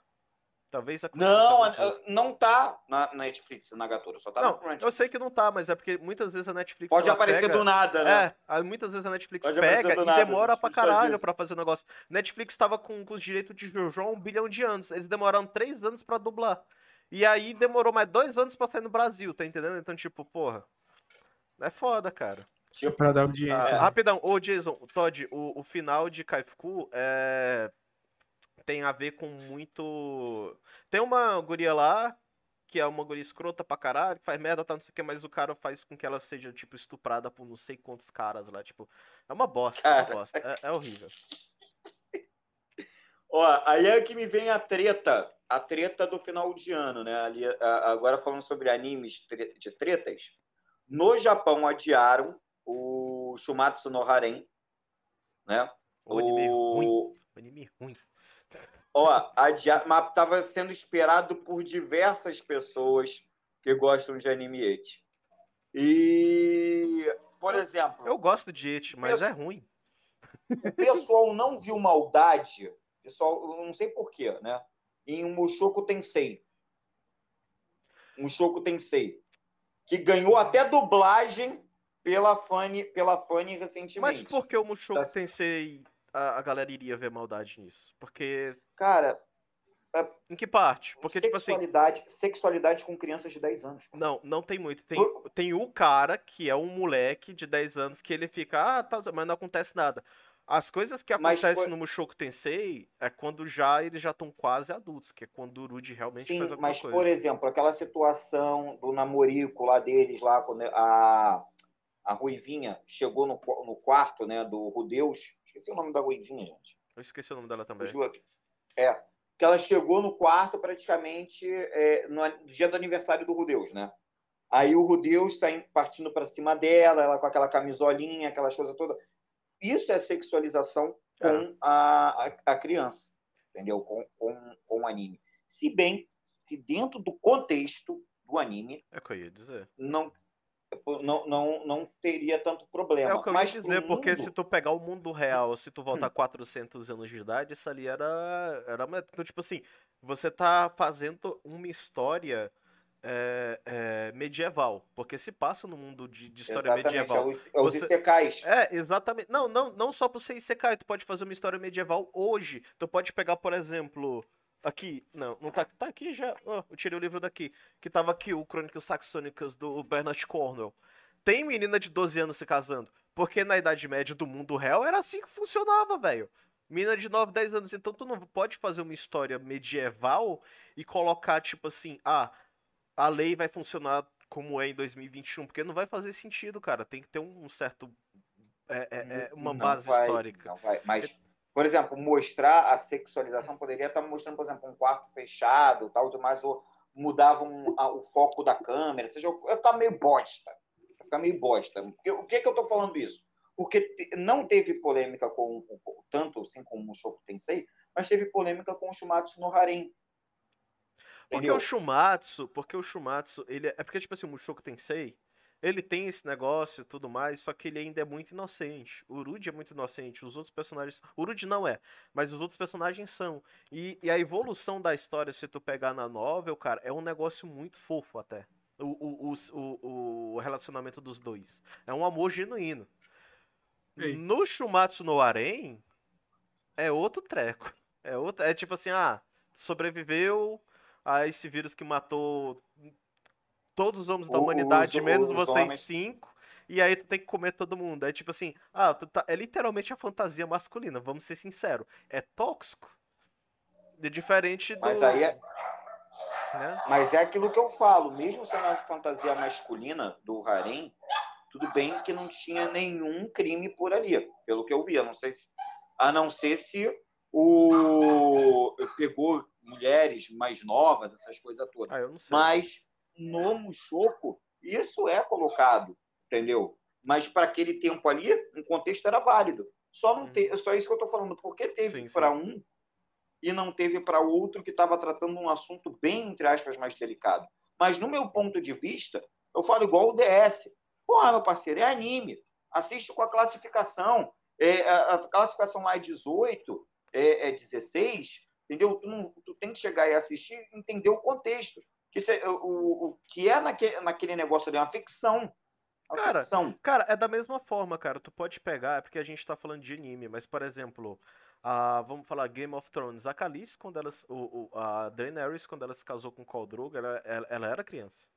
Talvez a
Não, não tá na Netflix, na Gatora, só tá
não, Eu sei que não tá, mas é porque muitas vezes a Netflix.
Pode aparecer
pega...
do nada, né?
É, muitas vezes a Netflix Pode pega e nada, demora pra caralho pra fazer o negócio. Netflix tava com, com os direitos de Jojo há um bilhão de anos. Eles demoraram três anos pra dublar. E aí demorou mais dois anos pra sair no Brasil, tá entendendo? Então, tipo, porra. É foda, cara.
Tipo, pra dar audiência.
Ah, rapidão, ô Jason, Todd, o, o final de Kaifuku é tem a ver com muito. Tem uma guria lá, que é uma guria escrota pra caralho, que faz merda, tá, não sei o que, mas o cara faz com que ela seja, tipo, estuprada por não sei quantos caras lá. Tipo, é uma bosta, é uma bosta. É, é horrível. <laughs>
Ó, aí é que me vem a treta, a treta do final de ano, né? Ali, agora falando sobre animes de tretas. No Japão adiaram o Shumatsu no Harem, né?
O anime ruim. O anime ruim.
Ó, adia... mas estava sendo esperado por diversas pessoas que gostam de anime eti. E, por exemplo.
Eu gosto de eti, mas é ruim.
O pessoal não viu maldade, pessoal, eu não sei porquê, né? Em Mushoku Tensei. Mushoku Tensei. Que ganhou até dublagem pela Fanny, pela Fanny recentemente.
Mas por que o Mushoku tá... Tensei a, a galera iria ver maldade nisso? Porque.
Cara.
É... Em que parte? Porque, tipo
assim. Sexualidade com crianças de 10 anos.
Não, não tem muito. Tem, tem o cara que é um moleque de 10 anos que ele fica, ah, tá, mas não acontece nada. As coisas que acontecem foi... no Mushoku Tensei é quando já eles já estão quase adultos, que é quando o Rudy realmente Sim, faz alguma
mas,
coisa.
por exemplo, aquela situação do namorico lá deles, lá, quando a, a Ruivinha chegou no, no quarto né, do Rudeus, Esqueci o nome da ruivinha, gente.
Eu esqueci o nome dela também.
É. Que ela chegou no quarto praticamente é, no, dia do aniversário do Rudeus, né? Aí o Rudeus está partindo para cima dela, ela com aquela camisolinha, aquelas coisas todas. Isso é sexualização com é. A, a, a, criança. entendeu? Com, com, com o anime. Se bem que dentro do contexto do anime,
É o que eu ia dizer.
não, não, não, não teria tanto problema.
É o que eu
Mas
ia dizer, porque
mundo-
se tu pegar o mundo real, se tu
Hum.
voltar 400 anos de idade, isso ali era, era... uma- Então, tipo assim, você tá fazendo uma história é, é, medieval, porque se passa no mundo de, de história
Exatamente,
medieval.
é os, é os
Você-
Isekais.
É, exatamente. Não, não, não só pro Isekai, tu pode fazer uma história medieval hoje. Tu pode pegar, por exemplo, aqui, não, não tá, tá aqui já. Ó, eu tirei o livro daqui, que tava aqui o Crônicas Saxônicas do Bernard Cornwell. Tem menina de 12 anos se casando, porque na Idade Média do mundo real era assim que funcionava, velho. Menina de 9, 10 anos, então tu não pode fazer uma história medieval e colocar tipo assim, ah, a lei vai funcionar como é em 2021, porque não vai fazer sentido, cara. Tem que ter um certo é, é, é, uma
Não
base
vai,
histórica.
Mas, por exemplo, mostrar a sexualização poderia estar mostrando, por exemplo, um quarto fechado, tal, demais, ou mudavam a- o foco da câmera, seja, ia ficar meio bosta. Ia ficar meio bosta. Porque, o que que eu tô falando isso? Porque te- não teve polêmica com, com- tanto assim como o Shoku Tensei, mas teve polêmica com o Shumatsu no Harem.
Porque
Entendeu?
o Shumatsu, porque o Shumatsu, ele é é porque tipo assim, o Mushoku Tensei, ele tem esse negócio e tudo mais, só que ele ainda é muito inocente. O Rude é muito inocente, os outros personagens, o Rude não é, mas os outros personagens são. E, e a evolução da história, se tu pegar na novel, cara, é um negócio muito fofo até. O, o, o, o relacionamento dos dois. É um amor genuíno.
Ei.
No Shumatsu no Harem, é outro treco. É, outro, é tipo assim, ah, sobreviveu a esse vírus que matou todos os homens da humanidade,
os-
menos
os
vocês
homens.
cinco. E aí tu tem que comer todo mundo. É tipo assim, ah, tu tá- é literalmente a fantasia masculina, vamos ser sinceros. É tóxico. É diferente do.
Mas aí é,
né?
Mas é aquilo que eu falo, mesmo sendo a fantasia masculina do harém, tudo bem que não tinha nenhum crime por ali, pelo que eu vi. A não, sei se, a não ser se o pegou mulheres mais novas, essas coisas todas.
Ah, eu não sei.
Mas no Mushoku, isso é colocado, entendeu? Mas para aquele tempo ali, um contexto era válido. Só não
Hum.
te, só isso que eu estou falando, porque teve para um e não teve para outro que estava tratando um assunto bem, entre aspas, mais delicado. Mas no meu ponto de vista, eu falo igual o DS. Porra, meu parceiro, é anime. Assiste com a classificação. É, a, a classificação lá é 18, é, é 16, entendeu? Tu, não, tu tem que chegar e assistir e entender o contexto. Que cê- o, o que é naquele, naquele negócio ali, é uma ficção. Uma
Cara,
ficção.
Cara, é da mesma forma, cara. Tu pode pegar, é porque a gente tá falando de anime, mas, por exemplo, a, vamos falar Game of Thrones. A Khaleesi, quando ela, se- o, o- a Daenerys, quando ela se casou com o Khal Drogo, ela, ela, ela era criança.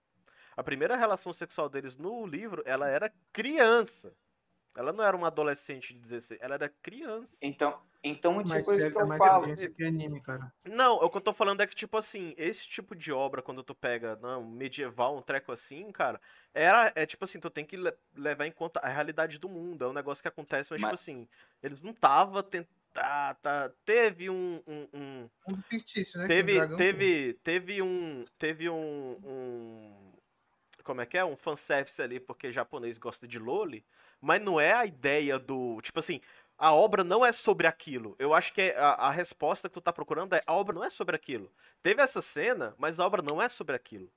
A primeira relação sexual deles no livro, ela era criança. Ela não era uma adolescente de 16, ela era criança.
Então, então é
Mas
tipo isso que
tá
eu
mais
falo.
que anime, cara.
Não, o que eu tô falando é que, tipo assim, esse tipo de obra, quando tu pega, não, medieval, um treco assim, cara, era, é tipo assim, tu tem que le- levar em conta a realidade do mundo. É um negócio que acontece, mas, tipo
Mas-
assim, eles não tava tentando. Tá, tá, teve um, um- um-
Mundo fictício, né?
teve, teve, teve um, teve um, um, como é que é, um fanservice ali, porque japonês gosta de loli, mas não é a ideia do, tipo assim, a obra não é sobre aquilo. Eu acho que é a, a resposta que tu tá procurando é a obra não é sobre aquilo. Teve essa cena, mas a obra não é sobre aquilo.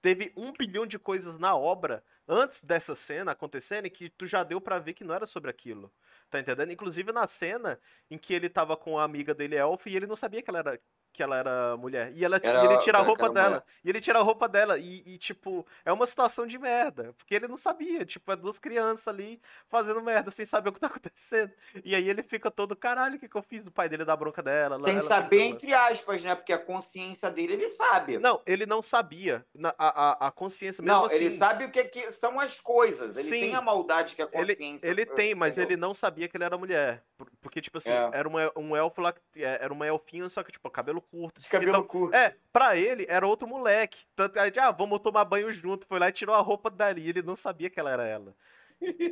Teve um bilhão de coisas na obra antes dessa cena acontecerem que tu já deu pra ver que não era sobre aquilo. Tá entendendo? Inclusive na cena em que ele tava com a amiga dele, Elf, e ele não sabia que ela era, que ela era mulher. E, ela,
Era-
e ele tira a roupa dela.
mulher.
E ele tira a roupa dela. E, e, tipo, é uma situação de merda. Porque ele não sabia. Tipo, é duas crianças ali fazendo merda sem saber o que tá <laughs> acontecendo. E aí ele fica todo, caralho, o que, que eu fiz? O pai dele dá bronca dela. ela-
Sem
ela
saber,
ela-
entre aspas, né? Porque a consciência dele, ele sabe.
Não, ele não sabia. A, a, a consciência mesmo
Não,
assim.
ele sabe o que, que são as coisas. Ele
Sim.
tem a maldade que a
Ele,
consciência.
ele tem, mas
entendeu?
ele não sabia que ele era mulher. Por- Porque, tipo assim,
É.
era uma, um elfo lá, é, era uma elfinha, só que, tipo, cabelo curto.
De cabelo
Então,
curto.
É, pra ele era outro moleque. Tanto aí, ah, vamos tomar banho junto. Foi lá e tirou a roupa dali. Ele não sabia que ela era ela.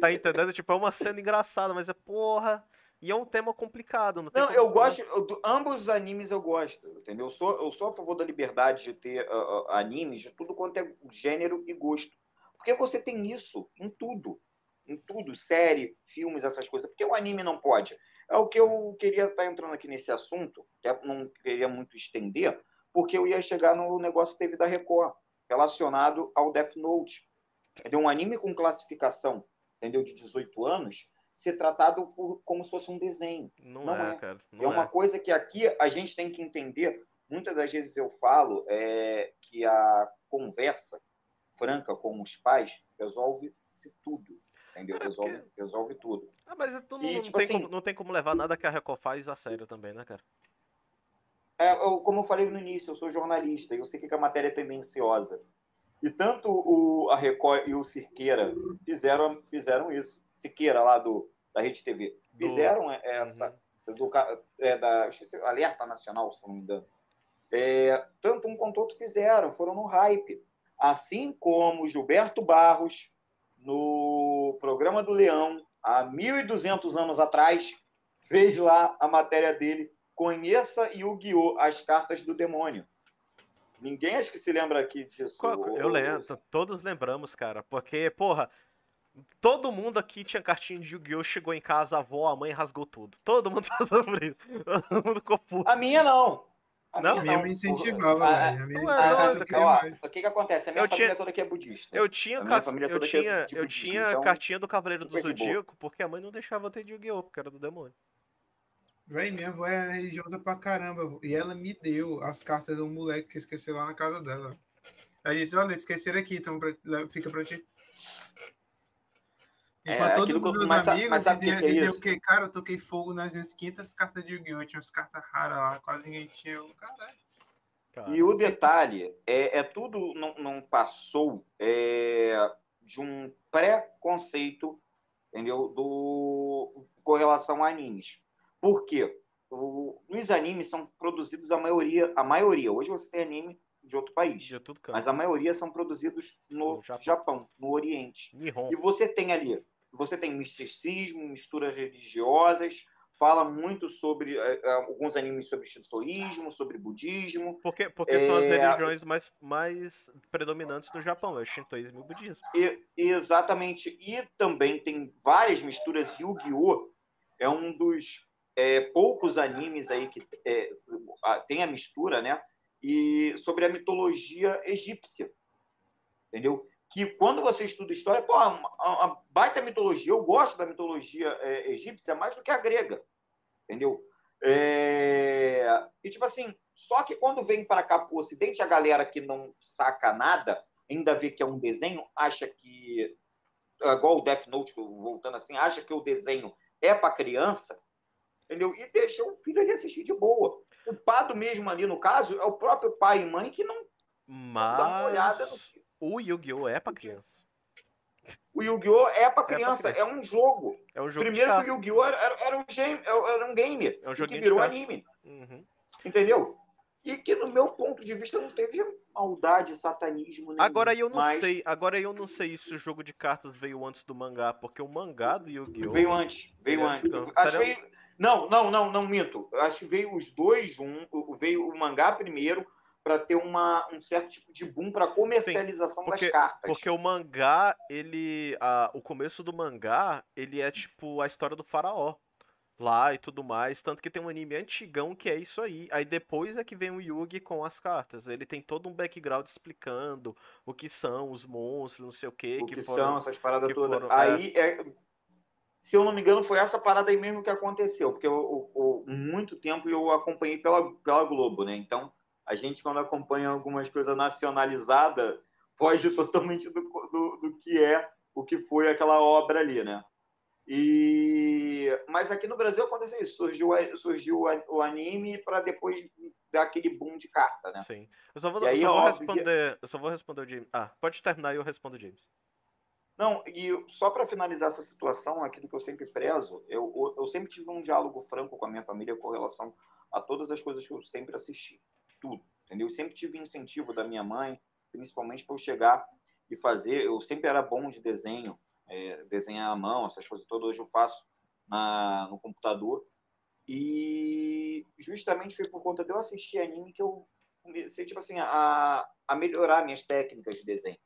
Tá entendendo? tipo, é uma cena engraçada, mas é porra. E é um tema complicado. Não,
Não, eu gosto, eu- do- ambos os animes eu gosto, entendeu? Eu sou, eu sou a favor da liberdade de ter ah, ah, animes de tudo quanto é gênero e gosto. Porque você tem isso em tudo. Em tudo, série, filmes, essas coisas. Porque o anime não pode. É o que eu queria estar entrando aqui nesse assunto, quer, não queria muito estender, porque eu ia chegar no negócio que teve da Record, relacionado ao Death Note. Entendeu? Um anime com classificação entendeu, de 18 anos ser tratado por, como se fosse um desenho.
Não, não é, é, cara. Não
é uma é. coisa que aqui a gente tem que entender. Muitas das vezes eu falo é, que a conversa franca com os pais resolve-se tudo. Entendeu? resolve, porque... resolve tudo.
Ah, mas é tu não, e, não, tipo tem assim, como, não tem como levar nada que a Record faz a sério também, né, cara?
É, eu, como eu falei no início, eu sou jornalista e eu sei que a matéria é tendenciosa. E tanto o, a Record e o Cirqueira fizeram, fizeram isso. Siqueira, lá do, da Rede TV. Fizeram do... essa. Uhum. Do, é, da, esqueci, Alerta Nacional, se não me engano. É, tanto um quanto outro fizeram, foram no hype. Assim como Gilberto Barros, no programa do Leão, há 1.200 anos atrás, fez lá a matéria dele. Conheça Yu-Gi-Oh! As Cartas do Demônio. Ninguém acho que se lembra aqui disso.
Eu lembro, todos lembramos, cara. Porque, porra, Todo mundo aqui tinha cartinha de Yu-Gi-Oh! Chegou em casa, a avó, a mãe rasgou tudo. Todo mundo <laughs> passou por isso. Todo mundo ficou puto.
A minha não.
A não? Minha, me incentivava, a, a, minha
O que que acontece? A minha eu família tinha, toda aqui é budista.
Eu tinha, ca... eu tinha, é eu tinha então, cartinha do Cavaleiro do Zodíaco porque a mãe não deixava ter de Yu-Gi-Oh! porque era do demônio.
Véi, minha avó era religiosa pra caramba. E ela me deu as cartas do moleque que esqueceu lá na casa dela. Aí disse, olha, esqueceram aqui, então pra... fica pra ti. E é, pra todos os meus mas, amigos, mas sabe dizia, que, é dizia que, cara, eu toquei fogo nas minhas 500 cartas de Yu-Gi-Oh! Tinha umas cartas raras lá, quase ninguém tinha. Eu, caralho.
E o detalhe é, é tudo não, não passou é, de um pré-conceito, entendeu? Do, com relação a animes. Por quê? O, os animes são produzidos a maioria, a maioria. Hoje você tem anime de outro país. De mas a maioria são produzidos no, no Japão. Japão. no Oriente. Nihon. E você tem ali você tem misticismo, misturas religiosas, fala muito sobre uh, alguns animes sobre shintoísmo, sobre budismo.
Porque, porque é... são as é, religiões mais, mais predominantes no Japão, é o shintoísmo e o budismo.
E, exatamente. E também tem várias misturas. Yu-Gi-Oh! é um dos é, poucos animes aí que é, tem a mistura, né? E sobre a mitologia egípcia. Entendeu? Que quando você estuda história, pô, a, a baita mitologia, eu gosto da mitologia é, egípcia mais do que a grega, entendeu? É, e tipo assim, só que quando vem para cá para o Ocidente, a galera que não saca nada, ainda vê que é um desenho, acha que, é igual o Death Note, voltando assim, acha que o desenho é para criança, entendeu? E deixa o filho ali assistir de boa. O pado mesmo ali, no caso, é o próprio pai e mãe que não,
Mas... dá uma olhada no filho. O Yu-Gi-Oh! é pra criança.
O Yu-Gi-Oh! é pra criança, é, pra criança. é um jogo. É um jogo Primeiro que o Yu-Gi-Oh! Era, era, um game, era um game é um que virou anime. Uhum. Entendeu? E que, no meu ponto de vista, não teve maldade, satanismo. Nenhum,
agora eu não mas... sei. Agora eu não sei se o jogo de cartas veio antes do mangá, porque o mangá do Yu-Gi-Oh!
Veio antes. Veio é antes. Acho que veio... Não, não, não, não minto. Acho que veio os dois juntos. Veio o mangá primeiro, para ter uma, um certo tipo de boom para comercialização Sim, porque, das cartas.
Porque o mangá, ele. A, o começo do mangá, ele é tipo a história do faraó. Lá e tudo mais. Tanto que tem um anime antigão que é isso aí. Aí depois é que vem o Yugi com as cartas. Ele tem todo um background explicando o que são os monstros, não sei o que.
O que, que foram, são essas paradas todas. Foram, aí é... é... Se eu não me engano, foi essa parada aí mesmo que aconteceu. Porque eu, eu, eu muito tempo eu acompanhei pela, pela Globo, né? Então a gente, quando acompanha algumas coisas nacionalizadas, foge totalmente do, do, do, que é o que foi aquela obra ali, né? E... Mas aqui no Brasil aconteceu isso. Surgiu, surgiu o anime para depois dar aquele boom de carta, né?
Sim. Eu só vou, eu só vou responder. Que... Eu só vou responder o James. Ah, pode terminar e eu respondo o James.
Não, e só para finalizar essa situação, aquilo que eu sempre prezo, eu, eu sempre tive um diálogo franco com a minha família com relação a todas as coisas que eu sempre assisti tudo, entendeu? Eu sempre tive incentivo da minha mãe, principalmente para eu chegar e fazer. Eu sempre era bom de desenho, é, desenhar à mão, essas coisas todas. Hoje eu faço na, no computador. E justamente foi por conta de eu assistir anime que eu comecei, tipo assim, a, a melhorar minhas técnicas de desenho.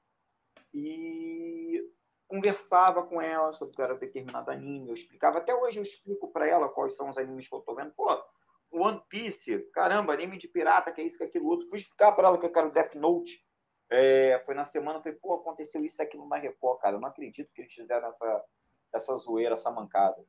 E conversava com ela sobre cada determinado anime, eu explicava. Até hoje eu explico para ela quais são os animes que eu tô vendo. Pô, One Piece, caramba, anime de pirata, que é isso, que é aquilo outro. Fui explicar pra ela que eu quero Death Note. É, foi na semana, falei, pô, aconteceu isso aqui no Record, cara. Eu não acredito que eles fizeram essa, essa zoeira, essa mancada.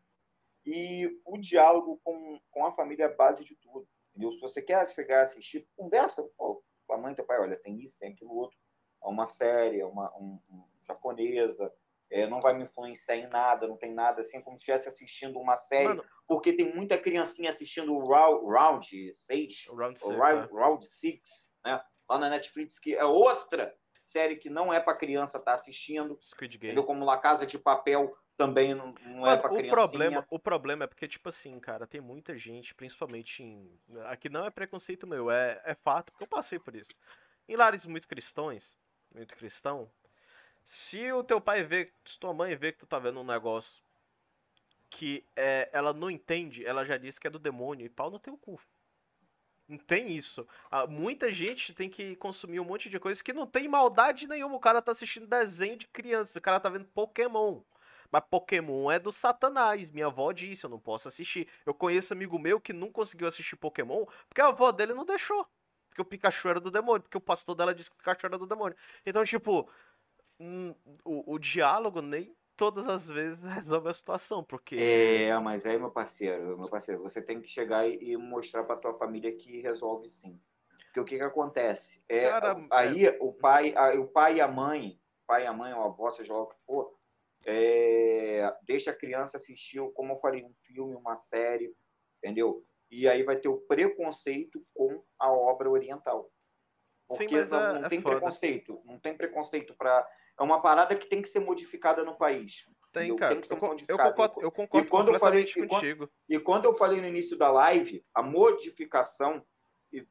E o diálogo com, com a família é a base de tudo. Entendeu? Se você quer chegar a assistir, conversa pô, com a mãe e teu pai, olha, tem isso, tem aquilo outro. É uma série, é uma um, um, japonesa, é, não vai me influenciar em nada, não tem nada assim, como se estivesse assistindo uma série, Mano, porque tem muita criancinha assistindo o Round 6,
Round 6,
Round 6, é. né? lá na Netflix, que é outra série que não é para criança estar tá assistindo.
Squid Game.
Entendeu? Como La Casa de Papel também não, não é para criança.
Problema, o problema é porque, tipo assim, cara, tem muita gente, principalmente em. Aqui não é preconceito meu, é, é fato, porque eu passei por isso. Em lares muito cristãos, muito cristão, se o teu pai vê, se tua mãe vê que tu tá vendo um negócio que é, ela não entende, ela já disse que é do demônio e pau no teu cu. Não tem isso. Ah, muita gente tem que consumir um monte de coisa que não tem maldade nenhuma. O cara tá assistindo desenho de criança, o cara tá vendo Pokémon. Mas Pokémon é do Satanás. Minha avó disse, eu não posso assistir. Eu conheço amigo meu que não conseguiu assistir Pokémon porque a avó dele não deixou. Porque o Pikachu era do demônio. Porque o pastor dela disse que o Pikachu era do demônio. Então, tipo, o, o diálogo nem todas as vezes <laughs> resolve a situação, porque...
É, mas aí, meu parceiro, meu parceiro, você tem que chegar e mostrar pra tua família que resolve sim. Porque o que que acontece? É, Cara, aí é... o pai, a, o pai e a mãe, pai e a mãe, ou a avó, seja lá o que for, é, deixa a criança assistir, como eu falei, um filme, uma série, entendeu? E aí vai ter o preconceito com a obra oriental. Porque Sim, não, é, não, tem é preconceito, não tem preconceito para é uma parada que tem que ser modificada no país.
Tem, cara. Tem que ser eu, modificado. eu concordo, eu concordo e quando eu falei, contigo.
E quando, e quando eu falei no início da live, a modificação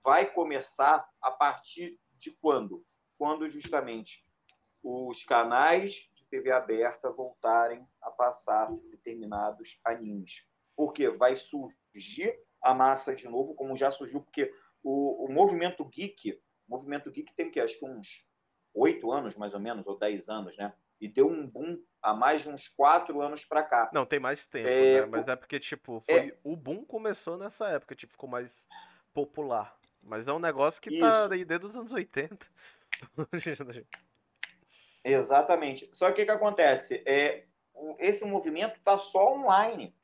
vai começar a partir de quando? Quando justamente os canais de TV aberta voltarem a passar determinados animes. Porque vai surgir a massa de novo, como já surgiu, porque o, o movimento geek, o movimento geek tem que acho que uns oito anos, mais ou menos, ou dez anos, né? E deu um boom há mais de uns quatro anos para cá.
Não, tem mais tempo, é, né? Mas é porque, tipo, foi, é, o boom começou nessa época, tipo, ficou mais popular. Mas é um negócio que tá isso. tá aí desde os anos 80. <laughs>
Exatamente. Só que o que acontece? É, esse movimento tá só online.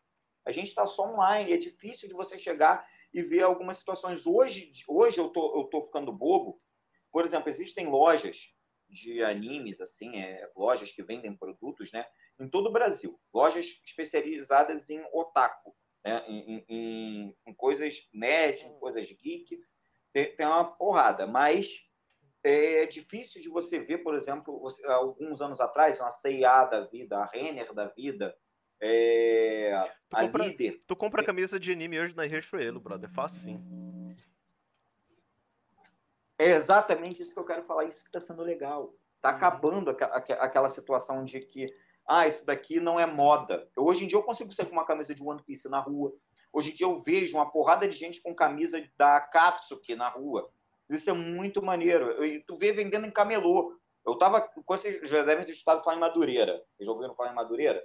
A gente está só online. É difícil de você chegar e ver algumas situações. Hoje, hoje eu, tô, eu tô ficando bobo. Por exemplo, existem lojas de animes, assim, é, lojas que vendem produtos, né, em todo o Brasil, lojas especializadas em otaku, né, em, em, em coisas nerd, em coisas geek, tem, tem, uma porrada, mas é difícil de você ver, por exemplo, você, alguns anos atrás, uma C&A da vida, a Renner da vida, é,
a compra, líder. Tu compra camisa de anime hoje na Riachuelo, brother, é fácil sim.
É exatamente isso que eu quero falar, isso que está sendo legal. Está uhum. acabando aquela situação de que, ah, isso daqui não é moda. Eu, hoje em dia eu consigo sair com uma camisa de One Piece na rua. Hoje em dia eu vejo uma porrada de gente com camisa da Katsuki na rua. Isso é muito maneiro. E tu vê vendendo em camelô. Eu tava. Vocês já devem ter estado falando em Madureira. Vocês já ouviram falar em Madureira?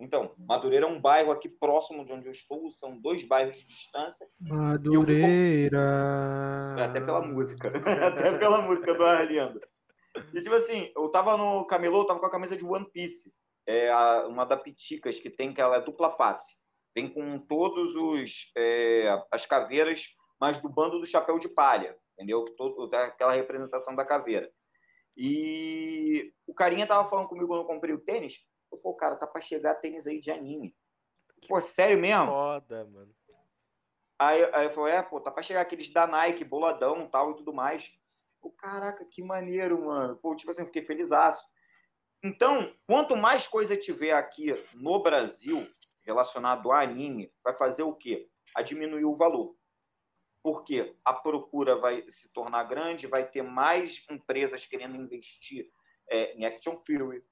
Então, Madureira é um bairro aqui próximo de onde eu estou, são dois bairros de distância.
Madureira.
Fui... Até pela música. <laughs> Até pela música do Arlindo. E tipo assim, eu tava no camelô, tava com a camisa de One Piece. É a, uma da Piticas que tem, que ela é dupla face. Vem com todos os é, as caveiras, mas do bando do chapéu de palha, entendeu? Todo, aquela representação da caveira. E o carinha tava falando comigo quando eu comprei o tênis Pô, cara, tá pra chegar tênis aí de anime. Pô, sério mesmo?
Foda, mano.
Aí, aí eu falei, é, pô, tá pra chegar aqueles da Nike, boladão tal e tudo mais. Pô, caraca, que maneiro, mano. Pô, tipo assim, fiquei felizaço. Então, quanto mais coisa tiver aqui no Brasil relacionado a anime, vai fazer o quê? A diminuir o valor. Porque a procura vai se tornar grande, vai ter mais empresas querendo investir é, em Action Fury,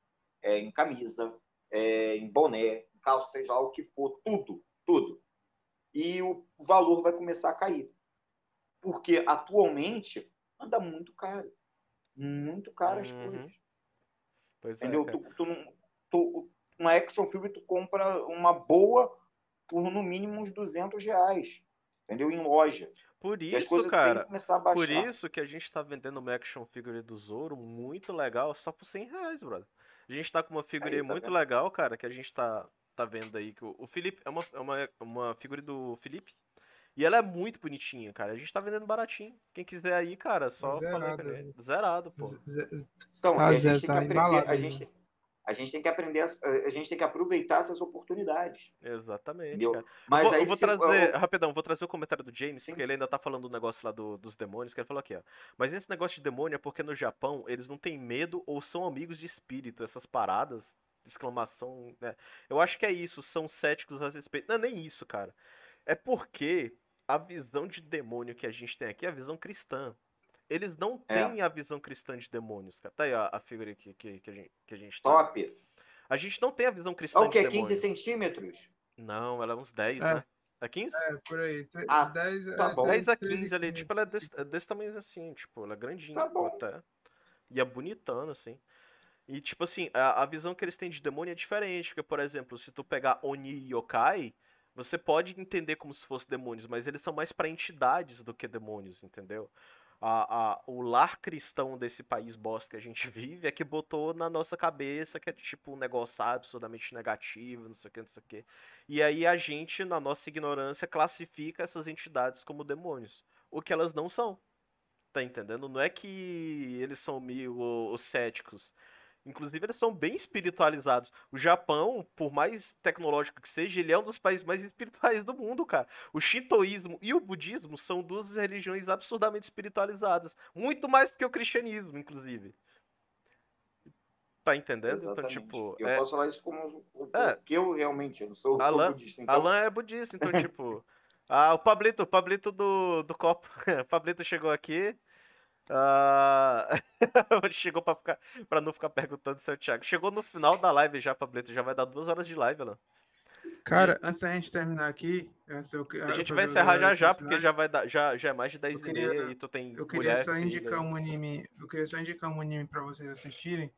é, em camisa, é, em boné, em calça, seja lá o que for, tudo, tudo. E o valor vai começar a cair. Porque atualmente anda muito caro. Muito caro as uhum. coisas. Pois é, Entendeu? É, tu, tu, tu, uma action film tu compra uma boa por no mínimo uns 200 reais. entendeu? Em loja.
Por isso, cara, por isso que a gente tá vendendo uma action figure do Zoro muito legal só por 100 reais, brother. A gente tá com uma figure
Aí, tá
muito
vendo?
legal, cara, que a gente tá, tá vendo aí. Que o, o Felipe, é uma, é uma, uma figure do Felipe. E ela é muito bonitinha, cara. A gente tá vendendo baratinho. Quem quiser aí, cara, só falar
Zerado.
ele. Zerado, pô.
Z- z-
Então,
Tá
a
zero,
gente
tá
a gente,
mano.
A gente tem que aprender, a, a gente tem que aproveitar essas oportunidades.
Exatamente.
Mas
vou,
aí
eu vou
se-
trazer,
eu-
rapidão, vou trazer o comentário do James,
Sim.
porque ele ainda tá falando do negócio lá do- dos demônios, que ele falou aqui, ó. Mas esse negócio de demônio é porque no Japão eles não têm medo ou são amigos de espírito, essas paradas, exclamação, né? Eu acho que é isso, são céticos a respeito. Não é nem isso, cara. É porque a visão de demônio que a gente tem aqui é a visão cristã. Eles não
É.
têm a visão cristã de demônios, cara. Tá aí a, a figura que, que, que a gente, que a gente tá.
Top.
A gente não tem a visão cristã
É o
de
que?
demônio.
15 centímetros?
Não, ela é uns 10,
É.
né? É 15?
É, por aí. Tre-
Ah,
10,
tá
é,
bom.
10 a
13,
15 ali,
15.
tipo, ela é desse, é desse tamanho assim, tipo, ela é grandinha
Tá bom.
até. E é bonitona, assim. E, tipo assim, a, a visão que eles têm de demônio é diferente, porque, por exemplo, se tu pegar Oni e Yokai, você pode entender como se fossem demônios, mas eles são mais pra entidades do que demônios, entendeu? A, a- o lar cristão desse país bosta que a gente <laughs> vive é que botou na nossa cabeça que é tipo um negócio absurdamente negativo, não sei o que, não sei o que. E aí a gente, na nossa ignorância, classifica essas entidades como demônios. O que elas não são. Tá entendendo? Não é que eles são meio os céticos. Inclusive, eles são bem espiritualizados. O Japão, por mais tecnológico que seja, ele é um dos países mais <laughs> espirituais do mundo, cara. O shintoísmo e o budismo são duas religiões absurdamente espiritualizadas. Muito mais do que o cristianismo, inclusive. Tá entendendo? Então,
Exatamente.
tipo.
eu
é-
posso falar isso como o
É.
que eu realmente eu não sou, sou
Alan-
budista. Então,
Alan é budista, então, tipo. <laughs> Ah, o Pablito, o Pablito do, do copo. <laughs> O Pablito chegou aqui. Ah, <laughs> chegou pra, ficar, pra não ficar perguntando se é o Thiago. Chegou no final da live já, Pablito. Já vai dar duas horas de live, Alan.
Cara, antes da gente terminar aqui, eu,
A gente vai encerrar já já, porque já vai dar. Já, já é mais de 10
Eu
e meia
queria-
e tu tem.
Eu queria
mulher,
só
filha.
indicar um anime. Eu queria só indicar um anime pra vocês assistirem.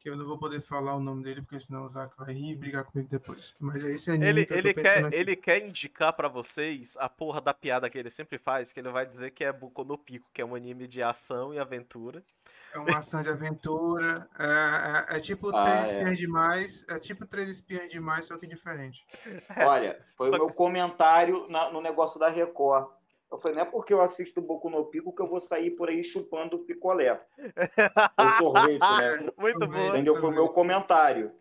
Que eu não vou poder falar o nome dele, porque senão o Zac vai rir e brigar comigo depois. Mas é esse anime
Ele,
que eu tô
ele,
pensando
quer,
aqui.
ele quer indicar pra vocês a porra da piada que ele sempre faz, que ele vai dizer que é Boku no Pico, que é um anime de ação e aventura.
É uma ação de aventura. É, é- é tipo
Ah,
Três
é.
Espiãs Demais. É tipo Três Espiãs Demais, só que diferente. <laughs>
olha, foi
Só
o meu comentário na- no negócio da Record. Eu falei, não é porque eu assisto Boku no Pico que eu vou sair por aí chupando picolé. <laughs> Ou sorvete, né?
Muito bom.
Entendeu? Foi o meu comentário.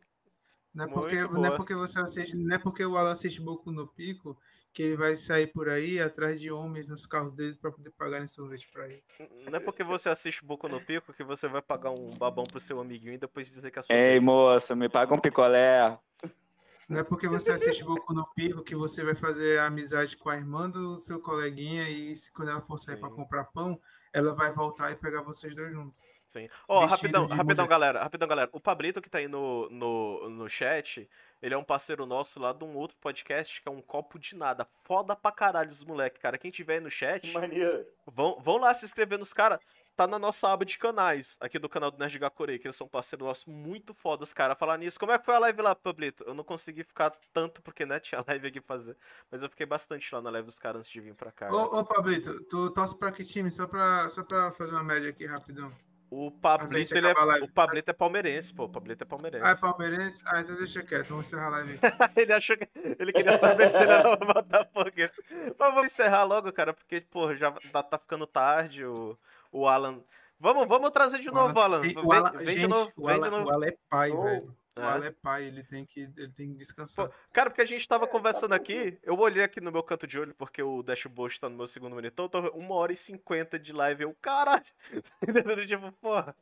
Não é, porque, não é porque você assiste, não é porque o Alan assiste Boku no Pico que ele vai sair por aí atrás de homens nos carros deles para poder pagarem sorvete para ele.
Não é porque você assiste Boku no Pico que você vai pagar um babão pro seu amiguinho e depois dizer que é sua.
Ei, moço, me paga um picolé.
Não é porque você assiste Boku no Pico que você vai fazer amizade com a irmã do seu coleguinha e se- quando ela for sair para comprar pão, ela vai voltar e pegar vocês dois juntos.
Sim. Ó,
Vestido
rapidão, rapidão,
mulher.
galera. Rapidão, galera. O Pablito que tá aí no, no, no chat, ele é um parceiro nosso lá de um outro podcast que é um copo de nada. Foda pra caralho os moleque, cara. Quem tiver aí no chat,
Maneiro.
vão, vão lá se inscrever nos caras. Tá na nossa aba de canais, aqui do canal do Nerd Gakure, que eles são parceiros nossos muito fodas, cara. Falar nisso, como é que foi a live lá, Pablito? Eu não consegui ficar tanto porque, né, <laughs> tinha live aqui pra fazer. Mas eu fiquei bastante lá na live dos caras antes de vir pra cá.
Ô, ô Pablito, tu torce para que time? Só para só pra fazer uma média aqui rapidão.
O Pablito, ele é, o Pablito é palmeirense, pô. O Pablito é palmeirense.
Ah, é palmeirense? Ah, então deixa quieto, vamos encerrar a live. <laughs>
ele achou que. Ele queria saber se ele era <laughs> Botafoguense. Mas vamos encerrar logo, cara, porque, pô, já tá, tá ficando tarde. O, o Alan. Vamos, vamos trazer de novo, Alan. Vem, de novo,
o
vem de
Alan,
novo.
o Alan é pai,
Oh.
velho. O
É.
Alan é pai, ele tem que, ele tem que descansar.
Pô, Cara, porque a gente tava conversando aqui, eu olhei aqui no meu canto de olho, porque o dashboard tá no meu segundo monitor, tô uma hora e cinquenta de live. Eu, caralho! <laughs> tipo, porra.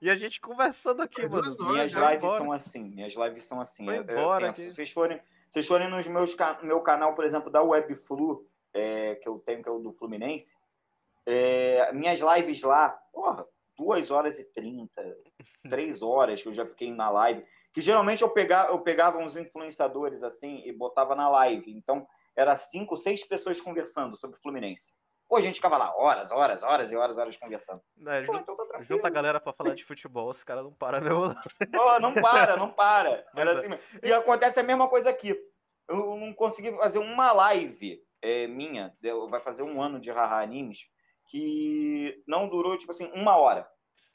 E a gente conversando aqui,
Foi
mano.
Minhas lives
embora.
são assim. Minhas lives são assim.
Foi
Eu- eu
embora
penso, se vocês forem, se vocês forem nos meus meu canal, por exemplo, da Webflu, é, que eu tenho, que é o do Fluminense, é, minhas lives lá, porra, duas horas e trinta, três horas que eu já fiquei na live. Que geralmente eu pegava, eu pegava uns influenciadores assim e botava na live. Então, era cinco, seis pessoas conversando sobre o Fluminense. Pô, a gente ficava lá horas, horas, horas e horas, horas conversando.
É,
Pô,
junta,
então tá
junta a galera pra falar de futebol, os caras não param mesmo. não.
Pô, não para, não para. Era
é.
assim. E acontece a mesma coisa aqui. Eu não consegui fazer uma live é, minha, vai fazer um ano de Haha Animes, que não durou, tipo assim, uma hora.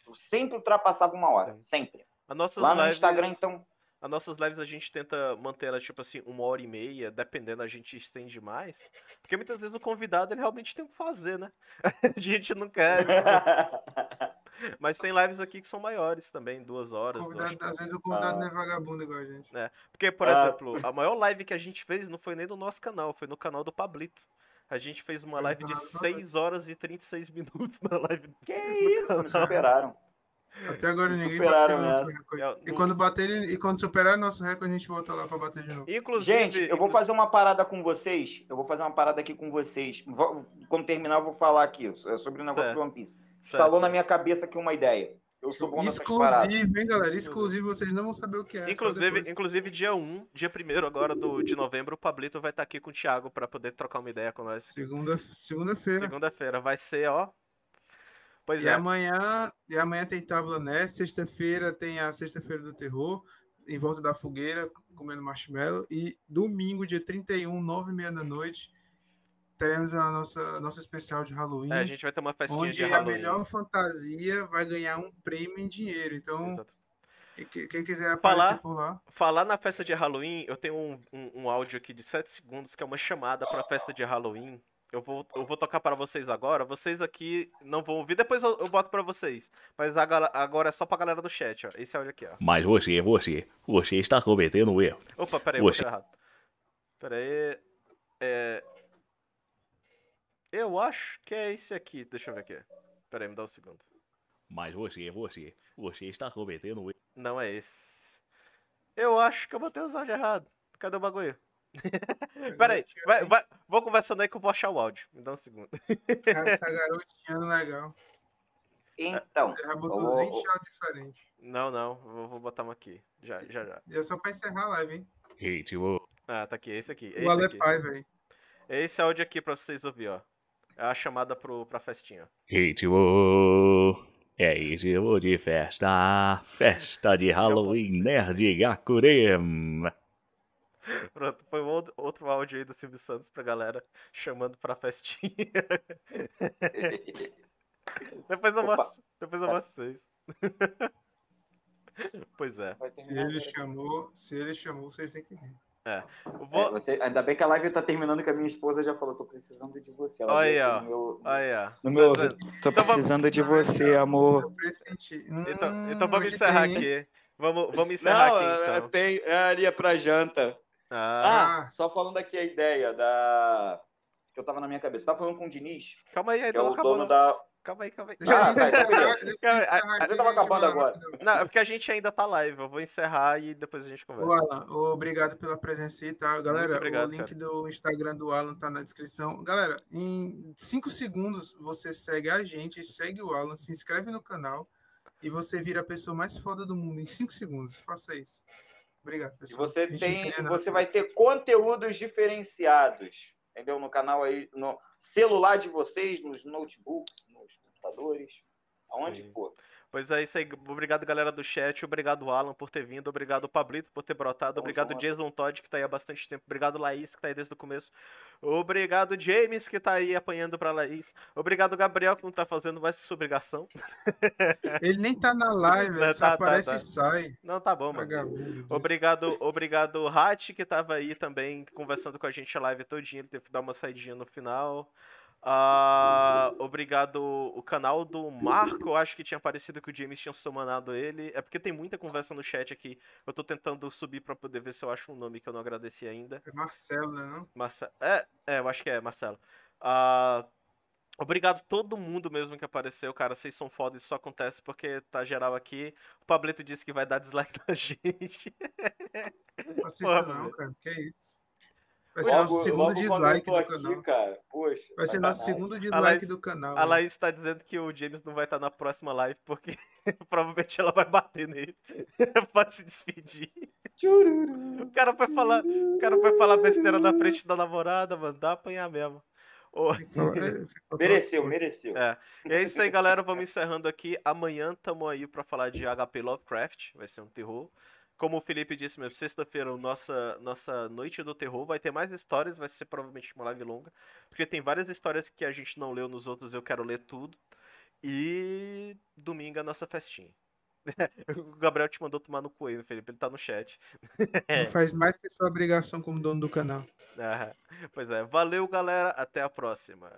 Eu sempre ultrapassava uma hora, sempre.
As nossas
Lá no
lives,
Instagram, então.
As nossas lives a gente tenta manter ela, tipo assim, uma hora e meia, dependendo, a gente estende mais. Porque muitas vezes o convidado, ele realmente tem o que fazer, né? <laughs> A gente não quer. tipo, <laughs> Mas tem lives aqui que são maiores também, duas horas. duas-
às vezes o convidado
Ah.
não é vagabundo igual a gente.
Porque, por
Ah.
exemplo, a maior live que a gente fez não foi nem no nosso canal, foi no canal do Pablito. A gente fez uma live de
canal do Pablito.
6 horas e 36 minutos na live.
Que <laughs> isso, me superaram.
Até agora ninguém
Superaram
bateu o nosso
essa.
recorde.
É,
E quando bater e quando superar nosso recorde, a gente volta lá pra bater de novo.
Inclusive.
Gente, eu vou fazer uma parada com vocês. Eu vou fazer uma parada aqui com vocês. Vou- Quando terminar, eu vou falar aqui é sobre o negócio
Certo.
do One Piece.
Certo,
Instalou na
certo.
minha cabeça aqui uma ideia. Eu sou bom.
Exclusivo, hein, galera?
Exclusivo.
Vocês não vão saber o que é.
Inclusive, inclusive, dia 1, dia 1 agora do, de novembro, o Pablito vai estar aqui com o Thiago pra poder trocar uma ideia com nós.
Segunda, segunda-feira.
Segunda-feira vai ser, ó. Pois
E
é.
amanhã, e amanhã tem Tábua Nest, sexta-feira tem a Sexta-feira do Terror, em volta da fogueira, comendo marshmallow. E domingo, dia 31, nove e meia da noite, teremos a nossa, nossa especial de Halloween.
É, a gente vai ter uma festinha
onde
de
a
Halloween.
melhor fantasia vai ganhar um prêmio em dinheiro. Então,
Exato.
quem, quiser
Falar-
por lá,
Falar na festa de Halloween, eu tenho um, um, um áudio aqui de 7 segundos que é uma chamada pra festa de Halloween. Eu vou, eu vou tocar para vocês agora. Vocês aqui não vão ouvir, depois eu, eu boto pra vocês. Mas agora, agora é só pra galera do chat, ó. Esse áudio aqui, ó.
Mas você, você, você está cometendo um erro.
Opa, peraí, eu
Oxe.
botei errado. Peraí. É. Eu acho que é esse aqui. Deixa eu ver aqui. Peraí, me dá um segundo.
Mas você, você, você está cometendo erro.
Não é esse. Eu acho que eu botei os áudios errado. Cadê o bagulho? <laughs> Peraí, vai, vai, vou conversando aí que eu vou achar o áudio. Me dá um segundo.
Cara, tá <laughs> garotinho legal.
Então,
botou uns
ô,
20 áudios diferentes.
Não, não. Vou, vou botar um aqui. Já, já, já.
E é só pra encerrar a live, hein?
Ritmo.
Ah, tá aqui. Esse aqui.
O
Esse
Ale
aqui.
Pai, velho.
É esse áudio aqui pra vocês ouvir, ó. É a chamada pro, pra festinha.
Ritmo. É ritmo de festa. Festa de Halloween Nerd Gakurem. <laughs>
Pronto, foi um outro, outro áudio aí do Silvio Santos pra galera chamando pra festinha. <laughs> depois eu mostro, depois eu mostro vocês. <laughs> pois é.
Se ele chamou, se ele chamou, vocês têm que vir.
Eu
É,
vou,
você- ainda bem que a live tá terminando que a minha esposa já falou, tô precisando de você. Ela
Olha aí,
meu-
Aí, ó.
No meu? Tô
Então vamos-
precisando de você, amor.
Pressenti.
Então,
Hum,
então vamos encerrar aqui. Vamos, vamos encerrar
Não,
aqui
é,
então.
tem, é ali é pra janta.
Ah,
Ah, só falando aqui a ideia da. que eu tava na minha cabeça. Tava falando com o Diniz,
calma aí,
que é o
acabou.
dono
Não.
da.
Calma aí, calma aí.
Ah,
eu
tá, tava
a gente
acabando
vai
agora.
Não, é porque a gente ainda tá live. Eu vou encerrar e depois a gente conversa.
Alan, obrigado pela presença aí, tá? Galera,
obrigado,
o link
cara.
do Instagram do Alan tá na descrição. Galera, em 5 segundos você segue a gente, segue o Alan, se inscreve no canal e você vira a pessoa mais foda do mundo em 5 segundos. Faça isso. Obrigado,
E
pessoal.
você
gente não
tem. Você vai ter conteúdos diferenciados. Entendeu? No canal aí, no celular de vocês, nos notebooks, computadores, aonde
Sim.
for.
Pois é isso aí. Obrigado, galera do chat. Obrigado, Alan, por ter vindo. Obrigado, Pablito, por ter brotado. Obrigado. Jason Todd, que tá aí há bastante tempo. Obrigado, Laís, que tá aí desde o começo. Obrigado, James, que tá aí apanhando pra Laís. Obrigado, Gabriel, que não tá fazendo mais sua obrigação. <laughs>
Ele nem tá na live,
Tá,
ele só
tá,
aparece
tá.
e sai.
Não, tá bom, mano.
Vagabundo.
Obrigado, obrigado, Hat, que tava aí também conversando com a gente a live todinha. Ele teve que dar uma saidinha no final. Ah, obrigado o canal do Marco, eu acho que tinha parecido que o James tinha sumanado ele. É porque tem muita conversa no chat aqui. Eu tô tentando subir pra poder ver se eu acho um nome que eu não agradeci ainda.
É Marcelo, né? Não?
Marcelo. É, é, eu acho que é, Marcelo. Ah, obrigado todo mundo mesmo que apareceu, cara. Vocês são foda, isso só acontece porque tá geral aqui. O Pablito disse que vai dar dislike <laughs> na gente.
Não assista
Porra,
não, cara. Que isso? Vai ser nosso
Logo,
segundo
quando eu
dislike do
aqui,
canal.
cara. Poxa.
Vai ser nosso segundo
A
dislike
Laís-
do canal.
A? Laís tá dizendo que o James não vai estar na próxima live porque <laughs> provavelmente ela vai bater nele. <laughs> Pode se despedir.
Tchururu.
O cara foi falar, o cara foi falar besteira na frente da namorada, mano. Dá pra apanhar mesmo.
Fica- <laughs>
Mereceu, mereceu.
É. E é isso aí, galera. Vamos encerrando aqui. Amanhã tamo aí pra falar de HP Lovecraft. Vai ser um terror. Como o Felipe disse mesmo, sexta-feira, nossa, nossa Noite do Terror vai ter mais histórias, vai ser provavelmente uma live longa, porque tem várias histórias que a gente não leu nos outros, eu quero ler tudo. E domingo é a nossa festinha. <laughs> o Gabriel te mandou tomar no coelho, Felipe, ele tá no chat. <laughs>
Não faz mais que sua obrigação como dono do canal.
Ah, pois é, valeu galera, até a próxima.